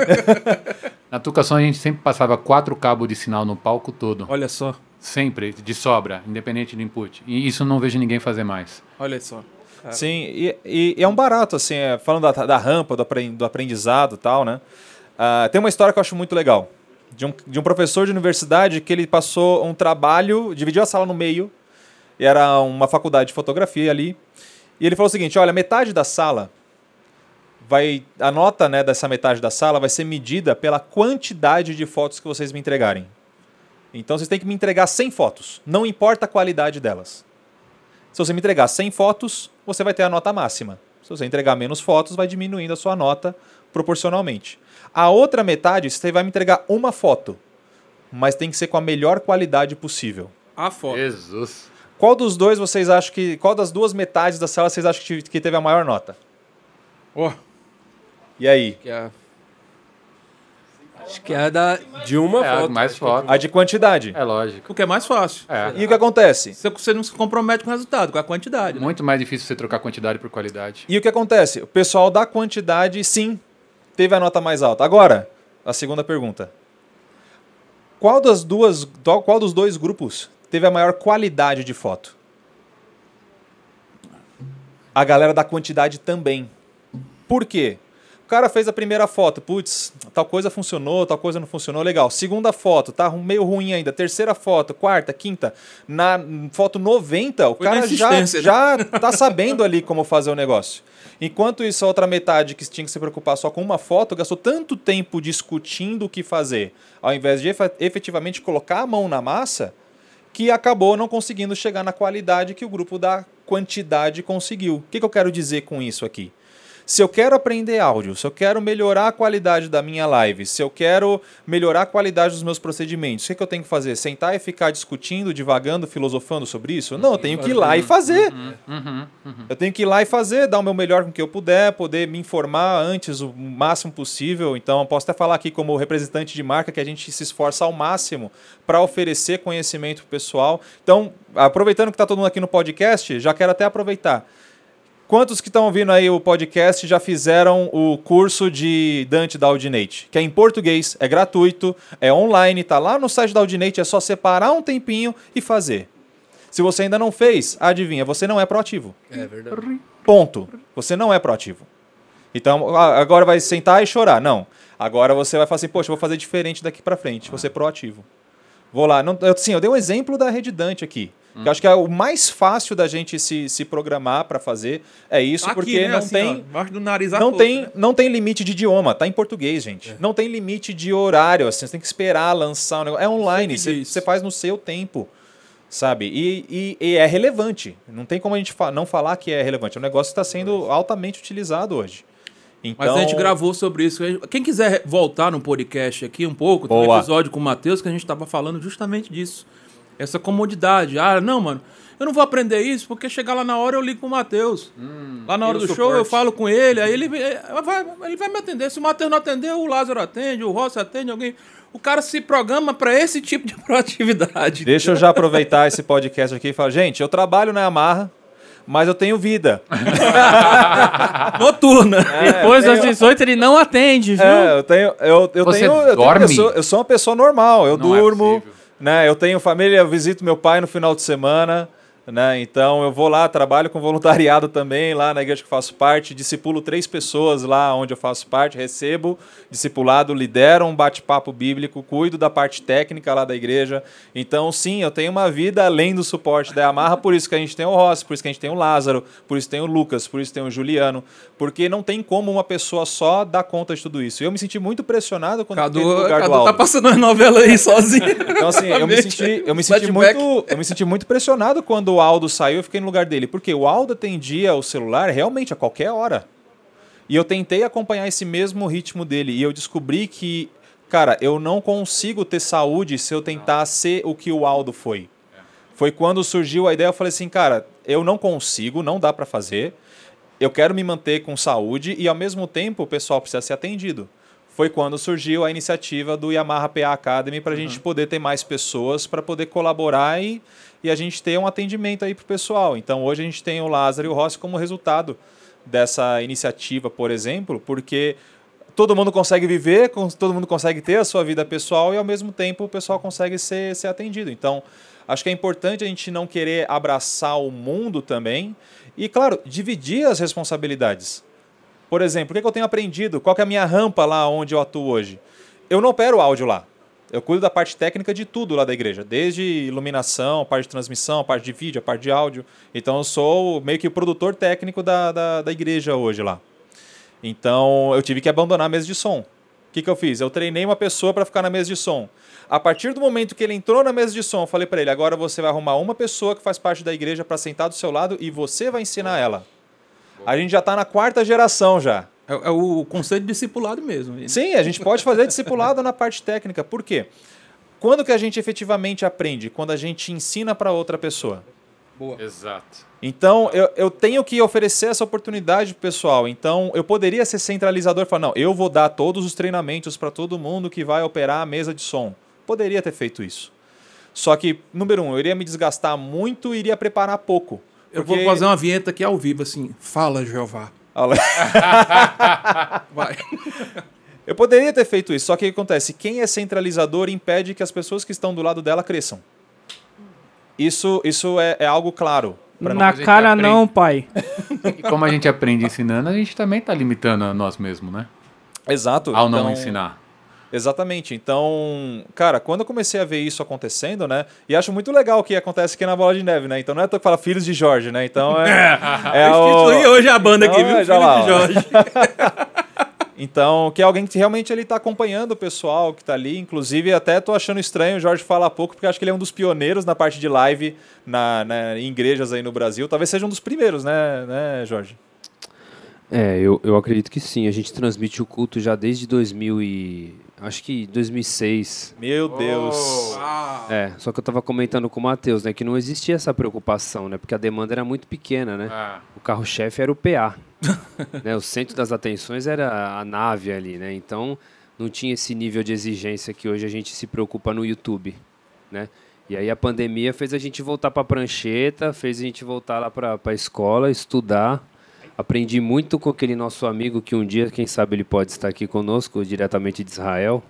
[LAUGHS] Na Tucação a gente sempre passava quatro cabos de sinal no palco todo. Olha só, Sempre, de sobra, independente do input. E isso não vejo ninguém fazer mais. olha só. Sim, e, e- e é um barato, assim, é, falando da, da rampa, do, apren- do aprendizado e tal, né? Ah, tem uma história que eu acho muito legal. De um, de um professor de universidade que ele passou um trabalho, dividiu a sala no meio, e era uma faculdade de fotografia ali. E ele falou o seguinte: olha, metade da sala vai. A nota né, dessa metade da sala vai ser medida pela quantidade de fotos que vocês me entregarem. Então vocês têm que me entregar 100 fotos, não importa a qualidade delas. Se você me entregar 100 fotos, você vai ter a nota máxima. Se você entregar menos fotos, vai diminuindo a sua nota proporcionalmente. A outra metade, você vai me entregar uma foto, mas tem que ser com a melhor qualidade possível. A foto. Jesus. Qual dos dois vocês acham que. Qual das duas metades da sala vocês acham que, teve a maior nota? Ó. E aí? Que é... Acho que é da de uma É, a foto. mais é foto. A de quantidade. É lógico. O que é mais fácil. É. E o que acontece? Você, você não se compromete com o resultado, com a quantidade. né? Muito mais difícil você trocar quantidade por qualidade. E o que acontece? O pessoal da quantidade, sim, teve a nota mais alta. Agora, a segunda pergunta. Qual das duas, qual dos dois grupos teve a maior qualidade de foto? A galera da quantidade também. Por quê? O cara fez a primeira foto, putz, tal coisa funcionou, tal coisa não funcionou, legal. Segunda foto, tá meio ruim ainda. Terceira foto, quarta, quinta. Na foto 90, o Foi cara já, né? já tá sabendo ali como fazer o negócio. Enquanto isso, a outra metade que tinha que se preocupar só com uma foto, gastou tanto tempo discutindo o que fazer, ao invés de efe- efetivamente colocar a mão na massa, que acabou não conseguindo chegar na qualidade que o grupo da quantidade conseguiu. O que, que eu quero dizer com isso aqui? Se eu quero aprender áudio, se eu quero melhorar a qualidade da minha live, se eu quero melhorar a qualidade dos meus procedimentos, o que, que eu tenho que fazer? Sentar e ficar discutindo, divagando, filosofando sobre isso? Não, eu tenho que ir lá e fazer. Uhum, Eu tenho que ir lá e fazer, dar o meu melhor com o que eu puder, poder me informar antes o máximo possível. Então, eu posso até falar aqui como representante de marca que a gente se esforça ao máximo para oferecer conhecimento pro pessoal. Então, aproveitando que está todo mundo aqui no podcast, já quero até aproveitar. Quantos que estão ouvindo aí o podcast já fizeram o curso de Dante da Audinate? Que é em português, é gratuito, é online, tá lá no site da Audinate, é só separar um tempinho e fazer. Se você ainda não fez, adivinha, você não é proativo. É verdade. Ponto. Você não é proativo. Então, agora vai sentar e chorar. Não. Agora você vai falar assim, poxa, vou fazer diferente daqui pra frente. Vou ser proativo. Vou lá. Não, eu, sim, eu dei um exemplo da Rede Dante Que eu acho que é o mais fácil da gente se, se programar pra fazer. É isso, Aqui, porque né, não assim, tem. ó, do nariz Não força, tem, né? não tem limite de idioma, tá em português, gente. Não tem limite de horário, assim, você tem que esperar lançar o negócio. É online, você, você faz no seu tempo, sabe? E, e- e é relevante. Não tem como a gente fa- não falar que é relevante. É um negócio que está sendo altamente utilizado hoje. Então, Mas a gente gravou sobre isso. Quem quiser voltar no podcast aqui um pouco, tem um Boa. episódio com o Matheus que a gente tava falando justamente disso. Essa comodidade. Ah, não, mano, eu não vou aprender isso porque chegar lá na hora eu ligo pro Matheus. lá na hora do o show eu suporte? falo com ele, aí ele, eh, vai, ele vai me atender. Se o Matheus não atender, o Lázaro atende, o Rossi atende, alguém. O cara se programa pra esse tipo de [LAUGHS] proatividade. Deixa eu já aproveitar esse podcast aqui e falar, gente, eu trabalho na Yamaha, mas eu tenho vida. [LAUGHS] Noturna. Depois das 18 ele não atende, viu? É, eu tenho. Eu, eu Você tenho, eu tenho dorme? pessoa- eu sou uma pessoa normal, eu Não é durmo, né? Eu tenho família, eu visito meu pai no final de semana. Né? Então eu vou lá, trabalho com voluntariado também, lá na igreja que eu faço parte, discipulo três pessoas lá onde eu faço parte, recebo discipulado, lidero um bate-papo bíblico, cuido da parte técnica lá da igreja. Então, sim, eu tenho uma vida além do suporte da Yamaha, por isso que a gente tem o Ross, por isso que a gente tem o Lázaro, por isso tem o Lucas, por isso tem o Juliano, porque não tem como uma pessoa só dar conta de tudo isso. Eu me senti muito pressionado quando fiquei no Cadu, lugar do Cadu Aldo. tá passando as novelas aí sozinho. Então, assim, eu me senti, eu me senti muito, eu me senti muito pressionado quando o Aldo saiu, eu fiquei no lugar dele, porque o Aldo atendia o celular realmente a qualquer hora. E eu tentei acompanhar esse mesmo ritmo dele e eu descobri que, cara, eu não consigo ter saúde se eu tentar ser o que o Aldo foi. Foi quando surgiu a ideia, eu falei assim, cara, eu não consigo, não dá pra fazer. Eu quero me manter com saúde e ao mesmo tempo o pessoal precisa ser atendido. Foi quando surgiu a iniciativa do Yamaha PA Academy para a gente poder ter mais pessoas para poder colaborar e, e a gente ter um atendimento aí para o pessoal. Então hoje a gente tem o Lázaro e o Rossi como resultado dessa iniciativa, por exemplo, porque todo mundo consegue viver, todo mundo consegue ter a sua vida pessoal e ao mesmo tempo o pessoal consegue ser, ser atendido. Então, acho que é importante a gente não querer abraçar o mundo também e, claro, dividir as responsabilidades. Por exemplo, o que, que eu tenho aprendido? Qual é a minha rampa lá onde eu atuo hoje? Eu não opero áudio lá. Eu cuido da parte técnica de tudo lá da igreja, desde iluminação, parte de transmissão, parte de vídeo, parte de áudio. Então eu sou meio que o produtor técnico da, da, da igreja hoje lá. Então eu tive que abandonar a mesa de som. O que, que eu fiz? Eu treinei uma pessoa para ficar na mesa de som. A partir do momento que ele entrou na mesa de som, eu falei para ele: agora você vai arrumar uma pessoa que faz parte da igreja para sentar do seu lado e você vai ensinar ela. A gente já está na quarta geração já. É, é o conceito de discipulado mesmo. Sim, a gente pode fazer discipulado na parte técnica. Por quê? Quando que a gente efetivamente aprende? Quando a gente ensina para outra pessoa. Boa. Exato. Então, eu, eu tenho que oferecer essa oportunidade pro pessoal. Então, eu poderia ser centralizador e falar, não, eu vou dar todos os treinamentos para todo mundo que vai operar a mesa de som. Poderia ter feito isso. Só que, número um, eu iria me desgastar muito e iria preparar pouco. Eu Porque- vou fazer uma vinheta aqui ao vivo, assim. Fala, Jeová. [LAUGHS] Vai. Eu poderia ter feito isso, só que o que acontece? Quem é centralizador impede que as pessoas que estão do lado dela cresçam. Isso, isso é, é algo claro. Na mim. cara não, pai. E como a gente aprende ensinando, a gente também está limitando a nós mesmos, né? Exato. Ao não então- ensinar. Exatamente. Então, cara, quando eu comecei a ver isso acontecendo, né? E acho muito legal o que acontece aqui na Bola de Neve, né? Então não é tu que fala Filhos de Jorge, né? Então é. [LAUGHS] Eu instituí hoje a banda aqui, viu? é, Filhos lá, de. Jorge. [LAUGHS] Então, que é alguém que realmente ele tá acompanhando o pessoal que tá ali. Inclusive, até tô achando estranho o Jorge falar pouco, porque acho que ele é um dos pioneiros na parte de live na, na- em igrejas aí no Brasil. Talvez seja um dos primeiros, né, né Jorge? É, eu, eu acredito que sim. A gente transmite o culto já desde 2000 e... Acho que 2006. Meu Deus. É, só que eu tava comentando com o Matheus, né? Que não existia essa preocupação, né? Porque a demanda era muito pequena, né? Ah. O carro-chefe era o PA. [LAUGHS] né? O centro das atenções era a nave ali, né? Então, não tinha esse nível de exigência que hoje a gente se preocupa no YouTube, né? E aí a pandemia fez a gente voltar para a prancheta, fez a gente voltar lá para a escola, estudar. Aprendi muito com aquele nosso amigo que um dia, quem sabe, ele pode estar aqui conosco, diretamente de Israel.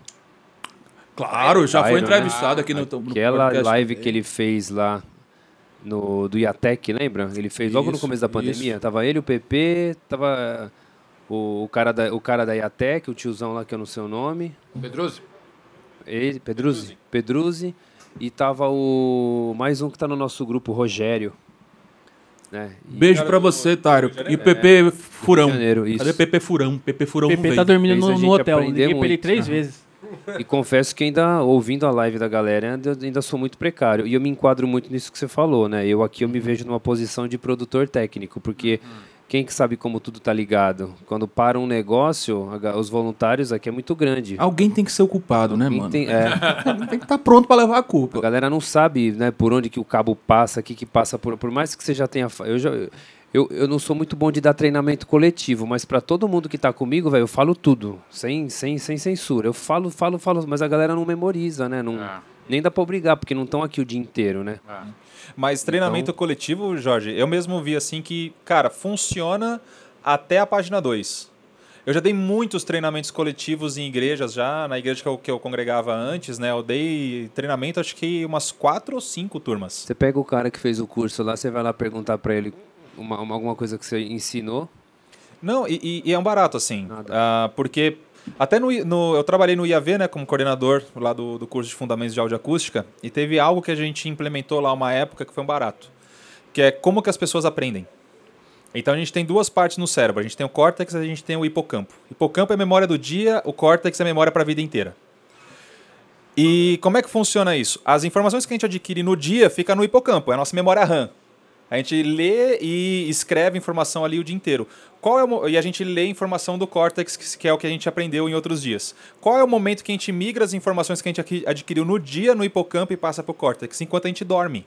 Claro, já foi Cairo, entrevistado né? aqui no, no Aquela podcast. live que ele fez lá no do Iatec, lembra? Ele fez logo no Isso, começo da pandemia. isso. Tava ele, o PP, tava o, o cara da o cara da Iatec, o tiozão lá que eu não sei o nome. Pedroso? Ele, Pedruzzi, Pedruzzi e tava o mais um que tá no nosso grupo, o Rogério. E- Beijo pra você, Tário. E PP Furão. Rio de Janeiro, isso. Cadê PP Furão? PP Furão PP não tá dormindo a no, no gente hotel. aprender Liguei pra ele muito. três vezes. E confesso que ainda, ouvindo a live da galera, ainda, ainda sou muito precário. E eu me enquadro muito nisso que você falou, né? Eu aqui eu me vejo numa posição de produtor técnico, porque quem que sabe como tudo tá ligado? Quando para um negócio, os voluntários aqui é muito grande. Alguém tem que ser o culpado, né, Alguém mano? tem- [LAUGHS] é. tem que estar pronto pra levar a culpa. A galera não sabe, né, por onde que o cabo passa, o que que passa por, por mais que você já tenha, eu já eu, eu não sou muito bom de dar treinamento coletivo, mas para todo mundo que tá comigo, velho, eu falo tudo, sem, sem, sem censura. Eu falo, falo, falo, mas a galera não memoriza, né? Não, Nem dá pra obrigar, porque não estão aqui o dia inteiro, né? Mas treinamento Então- coletivo, Jorge, eu mesmo vi assim que, cara, funciona até a página 2. Eu já dei muitos treinamentos coletivos em igrejas já, na igreja que eu, que eu congregava antes, né? Eu dei treinamento, acho que umas quatro ou cinco turmas. Você pega o cara que fez o curso lá, você vai lá perguntar para ele uma, uma- alguma coisa que você ensinou. Não, e, e- é um barato, assim. Ah, porque até no, no- eu trabalhei no IAV, né, como coordenador lá do, do curso de Fundamentos de Audioacústica, e teve algo que a gente implementou lá uma época que foi um barato, que é como que as pessoas aprendem. Então a gente tem duas partes no cérebro. A gente tem o córtex e a gente tem o hipocampo. Hipocampo é a memória do dia, o córtex é a memória para a vida inteira. E como é que funciona isso? As informações que a gente adquire no dia fica no hipocampo, é a nossa memória RAM. A gente lê e escreve informação ali o dia inteiro. Qual é o e a gente lê informação do córtex, que é o que a gente aprendeu em outros dias. Qual é o momento que a gente migra as informações que a gente adquiriu no dia no hipocampo e passa para o córtex? Enquanto a gente dorme.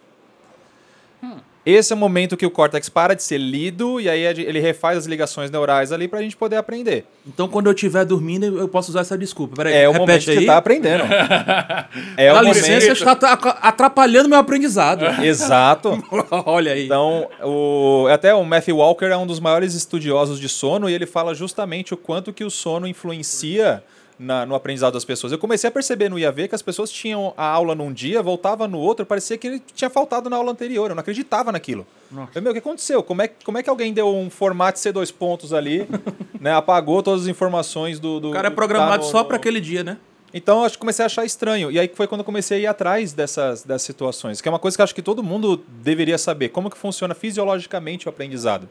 Esse é o momento que o córtex para de ser lido e aí ele refaz as ligações neurais ali para a gente poder aprender. Então, quando eu estiver dormindo, eu posso usar essa desculpa. Peraí, É o momento que aí. você tá aprendendo. [LAUGHS] É Dá o licença, momento- está tá atrapalhando meu aprendizado. [LAUGHS] Exato. [LAUGHS] Olha aí. Então, o, até o Matthew Walker é um dos maiores estudiosos de sono e ele fala justamente o quanto que o sono influencia na- no aprendizado das pessoas. Eu comecei a perceber no IAV que as pessoas tinham a aula num dia, voltava no outro, parecia que ele tinha faltado na aula anterior. Eu não acreditava naquilo. Eu, meu, o que aconteceu? Como é, como é que alguém deu um formato C2 pontos ali, [LAUGHS] né, apagou todas as informações do... do O cara é do- programado no- só pra aquele dia, né? então, acho que comecei a achar estranho. E aí foi quando eu comecei a ir atrás dessas, dessas situações, que é uma coisa que acho que todo mundo deveria saber. Como que funciona fisiologicamente o aprendizado.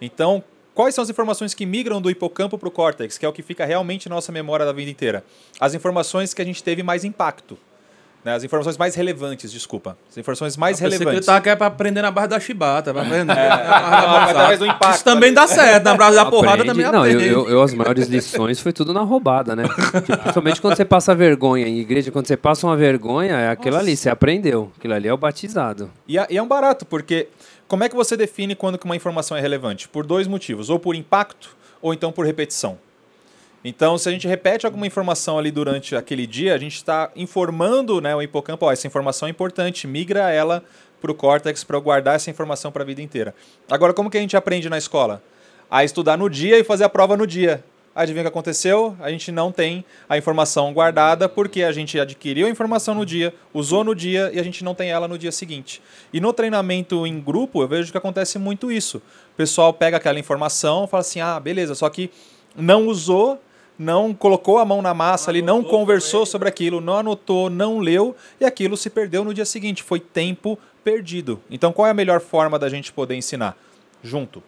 Então, quais são as informações que migram do hipocampo para o córtex, que é o que fica realmente na nossa memória da vida inteira? As informações que a gente teve mais impacto. Né? As informações mais relevantes, desculpa. As informações mais Eu pensei que relevantes. aqui pra aprender na base da chibata, vai aprender. [LAUGHS] É, através do impacto, Isso também dá certo, na base da porrada Aprende. também Não, eu, aprende. eu, eu, as maiores lições foi tudo na roubada, né? [LAUGHS] Tipo, principalmente quando você passa vergonha em igreja, quando você passa uma vergonha, é aquilo ali, você aprendeu. Aquilo ali é o batizado. E, é- e é um barato, porque como é que você define quando que uma informação é relevante? Por dois motivos, ou por impacto, ou então por repetição. Então, se a gente repete alguma informação ali durante aquele dia, a gente está informando né, o hipocampo, essa informação é importante, migra ela para o córtex para guardar essa informação para a vida inteira. Agora, como que a gente aprende na escola? A estudar no dia e fazer a prova no dia. Adivinha o que aconteceu? A gente não tem a informação guardada porque a gente adquiriu a informação no dia, usou no dia e a gente não tem ela no dia seguinte. E no treinamento em grupo, eu vejo que acontece muito isso. O pessoal pega aquela informação fala assim: ah, beleza, só que não usou, não colocou a mão na massa ali, não conversou sobre aquilo, não anotou, não leu e aquilo se perdeu no dia seguinte. Foi tempo perdido. Então, qual é a melhor forma da gente poder ensinar? Junto.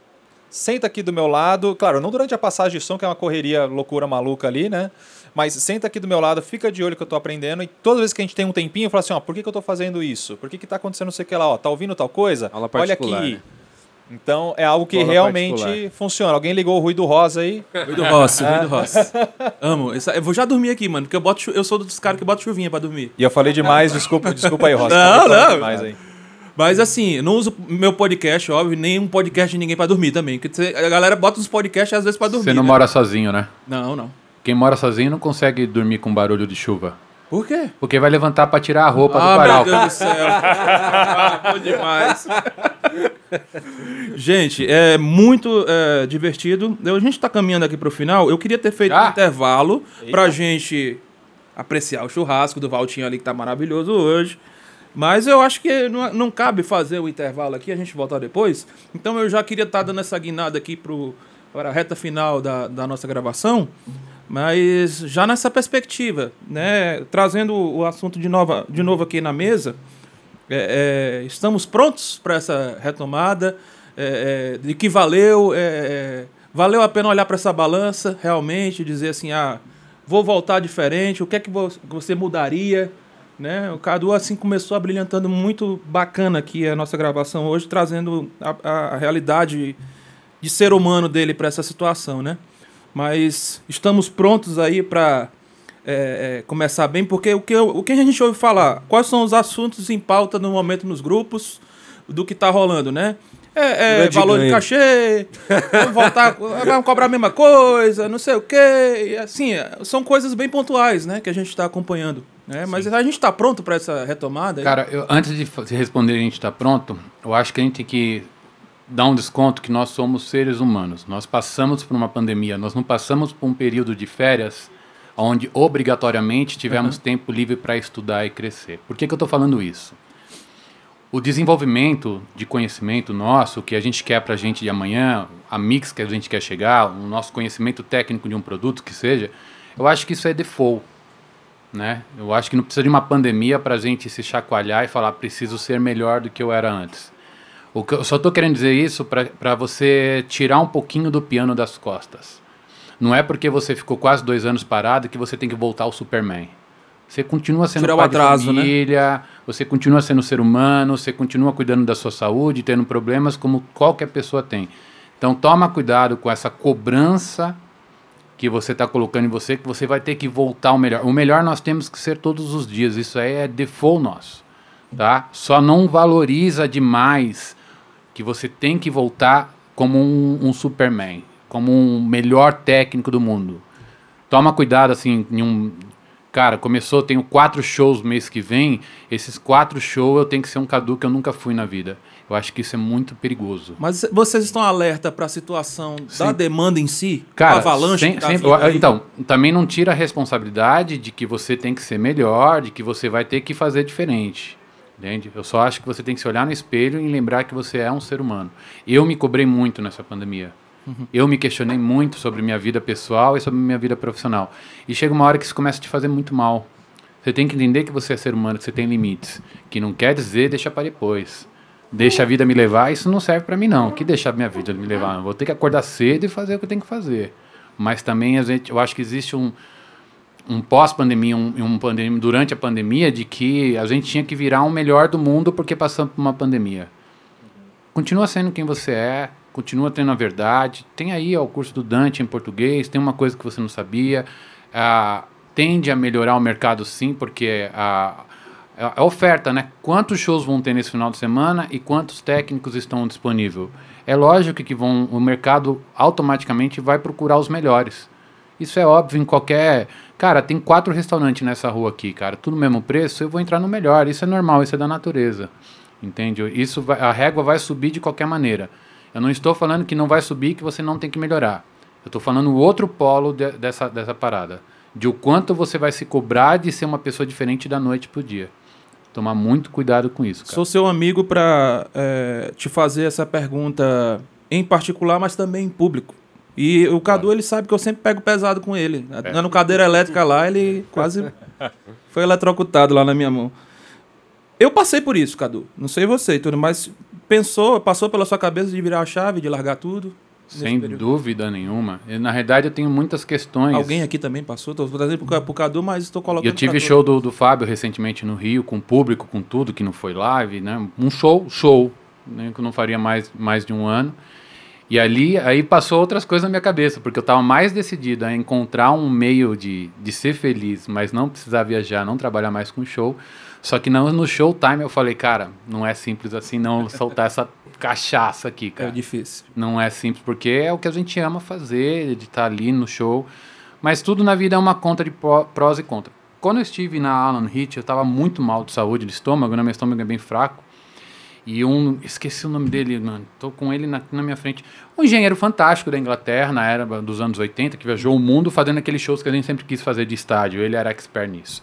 Senta aqui do meu lado, claro, não durante a passagem de som, que é uma correria loucura maluca ali, né? Mas senta aqui do meu lado, fica de olho que eu tô aprendendo, e toda vez que a gente tem um tempinho, eu falo assim, ó, por que, que eu tô fazendo isso? Por que, que tá acontecendo não sei o que lá, ó? Tá ouvindo tal coisa? Olha particular, aqui. né? Então é algo que Escola realmente particular. funciona. Alguém ligou o ruído rosa aí? Ruído Rossi, É. Ruído Rossi. Amo. Essa- Eu vou já dormir aqui, mano, porque eu, boto, eu sou dos caras que botam chuvinha pra dormir. E eu falei demais, desculpa, desculpa aí, Rosa. Não, não. demais aí. Mas assim, não uso meu podcast, óbvio, nem um podcast de ninguém pra dormir também. Porque a galera bota os podcasts às vezes pra dormir. Você não né? mora sozinho, né? Não, não. Quem mora sozinho não consegue dormir com barulho de chuva. Por quê? Porque vai levantar pra tirar a roupa Ah, do meu varal. Deus do céu. [LAUGHS] Ah, bom demais. Gente, é muito é, divertido. Eu- A gente está caminhando aqui para o final. Eu queria ter feito um intervalo para a gente apreciar o churrasco do Valtinho ali, que tá maravilhoso hoje. Mas eu acho que não, não cabe fazer o intervalo aqui, a gente voltar depois. Então eu já queria estar dando essa guinada aqui pro, para a reta final da, da nossa gravação. Mas já nessa perspectiva, né? Trazendo o assunto de, nova, de novo aqui na mesa. É, é, estamos prontos para essa retomada? É, é, de que valeu? é, é, valeu a pena olhar para essa balança realmente, dizer assim, ah, vou voltar diferente, o que é que vo- você mudaria? Né? O Cadu assim começou abrilhantando muito bacana aqui a nossa gravação hoje, trazendo a, a- realidade de ser humano dele para essa situação, né? Mas estamos prontos aí para começar bem, porque o que, o que a gente ouve falar? Quais são os assuntos em pauta no momento nos grupos do que está rolando, né? É, é Grande valor de ganho. cachê, vamos voltar, vamos cobrar a mesma coisa, não sei o quê. E, assim, é, são coisas bem pontuais, né, que a gente está acompanhando. Né? Mas a gente está pronto para essa retomada? Cara, eu- antes de de responder a gente está pronto, eu acho que a gente tem que dar um desconto que nós somos seres humanos. Nós passamos por uma pandemia, nós não passamos por um período de férias onde obrigatoriamente tivemos tempo livre para estudar e crescer. Por que, que eu estou falando isso? O desenvolvimento de conhecimento nosso, o que a gente quer para a gente de amanhã, a mix que a gente quer chegar, o nosso conhecimento técnico de um produto que seja, eu acho que isso é default. Né? Eu acho que não precisa de uma pandemia para a gente se chacoalhar e falar preciso ser melhor do que eu era antes. O que eu só estou querendo dizer isso para você tirar um pouquinho do piano das costas. Não é porque você ficou quase dois anos parado que você tem que voltar ao Superman. Você continua sendo Tirar pai atraso, de né? família, você continua sendo ser humano, você continua cuidando da sua saúde, tendo problemas como qualquer pessoa tem. Então toma cuidado com essa cobrança que você está colocando em você, que você vai ter que voltar ao melhor. O melhor nós temos que ser todos os dias. Isso aí é default nosso, tá? Só não valoriza demais que você tem que voltar como um, um Superman, como um melhor técnico do mundo. Toma cuidado, assim, em um... Cara, começou, tenho quatro shows mês que vem, esses quatro shows eu tenho que ser um Cadu que eu nunca fui na vida. Eu acho que isso é muito perigoso. Mas vocês estão alerta para a situação da Sim. demanda em si? Cara, avalanche sem- tá sem- vindo aí? então, também não tira a responsabilidade de que você tem que ser melhor, de que você vai ter que fazer diferente. Entende? Eu só acho que você tem que se olhar no espelho e lembrar que você é um ser humano. Eu me cobrei muito nessa pandemia. Uhum. Eu me questionei muito sobre minha vida pessoal e sobre minha vida profissional. E chega uma hora que isso começa a te fazer muito mal. Você tem que entender que você é ser humano, que você tem limites. Que não quer dizer deixa para depois. Deixa a vida me levar, isso não serve para mim não. Que deixar a minha vida me levar? Eu vou ter que acordar cedo e fazer o que eu tenho que fazer. Mas também a gente, eu acho que existe um um pós-pandemia, um, um pandemia, durante a pandemia, de que a gente tinha que virar um melhor do mundo porque passamos por uma pandemia. Continua sendo quem você é, continua tendo a verdade. Tem aí ó, o curso do Dante em português, tem uma coisa que você não sabia. Ah, tende a melhorar o mercado sim, porque a, a oferta, né? Quantos shows vão ter nesse final de semana e quantos técnicos estão disponíveis? É lógico que vão, o mercado automaticamente vai procurar os melhores. Isso é óbvio em qualquer. Cara, tem quatro restaurantes nessa rua aqui, cara, tudo mesmo preço, eu vou entrar no melhor. Isso é normal, isso é da natureza. Entende? Isso vai, a régua vai subir de qualquer maneira. Eu não estou falando que não vai subir, que você não tem que melhorar. Eu estou falando o outro polo de, dessa, dessa parada. De o quanto você vai se cobrar de ser uma pessoa diferente da noite pro dia. Tomar muito cuidado com isso, cara. Sou seu amigo para te fazer essa pergunta em particular, mas também em público. E o Cadu, ele sabe que eu sempre pego pesado com ele. É. Dando cadeira elétrica lá, ele quase [LAUGHS] foi eletrocutado lá na minha mão. Eu passei por isso, Cadu. Não sei você, tudo, mas pensou, passou pela sua cabeça de virar a chave, de largar tudo? Sem dúvida nenhuma. E, Na verdade, eu tenho muitas questões. Alguém aqui também passou? Estou trazendo pro, pro Cadu, mas estou colocando. Eu tive show do, do Fábio recentemente no Rio, com público, com tudo, que não foi live, né? Um show, show, né? que eu não faria mais, mais de um ano. E ali, aí passou outras coisas na minha cabeça, porque eu estava mais decidido a encontrar um meio de, de ser feliz, mas não precisar viajar, não trabalhar mais com show. Só que não, no showtime eu falei, cara, não é simples assim não soltar essa cachaça aqui, cara. É difícil. Não é simples, porque é o que a gente ama fazer, de estar ali no show. Mas tudo na vida é uma conta de pró- prós e contras. Quando eu estive na Alan Hit, eu estava muito mal de saúde de estômago, né? meu estômago é bem fraco. E um, esqueci o nome dele, mano. Tô com ele na, na minha frente. Um engenheiro fantástico da Inglaterra, na era dos anos 80, que viajou o mundo fazendo aqueles shows que a gente sempre quis fazer de estádio. Ele era expert nisso.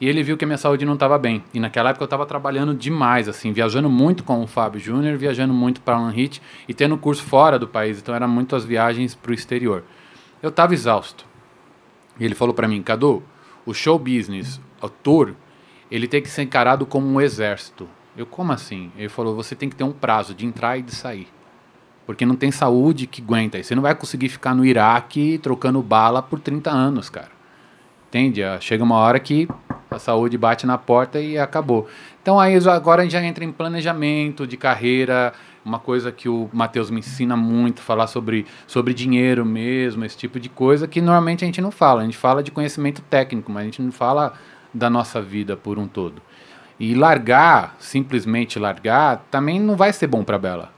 E ele viu que a minha saúde não estava bem. E naquela época eu estava trabalhando demais, assim, viajando muito com o Fábio Júnior, viajando muito para Alan Hit e tendo curso fora do país. Então eram muitas viagens para o exterior. Eu estava exausto. E ele falou para mim, Cadu, o show business, o tour, ele tem que ser encarado como um exército. Eu, como assim? Ele falou, você tem que ter um prazo de entrar e de sair. Porque não tem saúde que aguenta. Você não vai conseguir ficar no Iraque trocando bala por 30 anos, cara. Entende? Ah, Chega uma hora que a saúde bate na porta e acabou. Então aí agora a gente já entra em planejamento de carreira, uma coisa que o Matheus me ensina muito, falar sobre, sobre dinheiro mesmo, esse tipo de coisa que normalmente a gente não fala. A gente fala de conhecimento técnico, mas a gente não fala da nossa vida por um todo. E largar, simplesmente largar, também não vai ser bom para Bela.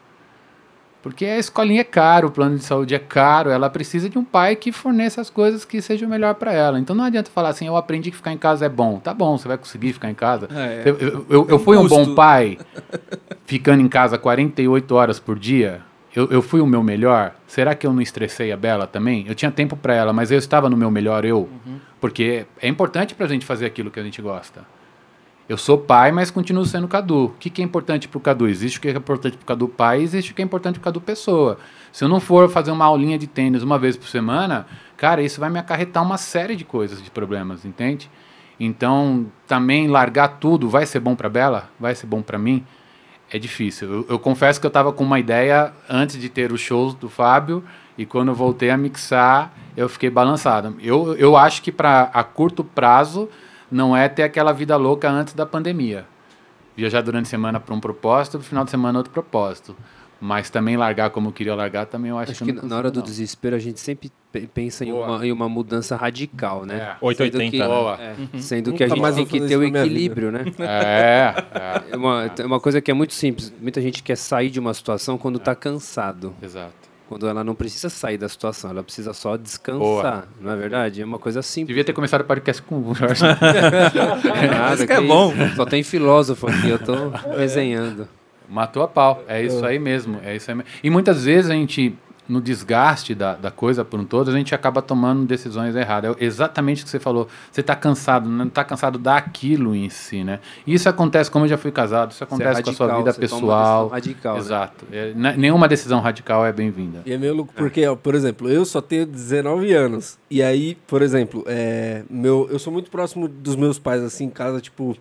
Porque a escolinha é caro, o plano de saúde é caro, ela precisa de um pai que forneça as coisas que sejam melhor para ela. Então não adianta falar assim, eu aprendi que ficar em casa é bom. Tá bom, você vai conseguir ficar em casa. É, eu, eu, eu, eu é fui um bom pai ficando em casa 48 horas por dia. Eu, eu fui o meu melhor. Será que eu não estressei a Bela também? Eu tinha tempo para ela, mas eu estava no meu melhor eu. Porque é importante pra gente fazer aquilo que a gente gosta. Eu sou pai, mas continuo sendo Cadu. O que, que é importante pro Cadu? Existe o que é importante pro Cadu pai, existe o que é importante pro Cadu pessoa. Se eu não for fazer uma aulinha de tênis uma vez por semana, cara, isso vai me acarretar uma série de coisas, de problemas, entende? Então, também largar tudo vai ser bom pra Bela? Vai ser bom pra mim? É difícil. Eu, eu confesso que eu tava com uma ideia antes de ter os shows do Fábio e quando eu voltei a mixar, eu fiquei balançado. Eu, eu acho que para a curto prazo não é ter aquela vida louca antes da pandemia. Viajar durante a semana para um propósito, no final de semana outro propósito. Mas também largar como eu queria largar, também eu acho, Acho que, que na hora do não. desespero a gente sempre pe- pensa em uma, em uma mudança radical, né? É. Sendo 880, que, né? Boa. é, Uhum. Sendo que a gente tem que ter o equilíbrio, né? [LAUGHS] É, É uma, é uma coisa que é muito simples. Muita gente quer sair de uma situação quando está cansado. Exato. Quando ela não precisa sair da situação, ela precisa só descansar. Boa. Não é verdade? É uma coisa simples. Devia ter começado o podcast com o Jorge. [LAUGHS] Nada, Isso que é bom. isso. Só tem filósofo aqui, eu tô resenhando. Matou a pau. É isso aí mesmo. É isso aí mesmo. E muitas vezes a gente, no desgaste da, da coisa por um todo, a gente acaba tomando decisões erradas. É exatamente o que você falou. Você está cansado, não está cansado daquilo em si, né? E isso acontece, como eu já fui casado, isso acontece com a sua radical, vida você toma uma pessoal. radical, né? Exato. É, n- nenhuma decisão radical é bem-vinda. E é meio louco porque, ó, por exemplo, eu só tenho 19 anos. E aí, por exemplo, é, meu, eu sou muito próximo dos meus pais, assim, em casa, tipo...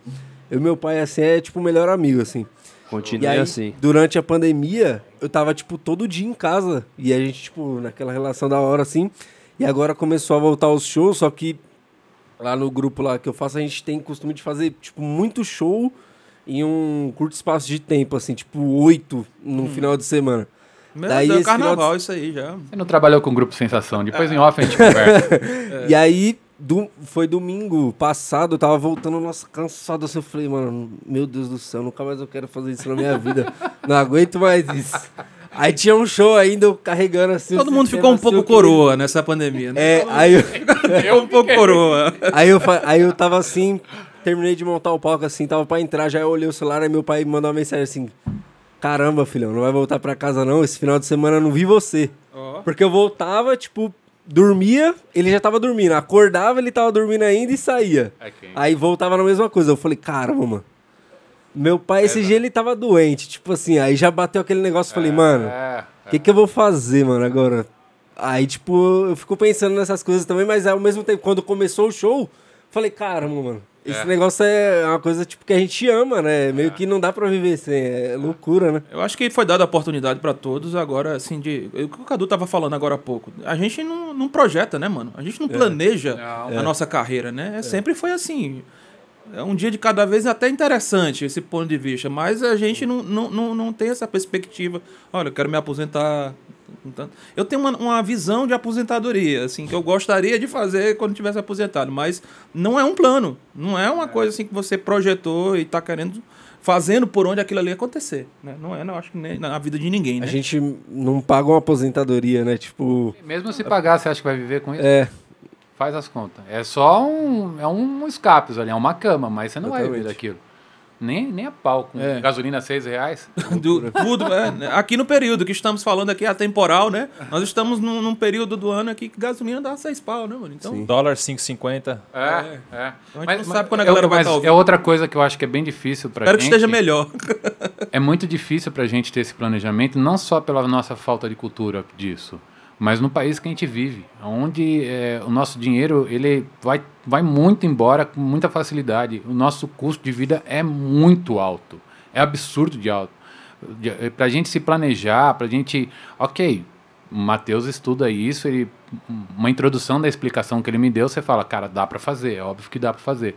Eu e meu pai, assim, é tipo o melhor amigo, assim. Continue E aí, assim. durante a pandemia, eu tava, tipo, todo dia em casa. E a gente, tipo, naquela relação da hora, assim. E agora começou a voltar os shows, só que Lá no grupo lá que eu faço, a gente tem costume de fazer, tipo, muito show em um curto espaço de tempo, assim, tipo, oito no Hum. final de semana. Meu Daí Deus, esse final de- carnaval, isso aí já. Você não trabalhou com o Grupo Sensação, depois em off a gente conversa. [LAUGHS] E aí, do- foi domingo passado, eu tava voltando, nossa, cansado assim. Eu falei, mano, meu Deus do céu, nunca mais eu quero fazer isso na minha vida. Não aguento mais isso. Aí tinha um show ainda, eu carregando assim. Todo mundo sistema, ficou um assim, pouco queria- coroa nessa pandemia, né? É, aí eu. Ficou um pouco coroa. Aí eu, fa- aí eu tava assim, terminei de montar o palco assim, tava pra entrar, já eu olhei o celular, aí meu pai me mandou uma mensagem assim: Caramba, filhão, não vai voltar pra casa não, esse final de semana eu não vi você. Porque eu voltava, tipo, dormia, ele já tava dormindo, acordava, ele tava dormindo ainda e saía. Aí voltava na mesma coisa. Eu falei, caramba, mano. Meu pai, esse dia ele tava doente, tipo assim, aí já bateu aquele negócio, falei, mano, é, o que, que eu vou fazer, mano, agora? Aí, tipo, eu fico pensando nessas coisas também, mas ao mesmo tempo, quando começou o show, falei, caramba, mano, esse É. negócio é uma coisa, tipo, que a gente ama, né? Meio que não dá pra viver sem, é loucura, né? Eu acho que foi dada a oportunidade pra todos agora, assim, de. O que o Cadu tava falando agora há pouco. A gente não, não projeta, né, mano? A gente não É. planeja Não. a É. nossa carreira, né? É, Sempre foi assim. É um dia de cada vez até interessante esse ponto de vista, mas a gente não, não, não, não tem essa perspectiva. Olha, eu quero me aposentar. Então, Eu tenho uma, uma visão de aposentadoria, assim, que eu gostaria de fazer quando tivesse aposentado, mas não é um plano, não é uma coisa assim que você projetou e está querendo fazendo por onde aquilo ali acontecer, né? Não é, não acho que nem na vida de ninguém, né? A gente não paga uma aposentadoria, né? Tipo. Mesmo se pagar, você acha que vai viver com isso? É. Faz as contas. É só um, é um escape ali, é uma cama, mas você não vai viver daquilo. Nem, nem a pau, com É. gasolina a seis reais. [LAUGHS] Do- tudo, é, né? Aqui no período que estamos falando aqui, atemporal, né? Nós estamos num, num período do ano aqui que gasolina dá seis pau, né, mano? Então, Dólar 5,50. É, é. Então a gente não sabe quando a galera eu- vai mas estar ouvindo. É outra coisa que eu acho que é bem difícil pra Espero que gente. esteja melhor. É muito difícil pra gente ter esse planejamento, não só pela nossa falta de cultura disso, mas no país que a gente vive, onde é, o nosso dinheiro ele vai, vai muito embora com muita facilidade. O nosso custo de vida é muito alto, é absurdo de alto. De- é, Pra gente se planejar, pra gente. Ok, o Matheus estuda isso, ele, uma introdução da explicação que ele me deu, você fala, cara, dá pra fazer, é óbvio que dá pra fazer.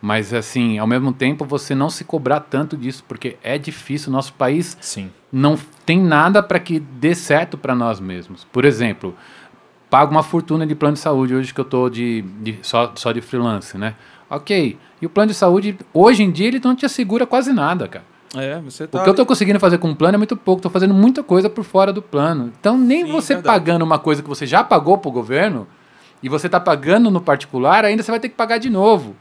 Mas assim, ao mesmo tempo, você não se cobrar tanto disso, porque é difícil. Nosso país Sim. não tem nada para que dê certo para nós mesmos. Por exemplo, pago uma fortuna de plano de saúde hoje que eu tô de, de- só, só de freelance, né? Ok. E o plano de saúde, hoje em dia, ele não te assegura quase nada, cara. É, você tá. O que eu tô conseguindo fazer com o plano é muito pouco, tô fazendo muita coisa por fora do plano. Então, nem você verdade. pagando uma coisa que você já pagou pro governo e você tá pagando no particular, ainda você vai ter que pagar de novo.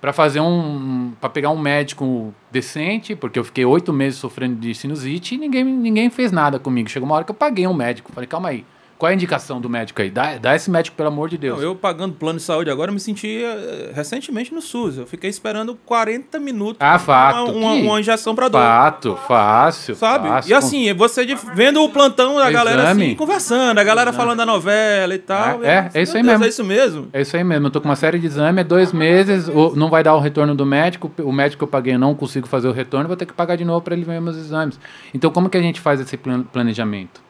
Para fazer um. para pegar um médico decente, porque eu fiquei oito meses sofrendo de sinusite e ninguém, ninguém fez nada comigo. Chegou uma hora que eu paguei um médico. Falei, calma aí, qual é a indicação do médico aí? Dá, dá esse médico, pelo amor de Deus. Não, eu pagando plano de saúde agora, eu me senti eh, recentemente no SUS. Eu fiquei esperando 40 minutos Ah, fato. uma, uma, uma injeção pra dor. Fato, fácil. Sabe? fácil. e assim, você de- vendo o plantão da galera Exame. assim, conversando, a galera falando da novela e tal. É, é isso aí Deus, mesmo. É isso mesmo. É isso aí mesmo. Eu tô com uma série de exames, é dois meses, não vai dar o retorno do médico, o médico que eu paguei eu não consigo fazer o retorno, vou ter que pagar de novo para ele ver meus exames. Então, como que a gente faz esse plan- planejamento?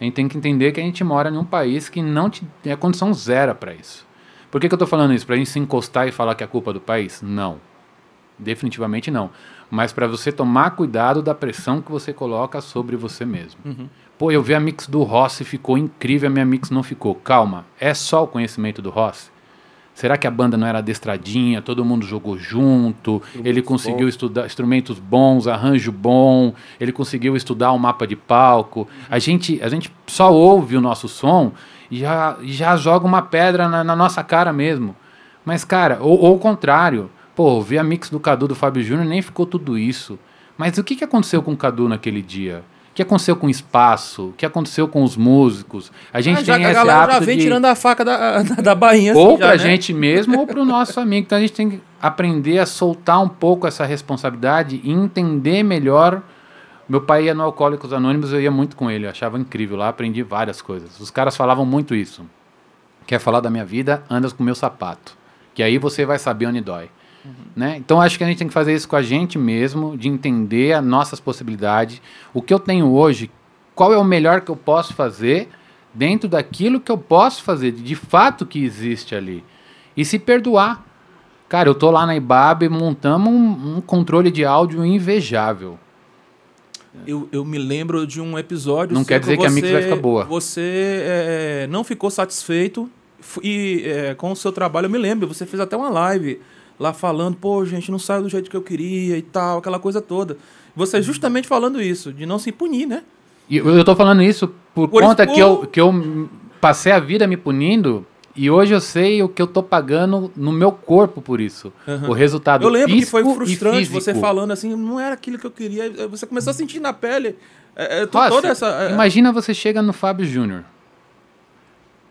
A gente tem que entender que a gente mora em um país que não te a condição zero para isso. Por que, que eu tô falando isso? Pra gente se encostar e falar que é culpa do país? Não. Definitivamente não. Mas para você tomar cuidado da pressão que você coloca sobre você mesmo. Uhum. Pô, eu vi a mix do Rossi, ficou incrível, a minha mix não ficou. Calma, é só o conhecimento do Rossi? Será que a banda não era adestradinha, todo mundo jogou junto, ele conseguiu bom. estudar instrumentos bons, arranjo bom, ele conseguiu estudar o mapa de palco. A gente, a gente só ouve o nosso som e já, já joga uma pedra na, na nossa cara mesmo. Mas, cara, ou, ou o contrário. Pô, ouvi a mix do Cadu do Fábio Júnior nem ficou tudo isso. Mas o que, que aconteceu com o Cadu naquele dia? O que aconteceu com o espaço? O que aconteceu com os músicos? A gente Ah, já tem que a esse galera já vem de... tirando a faca da, da, bainha. Ou assim, já, pra né? gente mesmo ou pro nosso [LAUGHS] amigo. Então a gente tem que aprender a soltar um pouco essa responsabilidade e entender melhor. Meu pai ia no Alcoólicos Anônimos, eu ia muito com ele, eu achava incrível lá, aprendi várias coisas. Os caras falavam muito isso. Quer falar da minha vida? Andas com o meu sapato. Que aí você vai saber onde dói. Né? Então acho que a gente tem que fazer isso com a gente mesmo, de entender as nossas possibilidades, o que eu tenho hoje, qual é o melhor que eu posso fazer dentro daquilo que eu posso fazer, de fato que existe ali. E se perdoar. Cara, eu tô lá na IBAB e montamos um, um controle de áudio invejável. Eu, eu me lembro de um episódio. Não quer dizer que a mix você- vai ficar boa. Você é, não ficou satisfeito e é, com o seu trabalho. Eu me lembro, você fez até uma live lá falando, pô, gente, não saiu do jeito que eu queria e tal, aquela coisa toda. Você justamente falando isso, de não se punir, né? E eu, eu tô falando isso por, Por conta isso- que eu, que eu passei a vida me punindo e hoje eu sei o que eu tô pagando no meu corpo por isso. Aham. O resultado Eu lembro que foi frustrante você falando assim, não era aquilo que eu queria. aí Você começou a sentir na pele é, é, toda essa. é, Imagina você chega no Fábio Júnior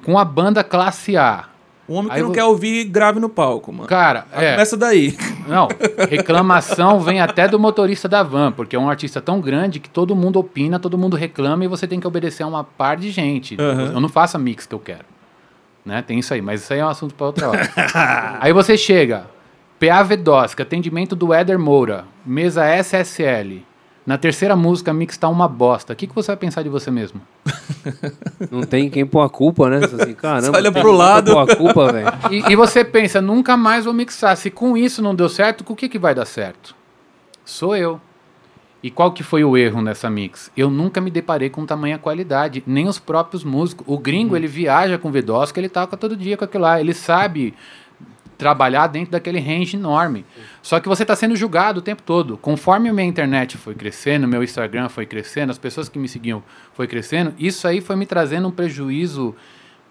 com a banda classe A. Um homem que Aí não vo- quer ouvir grave no palco, mano. Cara, é. Começa daí. [LAUGHS] Não, reclamação vem até do motorista da van, porque é um artista tão grande que todo mundo opina, todo mundo reclama e você tem que obedecer a uma par de gente. Aham. Eu não faço a mix que eu quero. Né? Tem isso aí, mas isso aí é um assunto para outra hora. [LAUGHS] aí você chega, PA Vedosca, atendimento do Éder Moura, mesa SSL. Na terceira música, a mix tá uma bosta. O que, que você vai pensar de você mesmo? [LAUGHS] Não tem quem pôr a culpa, né? Assim, caramba, Você olha tem pro quem lado. Pôr a culpa, velho. [LAUGHS] E, e você pensa, nunca mais vou mixar. Se com isso não deu certo, com o que, que vai dar certo? Sou eu. E qual que foi o erro nessa mix? Eu nunca me deparei com tamanha qualidade, nem os próprios músicos. O gringo, ele viaja com Vedosca, ele toca todo dia com aquilo lá. Ele sabe trabalhar dentro daquele range enorme. Só que você está sendo julgado o tempo todo. Conforme a minha internet foi crescendo, meu Instagram foi crescendo, as pessoas que me seguiam foi crescendo, isso aí foi me trazendo um prejuízo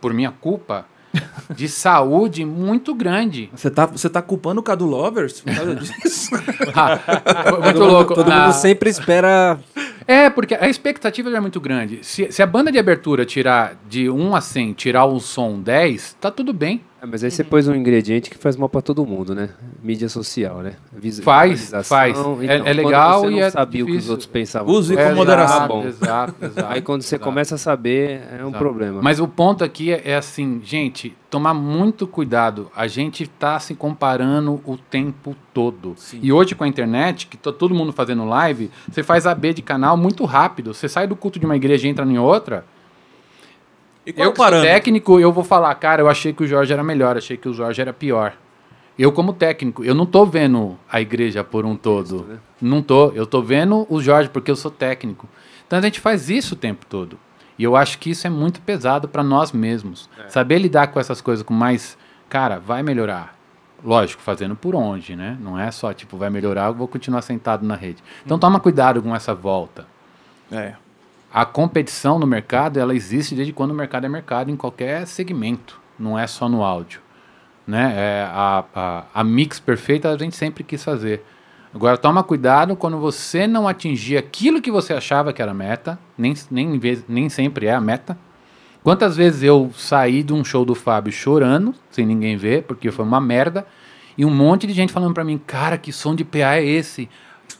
por minha culpa [LAUGHS] de saúde muito grande. Você tá, você tá culpando o Cadu Lovers por causa [LAUGHS] disso? [LAUGHS] muito louco. Todo mundo sempre espera. É, porque a expectativa já é muito grande. Se, se a banda de abertura tirar de 1 a 100, tirar o som 10, tá tudo bem. É, mas aí você pôs um ingrediente que faz mal pra todo mundo, né? Mídia social, né? Vis- Faz, faz. Então, É- é legal você e não é sabia o que os outros pensavam. Use com Exato, moderação. tá bom. Exato, exato, Aí quando você exato. começa a saber, é um Exato. problema. Mas o ponto aqui é, é assim, gente, tomar muito cuidado. A gente tá se comparando o tempo todo. E hoje com a internet, que tá todo mundo fazendo live, você faz AB de canal muito rápido. Você sai do culto de uma igreja e entra em outra. E eu o que sou parâmetro? técnico, eu vou falar, cara, eu achei que o Jorge era melhor, achei que o Jorge era pior. Eu como técnico, eu não tô vendo a igreja por um todo. Não tô, eu tô vendo o Jorge porque eu sou técnico. Então a gente faz isso o tempo todo. E eu acho que isso é muito pesado para nós mesmos. Saber lidar com essas coisas com mais, cara, vai melhorar. Lógico, fazendo por onde, né? Não é só tipo, vai melhorar, eu vou continuar sentado na rede. Então toma cuidado com essa volta. É. A competição no mercado, ela existe desde quando o mercado é mercado em qualquer segmento, não é só no áudio. Né? É, a, a, a mix perfeita a gente sempre quis fazer. Agora toma cuidado quando você não atingir aquilo que você achava que era meta, nem, nem, nem sempre é a meta. Quantas vezes eu saí de um show do Fábio chorando, sem ninguém ver, porque foi uma merda, e um monte de gente falando pra mim, cara, que som de PA é esse?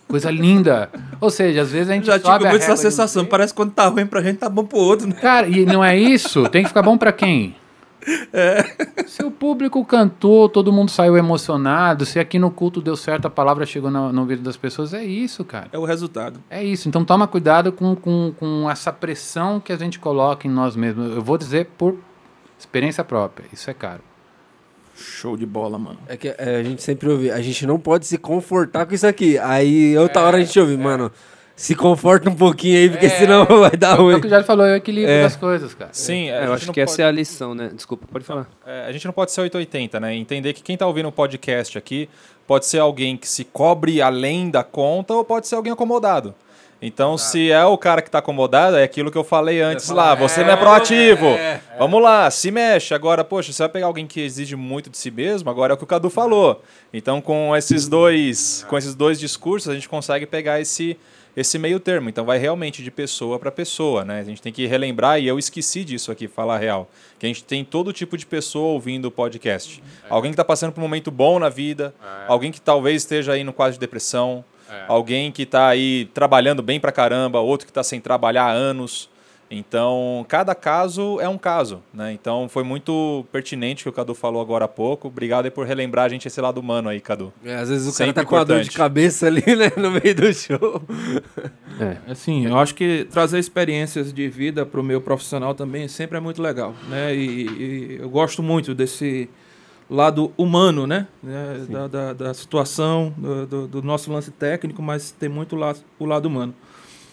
Coisa linda. Ou seja, às vezes a gente Já sobe tive a muito essa sensação. Parece que quando tá ruim pra gente, tá bom pro outro, né? Cara, e não é isso? Tem que ficar bom pra quem? Se o público cantou, todo mundo saiu emocionado, se aqui no culto deu certo, a palavra chegou no, no ouvido das pessoas, é isso, cara. É o resultado. É isso. Então toma cuidado com, com, com essa pressão que a gente coloca em nós mesmos. Eu vou dizer por experiência própria. Isso é caro. Show de bola, mano. É que é, a gente sempre ouve, a gente não pode se confortar com isso aqui. Aí outra hora a gente ouve, mano, se conforta um pouquinho aí, porque senão [LAUGHS] vai dar É ruim. o que o Jorge falou, é o equilíbrio É. das coisas, cara. Sim, É, eu acho que essa pode- é a lição, né? Desculpa, pode falar. É, a gente não pode ser 880, né? Entender que quem tá ouvindo o podcast aqui pode ser alguém que se cobre além da conta ou pode ser alguém acomodado. Então, se é o cara que tá acomodado, é aquilo que eu falei antes lá. Você não é proativo. Vamos lá, se mexe. Agora, poxa, você vai pegar alguém que exige muito de si mesmo, agora é o que o Cadu falou. Então, com esses dois, com esses dois discursos, a gente consegue pegar esse esse meio termo. Então vai realmente de pessoa para pessoa, né? A gente tem que relembrar e eu esqueci disso aqui, falar real, que a gente tem todo tipo de pessoa ouvindo o podcast. Alguém que está passando por um momento bom na vida, alguém que talvez esteja aí no quadro de depressão, alguém que está aí trabalhando bem pra caramba, outro que está sem trabalhar há anos. Então, cada caso é um caso, né? Então, foi muito pertinente o que o Cadu falou agora há pouco. Obrigado aí por relembrar a gente esse lado humano aí, Cadu. É, às vezes o Sempre cara tá com a dor de cabeça ali, [LAUGHS] né, no meio do show. Assim, eu acho que trazer experiências de vida pro meu profissional também sempre é muito legal, né? E, e eu gosto muito desse lado humano, né? É, da, da, da situação, do, do- do nosso lance técnico, mas tem muito la- o lado humano.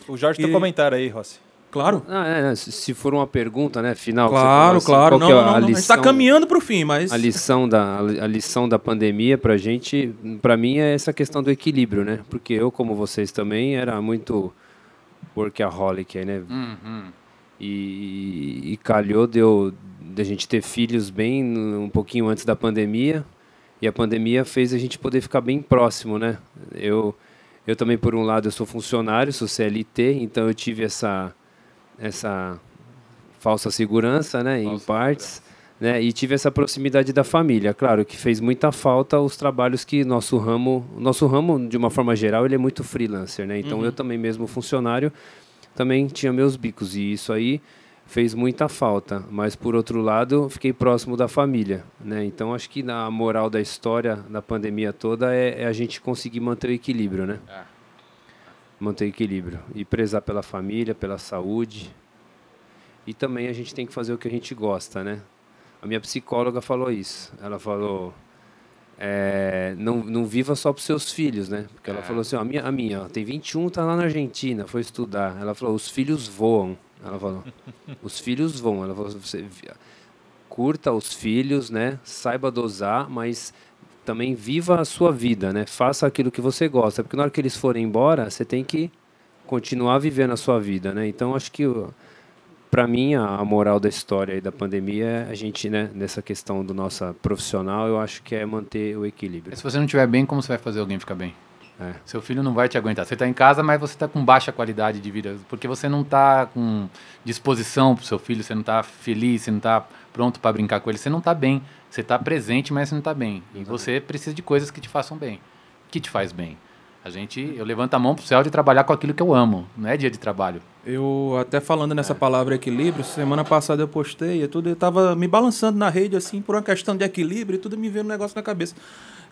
O Jorge tem E- um comentário aí, Rossi. Claro. Ah, é, né, se- for uma pergunta, né, final. Claro, falou assim, claro. Não, que é não, a não, não. A gente tá lição- caminhando pro fim, mas. A lição da, a lição da pandemia pra gente, pra mim, é essa questão do equilíbrio, né? Porque eu, como vocês também, era muito workaholic, né? Uhum. E, e calhou de, eu, de a gente ter filhos bem um pouquinho antes da pandemia. E a pandemia fez a gente poder ficar bem próximo, né? Eu, eu também, por um lado, eu sou funcionário, sou CLT, então eu tive essa, essa falsa segurança, né, em partes, né, e tive essa proximidade da família. Claro que fez muita falta os trabalhos que nosso ramo, nosso ramo de uma forma geral, ele é muito freelancer, né? Então Uhum. eu também mesmo funcionário também tinha meus bicos e isso aí fez muita falta, mas por outro lado, fiquei próximo da família, né? Então acho que na moral da história da pandemia toda é, é a gente conseguir manter o equilíbrio, né? Manter o equilíbrio e prezar pela família, pela saúde. E também a gente tem que fazer o que a gente gosta, né? A minha psicóloga falou isso. Ela falou é, não, não viva só para seus filhos, né? Porque ela falou assim, ó, a minha, a minha ó, tem 21, tá lá na Argentina, foi estudar. Ela falou, os filhos voam. Ela falou, [LAUGHS] os filhos voam. Ela falou, você curta os filhos, né? Saiba dosar, mas também viva a sua vida, né? Faça aquilo que você gosta, porque na hora que eles forem embora, você tem que continuar vivendo a sua vida, né? Então acho que para mim a, moral da história e da pandemia é a gente, né, nessa questão do nossa profissional, eu acho que é manter o equilíbrio. Se você não estiver bem, como você vai fazer alguém ficar bem? É. Seu filho não vai te aguentar. Você está em casa, mas você está com baixa qualidade de vida, porque você não está com disposição para o seu filho, você não está feliz, você não está pronto para brincar com ele, você não está bem. Você está presente, mas você não está bem. E você precisa de coisas que te façam bem. O que te faz bem? A gente, eu levanto a mão pro céu de trabalhar com aquilo que eu amo. Não é dia de trabalho. Eu, até falando nessa palavra equilíbrio, semana passada eu postei e tudo, eu tava me balançando na rede, assim, por uma questão de equilíbrio e tudo me veio um negócio na cabeça.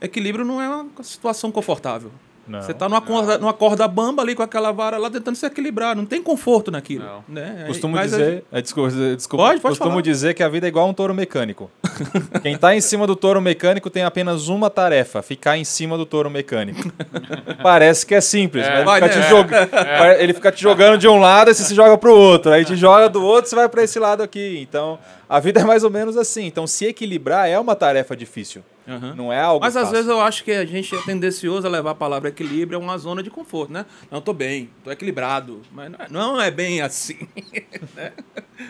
Equilíbrio não é uma situação confortável. Não. Você tá numa corda, numa corda bamba ali com aquela vara lá tentando se equilibrar. Não tem conforto naquilo. Né? Costumo Mas a dizer, é, desculpa, desculpa, Pode, pode costumo falar. dizer que a vida é igual a um touro mecânico. [LAUGHS] Quem tá em cima do touro mecânico tem apenas uma tarefa: ficar em cima do touro mecânico. [LAUGHS] Parece que é simples, É. mas ele fica, né? te joga- É. ele fica te jogando de um lado e você se joga pro outro. Aí te joga do outro, você vai para esse lado aqui. Então, a vida é mais ou menos assim. Então, se equilibrar é uma tarefa difícil. Aham. Não é algo Mas às fácil. vezes eu acho que a gente é tendencioso a levar a palavra equilíbrio a uma zona de conforto, né? Não, tô bem, tô equilibrado. Mas não é- é bem assim. [LAUGHS] né?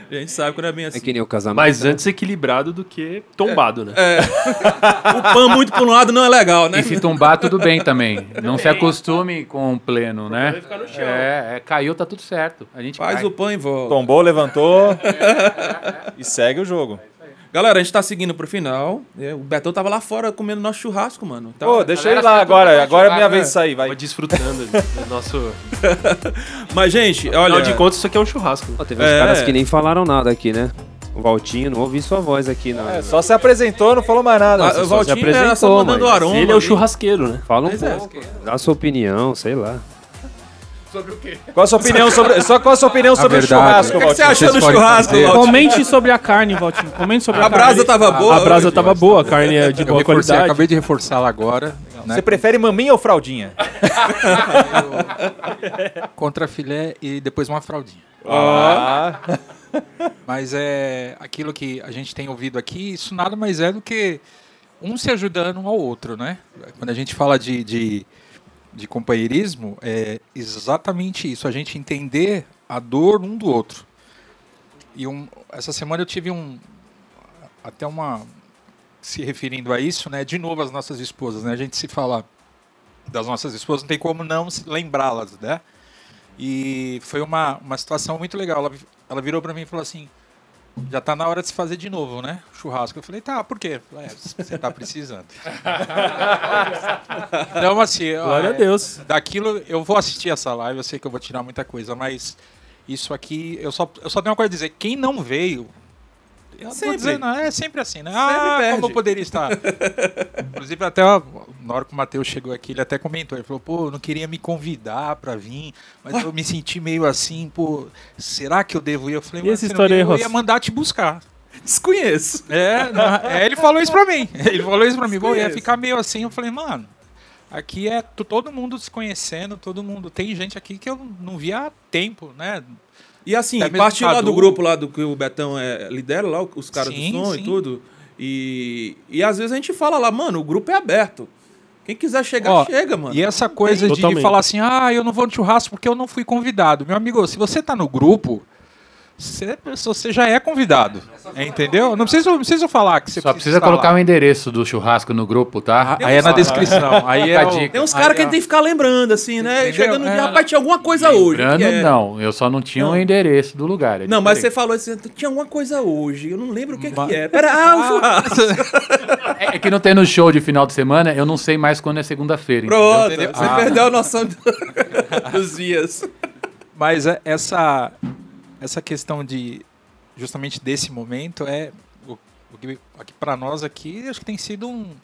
A gente sabe que não é bem assim. É que nem o casamento. Mas antes equilibrado do que tombado, né? É. o pão muito para um lado não é legal, né? E se tombar, tudo bem também. Não se acostume com o pleno, né? É, é, caiu, tá tudo certo. A gente Faz cai. o pão e volta. Tombou, levantou [LAUGHS] e segue o jogo. Galera, a gente tá seguindo pro final. É, O Betão tava lá fora comendo nosso churrasco, mano. Tá- Pô, deixa ele lá agora. Agora é minha vez de né? sair, vai. Vai desfrutando do nosso. [LAUGHS] Mas, gente, olha. Afinal de contas, isso aqui é um churrasco. Pô, teve uns caras que nem falaram nada aqui, né? O Valtinho, não ouvi sua voz aqui. Não. É, só se apresentou, não falou mais nada. Ah, o só se Valtinho apresentou, era só mandando aroma Ele é o churrasqueiro, né? Fala um Pois é. pouco. Dá a sua opinião, sei lá. Sobre o quê? Qual a sua opinião sobre, só qual a sua opinião sobre o churrasco, O que, que você Valtinho? achou do churrasco, Valtinho? Comente sobre a carne, Valtinho. Comente sobre a, A carne. brasa tava boa A brasa tava boa, a carne é de Eu boa reforcei, qualidade. acabei de reforçá-la agora. né? Você prefere maminha ou fraldinha? Contra filé e depois uma fraldinha. Ah. Mas é aquilo que a gente tem ouvido aqui, isso nada mais é do que um se ajudando um ao outro, né? Quando a gente fala de, de, de companheirismo, é exatamente isso, a gente entender a dor um do outro. E um, essa semana eu tive um até uma se referindo a isso, né? De novo as nossas esposas, né? A gente se fala das nossas esposas, não tem como não lembrá-las, né? E foi uma, uma situação muito legal. Ela, ela virou para mim e falou assim: já tá na hora de se fazer de novo, né? Churrasco. Eu falei: tá, por quê? Falei, é, você tá precisando. [LAUGHS] então, assim, Glória a é, Deus. Daquilo, eu vou assistir essa live, eu sei que eu vou tirar muita coisa, mas isso aqui, eu só, eu só tenho uma coisa a dizer: quem não veio. Eu não vou Sempre. dizer, não, é sempre assim, né? Sempre ah, perde. como eu poderia estar. [LAUGHS] Inclusive, até ó, na hora que o Matheus chegou aqui, ele até comentou. Ele falou, pô, eu não queria me convidar pra vir, mas eu me senti meio assim, pô, será que eu devo ir? Eu falei, "Mas? Eu ia mandar te buscar. Desconheço. É, não, é, ele falou isso pra mim. [LAUGHS] Ele falou isso pra mim. Bom, ia ficar meio assim. Eu falei, mano, aqui é todo mundo se conhecendo, todo mundo. Tem gente aqui que eu não via há tempo, né? E assim, parte lá do grupo lá do que o Betão é, lidera lá, os caras Sim, do som sim. e tudo. E, e às vezes a gente fala lá, mano, o grupo é aberto. Quem quiser chegar, Ó, chega, mano. E essa coisa de Totalmente. falar assim, ah, eu não vou no churrasco porque eu não fui convidado. Meu amigo, se você tá no grupo, você, você já é convidado. Entendeu? Não precisa, não precisa falar que você Só precisa estar colocar lá. o endereço do churrasco no grupo, tá? Aí é na descrição. Aí é [LAUGHS] o-. Tem uns caras que a gente tem que ficar lembrando, assim, né? Entendeu? Chegando no dia, É. rapaz, tinha alguma coisa hoje. Lembrando, que é- não. Eu só não tinha o endereço do lugar. é Não, mas você falou assim, tinha alguma coisa hoje, eu não lembro o que, que é. Pera, ah, o churrasco. [LAUGHS] É que não tem no show de final de semana, eu não sei mais quando é segunda-feira. Pronto, entendeu? você Ah. perdeu a noção do- [LAUGHS] dos dias. Mas é- essa, essa questão de justamente desse momento é o, o que, aqui para nós aqui acho que tem sido um,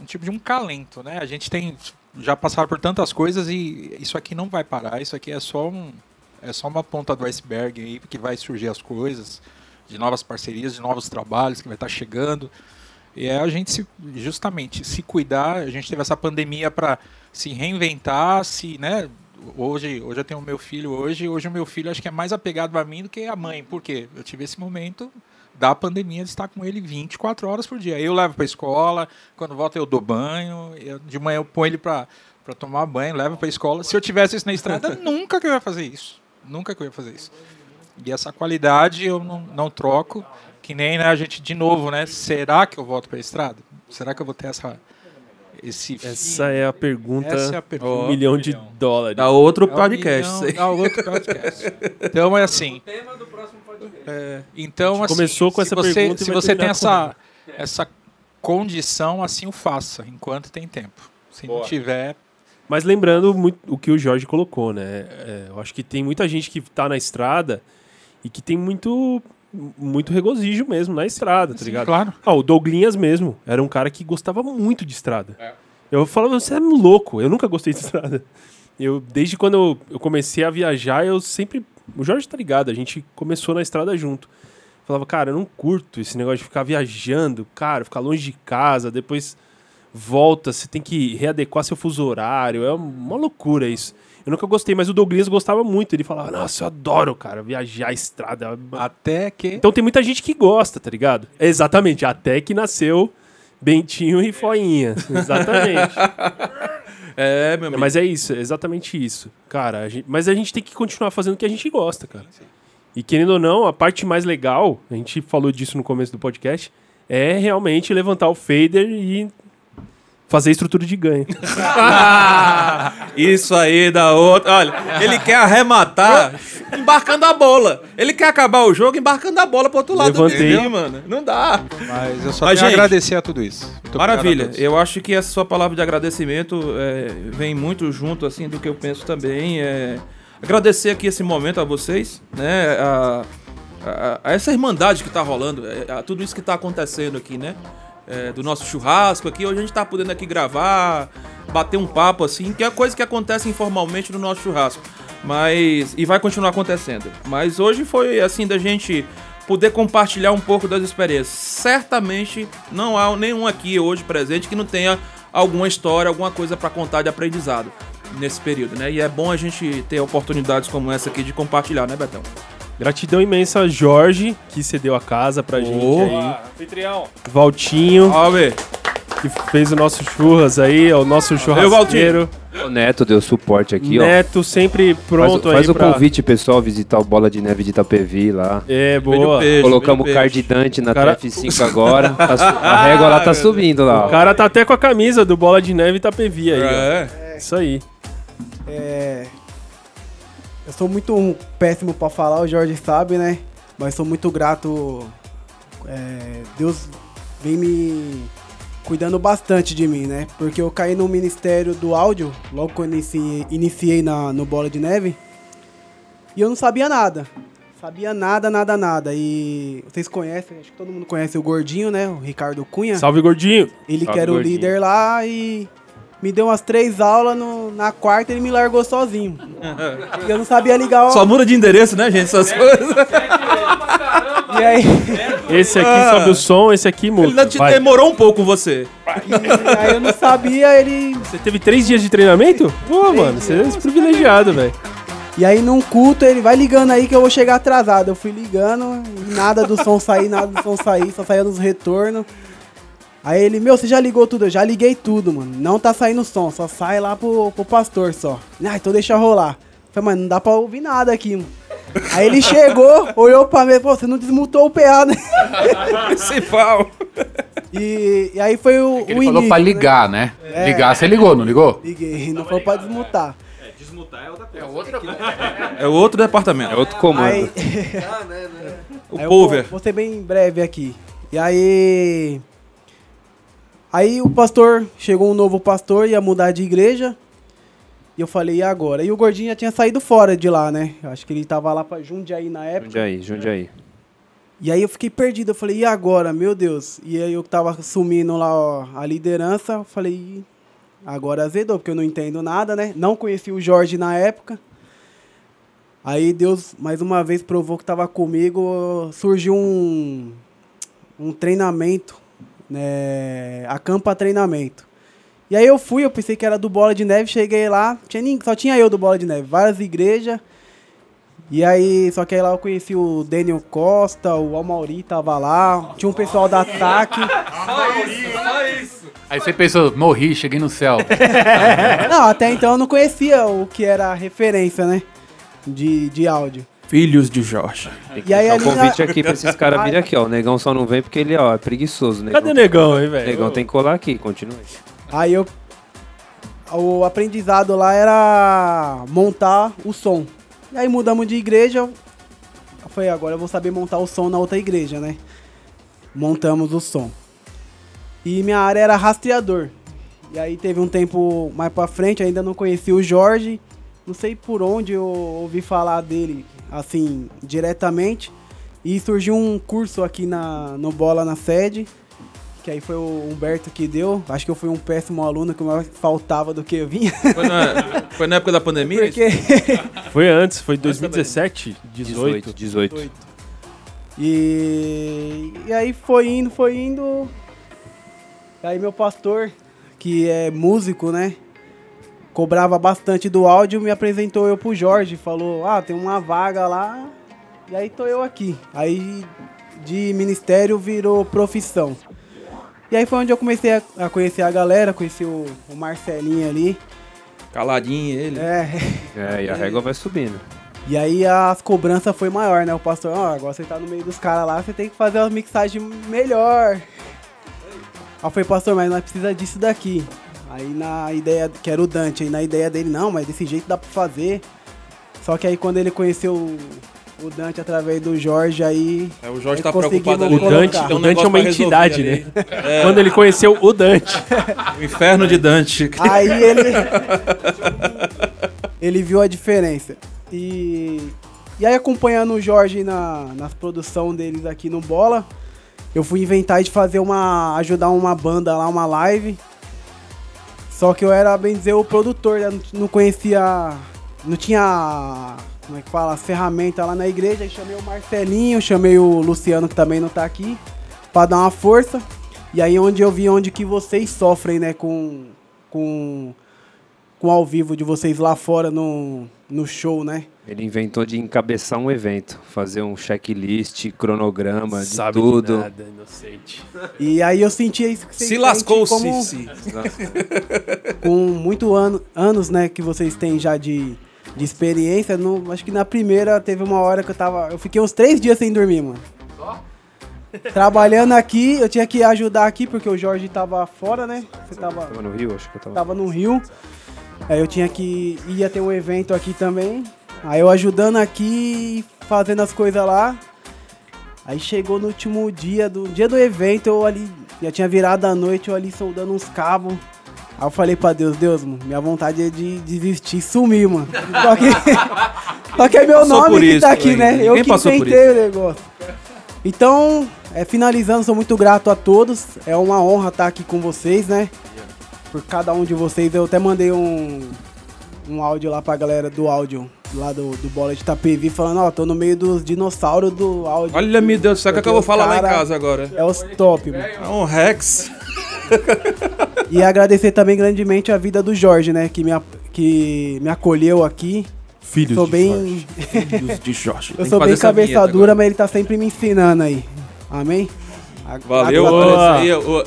um tipo de um calento, né? A gente tem já passado por tantas coisas e isso aqui não vai parar. Isso aqui é só um é só uma ponta do iceberg aí que vai surgir as coisas de novas parcerias, de novos trabalhos que vai estar chegando. E é a gente se, justamente se cuidar. A gente teve essa pandemia para se reinventar, se, né? Hoje, hoje eu tenho meu filho hoje, hoje o meu filho acho que é mais apegado a mim do que a mãe. Por quê? Eu tive esse momento da pandemia de estar com ele 24 horas por dia. Eu levo para escola, quando volta eu dou banho, eu- de manhã eu ponho ele para para tomar banho, levo para escola. Se eu tivesse isso na estrada, [LAUGHS] nunca que eu ia fazer isso. Nunca que eu ia fazer isso. E essa qualidade eu não, não troco, que nem né, a gente de novo, né? Será que eu volto para a estrada? Será que eu vou ter essa esse Essa é a pergunta. Essa é a pergunta. Um milhão de dólares. Dá outro É um podcast. milhão, dá outro podcast. Então é assim. É, então, A gente assim, começou com essa você, pergunta se você tem essa, essa condição, assim o faça, enquanto tem tempo. Se não tiver, Mas lembrando muito o que o Jorge colocou, né? É, eu acho que tem muita gente que tá na estrada e que tem muito muito regozijo mesmo na estrada, tá Sim, ligado? claro. Ah, o Douglinhas mesmo era um cara que gostava muito de estrada. Eu falava, você é louco, eu nunca gostei de estrada. Eu, desde quando eu, eu comecei a viajar, eu sempre. O Jorge tá ligado, a gente começou na estrada junto. Falava, cara, eu não curto esse negócio de ficar viajando, cara, ficar longe de casa, depois volta, você tem que readequar seu fuso horário, é uma loucura isso. Eu nunca gostei, mas o Douglas gostava muito. Ele falava, nossa, eu adoro, cara, viajar a estrada. Até que. Então tem muita gente que gosta, tá ligado? Exatamente, até que nasceu Bentinho e Foinha. Exatamente. [LAUGHS] É, meu amigo. Mas é isso, é exatamente isso. Cara, a gente- mas a gente tem que continuar fazendo o que a gente gosta, cara. E querendo ou não, a parte mais legal, a gente falou disso no começo do podcast, é realmente levantar o fader e fazer estrutura de ganho. [LAUGHS] Isso aí da outra. Olha, ele quer arrematar embarcando a bola. Ele quer acabar o jogo embarcando a bola pro outro lado do Levantei. vizinho, mano. Não dá. Mas eu só Mas, tenho a gente, agradecer a tudo isso. Muito Maravilha. Eu acho que essa sua palavra de agradecimento é, vem muito junto assim do que eu penso também. É, agradecer aqui esse momento a vocês, né? A, a- a essa irmandade que tá rolando, é, a tudo isso que tá acontecendo aqui, né? É, do nosso churrasco aqui. Hoje a gente tá podendo aqui gravar, bater um papo assim, que é coisa que acontece informalmente no nosso churrasco. Mas. E vai continuar acontecendo. Mas hoje foi assim da gente poder compartilhar um pouco das experiências. Certamente não há nenhum aqui hoje presente que não tenha alguma história, alguma coisa para contar de aprendizado nesse período, né? E é bom a gente ter oportunidades como essa aqui de compartilhar, né, Betão? Gratidão imensa a Jorge, que cedeu a casa pra gente aí. Anfitrião. Valtinho, Salve! que fez o nosso churras aí, é o nosso churrasqueiro. O Neto deu suporte aqui, ó. Neto sempre pronto faz, faz aí o pra... convite, pessoal, visitar o Bola de Neve de Itapevi lá. É, boa. Beijo, Colocamos beijo. cardidante na Cara- TF5 agora. [LAUGHS] Tá su- a régua lá tá subindo lá. O cara tá até com a camisa do Bola de Neve Itapevi aí, ó. É. Isso aí. É, eu sou muito péssimo pra falar, o Jorge sabe, né? Mas sou muito grato. é, Deus vem me cuidando bastante de mim, né? Porque eu caí no Ministério do Áudio, logo quando iniciei, iniciei na, no Bola de Neve, e eu não sabia nada. Sabia nada, nada, nada. E vocês conhecem, acho que todo mundo conhece o Gordinho, né? O Ricardo Cunha. Salve, gordinho. Ele Salve, que era o líder lá e me deu umas três aulas, no- na quarta ele me largou sozinho. E eu não sabia ligar o... Só muda de endereço, né, gente? Essas coisas. E [LAUGHS] E aí, Esse aqui Ah. sobe o som, esse aqui muda. Ele ainda te Vai. demorou um pouco você. e aí eu não sabia, ele. Você teve três dias de treinamento? Pô, mano, você é privilegiado, velho. E aí num culto ele vai ligando aí que eu vou chegar atrasado. Eu fui ligando e nada do som sair, nada do som sair, só saía nos retornos. Aí ele, meu, você já ligou tudo? Eu já liguei tudo, mano. Não tá saindo som, só sai lá pro, pro pastor só. Ah, então deixa rolar. Falei, mas não dá pra ouvir nada aqui, mano. Aí ele chegou, [LAUGHS] olhou pra mim e falou, você não desmutou o PA, né? [LAUGHS] Principal. E, e aí foi o, Ele o falou início, pra né? ligar, né? É. Ligar, você ligou, não ligou? Liguei, não foi pra desmutar. É outro departamento. É outro comando. Aí, [LAUGHS] O Aí eu cover. Vou, vou ser bem breve aqui. E aí. Aí o pastor, chegou um novo pastor, ia mudar de igreja. E eu falei, e agora? E o gordinho já tinha saído fora de lá, né? Eu acho que ele tava lá pra Jundiaí na época. Jundiaí, Jundiaí. E aí eu fiquei perdido, eu falei, e agora, meu Deus? E aí eu tava assumindo lá ó, a liderança, eu falei, "Ih, agora azedou, porque eu não entendo nada, né? Não conheci o Jorge na época. Aí Deus, mais uma vez, provou que tava comigo, surgiu um, um treinamento, né? Acampa treinamento. E aí eu fui, eu pensei que era do Bola de Neve, cheguei lá, tinha ninguém, só tinha eu do Bola de Neve, várias igrejas. E aí, só que aí lá eu conheci o Daniel Costa, o Almauri tava lá, tinha um pessoal da ataque. [LAUGHS] Aí você pensou, morri, cheguei no céu. [LAUGHS] Não, até então eu não conhecia o que era a referência, né? De, de áudio. Filhos de Jorge. Tem que E aí o ali na- convite aqui pra esses caras virem aqui, ó. O negão só não vem porque ele ó, é preguiçoso. Negão Cadê o negão aí, velho? O negão tem que colar aqui, continua. Aí eu. O aprendizado lá era montar o som. E aí mudamos de igreja. Eu falei, agora eu vou saber montar o som na outra igreja, né? Montamos o som. E minha área era rastreador. E aí teve um tempo mais pra frente, ainda não conheci o Jorge. Não sei por onde eu ouvi falar dele, assim, diretamente. E surgiu um curso aqui na, no Bola na sede. Que aí foi o Humberto que deu. Acho que eu fui um péssimo aluno, que mais faltava do que eu vinha. Foi na, foi na época da pandemia? Porque... [LAUGHS] Foi antes, foi 2017, 18. 18. E, e aí foi indo, foi indo. Aí meu pastor, que é músico, né? Cobrava bastante do áudio, me apresentou eu pro Jorge. Falou, ah, tem uma vaga lá. E aí tô eu aqui. Aí de ministério virou profissão. E aí foi onde eu comecei a, a conhecer a galera, conheci o, o Marcelinho ali. Caladinho ele. É. É, e a régua vai subindo. E aí as cobranças foi maior, né? O pastor, ó, agora você tá no meio dos caras lá, você tem que fazer uma mixagem melhor. Aí eu falei, pastor, mas nós precisa disso daqui. Aí na ideia, que era o Dante, aí na ideia dele, não, mas desse jeito dá pra fazer. Só que aí quando ele conheceu o, o Dante através do Jorge, aí. É, o Jorge tá preocupado ali. O Dante, o Dante é uma entidade, resolver né? ali. É. Quando ele conheceu o Dante. O inferno de Dante. Aí ele. ele viu a diferença. E. E aí, acompanhando o Jorge na, nas produção deles aqui no Bola, eu fui inventar de fazer uma. ajudar uma banda lá, uma live. Só que eu era, bem dizer, o produtor, né? não, conhecia. Não tinha. Como é que fala? As ferramentas lá na igreja. Aí chamei o Marcelinho, chamei o Luciano, que também não tá aqui, pra dar uma força. E aí onde eu vi onde que vocês sofrem, né, com. com. com ao vivo de vocês lá fora no, no show, né? Ele inventou de encabeçar um evento, fazer um checklist, cronograma, de Sabe de tudo. nada, inocente. E aí eu sentia isso que Se lascou, como- Cici. [LAUGHS] Com muito ano, anos, né, que vocês têm já de, de experiência, no, acho que na primeira teve uma hora que eu tava. Eu fiquei uns três dias sem dormir, mano. Trabalhando aqui, eu tinha que ajudar aqui, porque o Jorge tava fora, né? Você tava. Tava no Rio, acho que eu tava. Tava no Rio. Aí eu tinha que. ia ter um evento aqui também. Aí eu ajudando aqui, fazendo as coisas lá. Aí chegou no último dia do dia do evento, eu ali. Já tinha virado a noite, eu ali soldando uns cabos. Aí eu falei pra Deus, Deus, mano, minha vontade é de desistir sumir, mano. [LAUGHS] Só que, só que é meu nome que isso, tá aqui, né? Eu que inventei o negócio. Então, é, finalizando, sou muito grato a todos. É uma honra estar aqui com vocês, né? Por cada um de vocês. Eu até mandei um, um áudio lá pra galera do áudio lá do, do Bola de Itapevi falando, ó, tô no meio dos dinossauros do áudio. Olha, meu Deus, sabe o que eu vou falar lá em casa agora? É os top, mano. É um Rex. E agradecer também grandemente a vida do Jorge, né? Que me, que me acolheu aqui. Filhos sou de bem... Filhos de Jorge. Eu sou bem cabeça dura, mas ele tá sempre me ensinando aí. Amém? A- Valeu, a-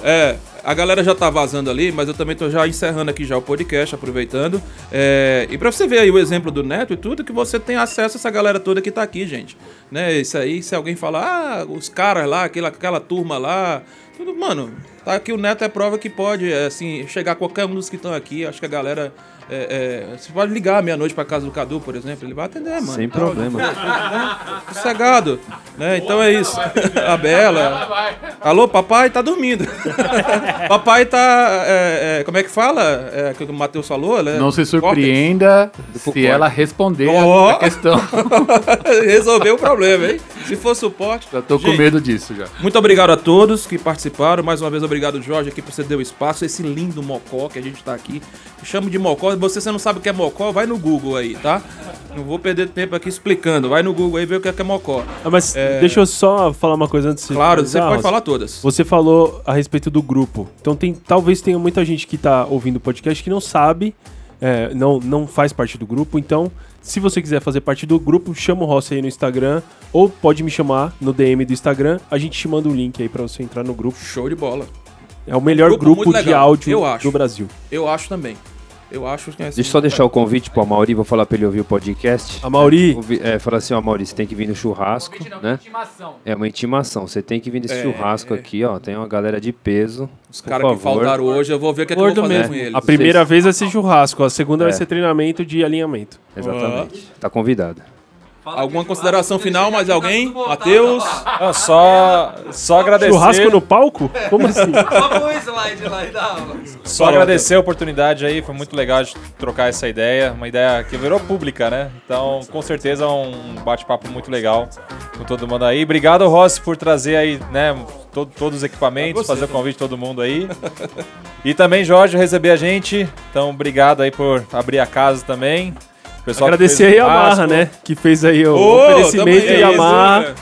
é, a galera já tá vazando ali, mas eu também tô já encerrando aqui já o podcast, aproveitando. É, e pra você ver aí o exemplo do Neto e tudo, que você tem acesso a essa galera toda que tá aqui, gente. Né? Isso aí, se alguém falar, ah, os caras lá, aquela, aquela turma lá, tudo, mano, tá aqui o Neto é prova que pode, é, assim, chegar a qualquer um dos que estão aqui. Acho que a galera. É, é, você pode ligar meia-noite pra casa do Cadu, por exemplo, ele vai atender, mano. Sem Tá, problema. né? [LAUGHS] Sossegado, né? Então é isso. [LAUGHS] A Bela. Alô, papai tá dormindo. [LAUGHS] papai tá. é, é, como é que fala? É, que o Matheus falou, né? Não se surpreenda se ela responder Ó. a questão. Resolveu o problema, hein? Se for suporte. Já tô com Gente, medo disso já. Muito obrigado a todos que participaram. Mais uma vez, obrigado, Jorge, aqui por você o espaço. Esse lindo mocó que a gente tá aqui. Eu chamo de mocó. Você, você não sabe o que é mocó, vai no Google aí, tá? Não vou perder tempo aqui explicando. Vai no Google aí vê o que é, que é mocó. Ah, mas É, deixa eu só falar uma coisa antes de Claro, finalizar, você pode Rossi. falar todas. Você falou a respeito do grupo. Então tem, talvez tenha muita gente que tá ouvindo o podcast que não sabe, é, não, não faz parte do grupo. Então, se você quiser fazer parte do grupo, chama o Rossi aí no Instagram ou pode me chamar no DM do Instagram. A gente te manda um link aí pra você entrar no grupo. Show de bola. É o melhor Grupo grupo, de legal, áudio do Brasil. Eu acho também. Eu acho que é assim. Deixa eu só deixar o convite pro Mauri, vou falar pra ele ouvir o podcast. A Mauri? É, fala assim, ó, Mauri, você tem que vir no churrasco, né? É uma intimação, você tem que vir nesse É, churrasco aqui, ó, tem uma galera de peso. Os caras que faltaram hoje, eu vou ver o que, é que eu vou fazer com eles. A primeira vez vai ser churrasco, a segunda É. vai ser treinamento de alinhamento. Exatamente. Tá convidado. Alguma consideração final, mais alguém? Matheus? Não, só, só agradecer. Churrasco no palco? Como assim? [LAUGHS] Slide lá e aula. Só agradecer a oportunidade aí, foi muito legal de trocar essa ideia, uma ideia que virou pública, né? Então, com certeza, um bate-papo muito legal com todo mundo aí. Obrigado, Rossi, por trazer aí, né, to- todos os equipamentos, Você, fazer o convite de todo mundo aí. E também, Jorge, receber a gente. Então, obrigado aí por abrir a casa também. Pessoal que Agradecer a Yamaha, né? Que fez aí o Ô, oferecimento tamo aí, Yamaha.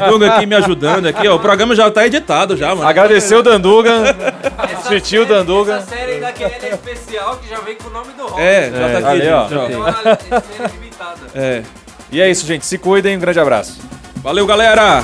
Danduga aqui me ajudando aqui, ó. O programa já tá editado já, mano. Agradecer o Danduga, assistiu o Danduga. Essa série da QL é especial que já vem com o nome do Rock. É, já tá aqui, ali, ó. gente, ó. Tem uma série limitada. É. E é isso, gente. Se cuidem. Um grande abraço. Valeu, galera!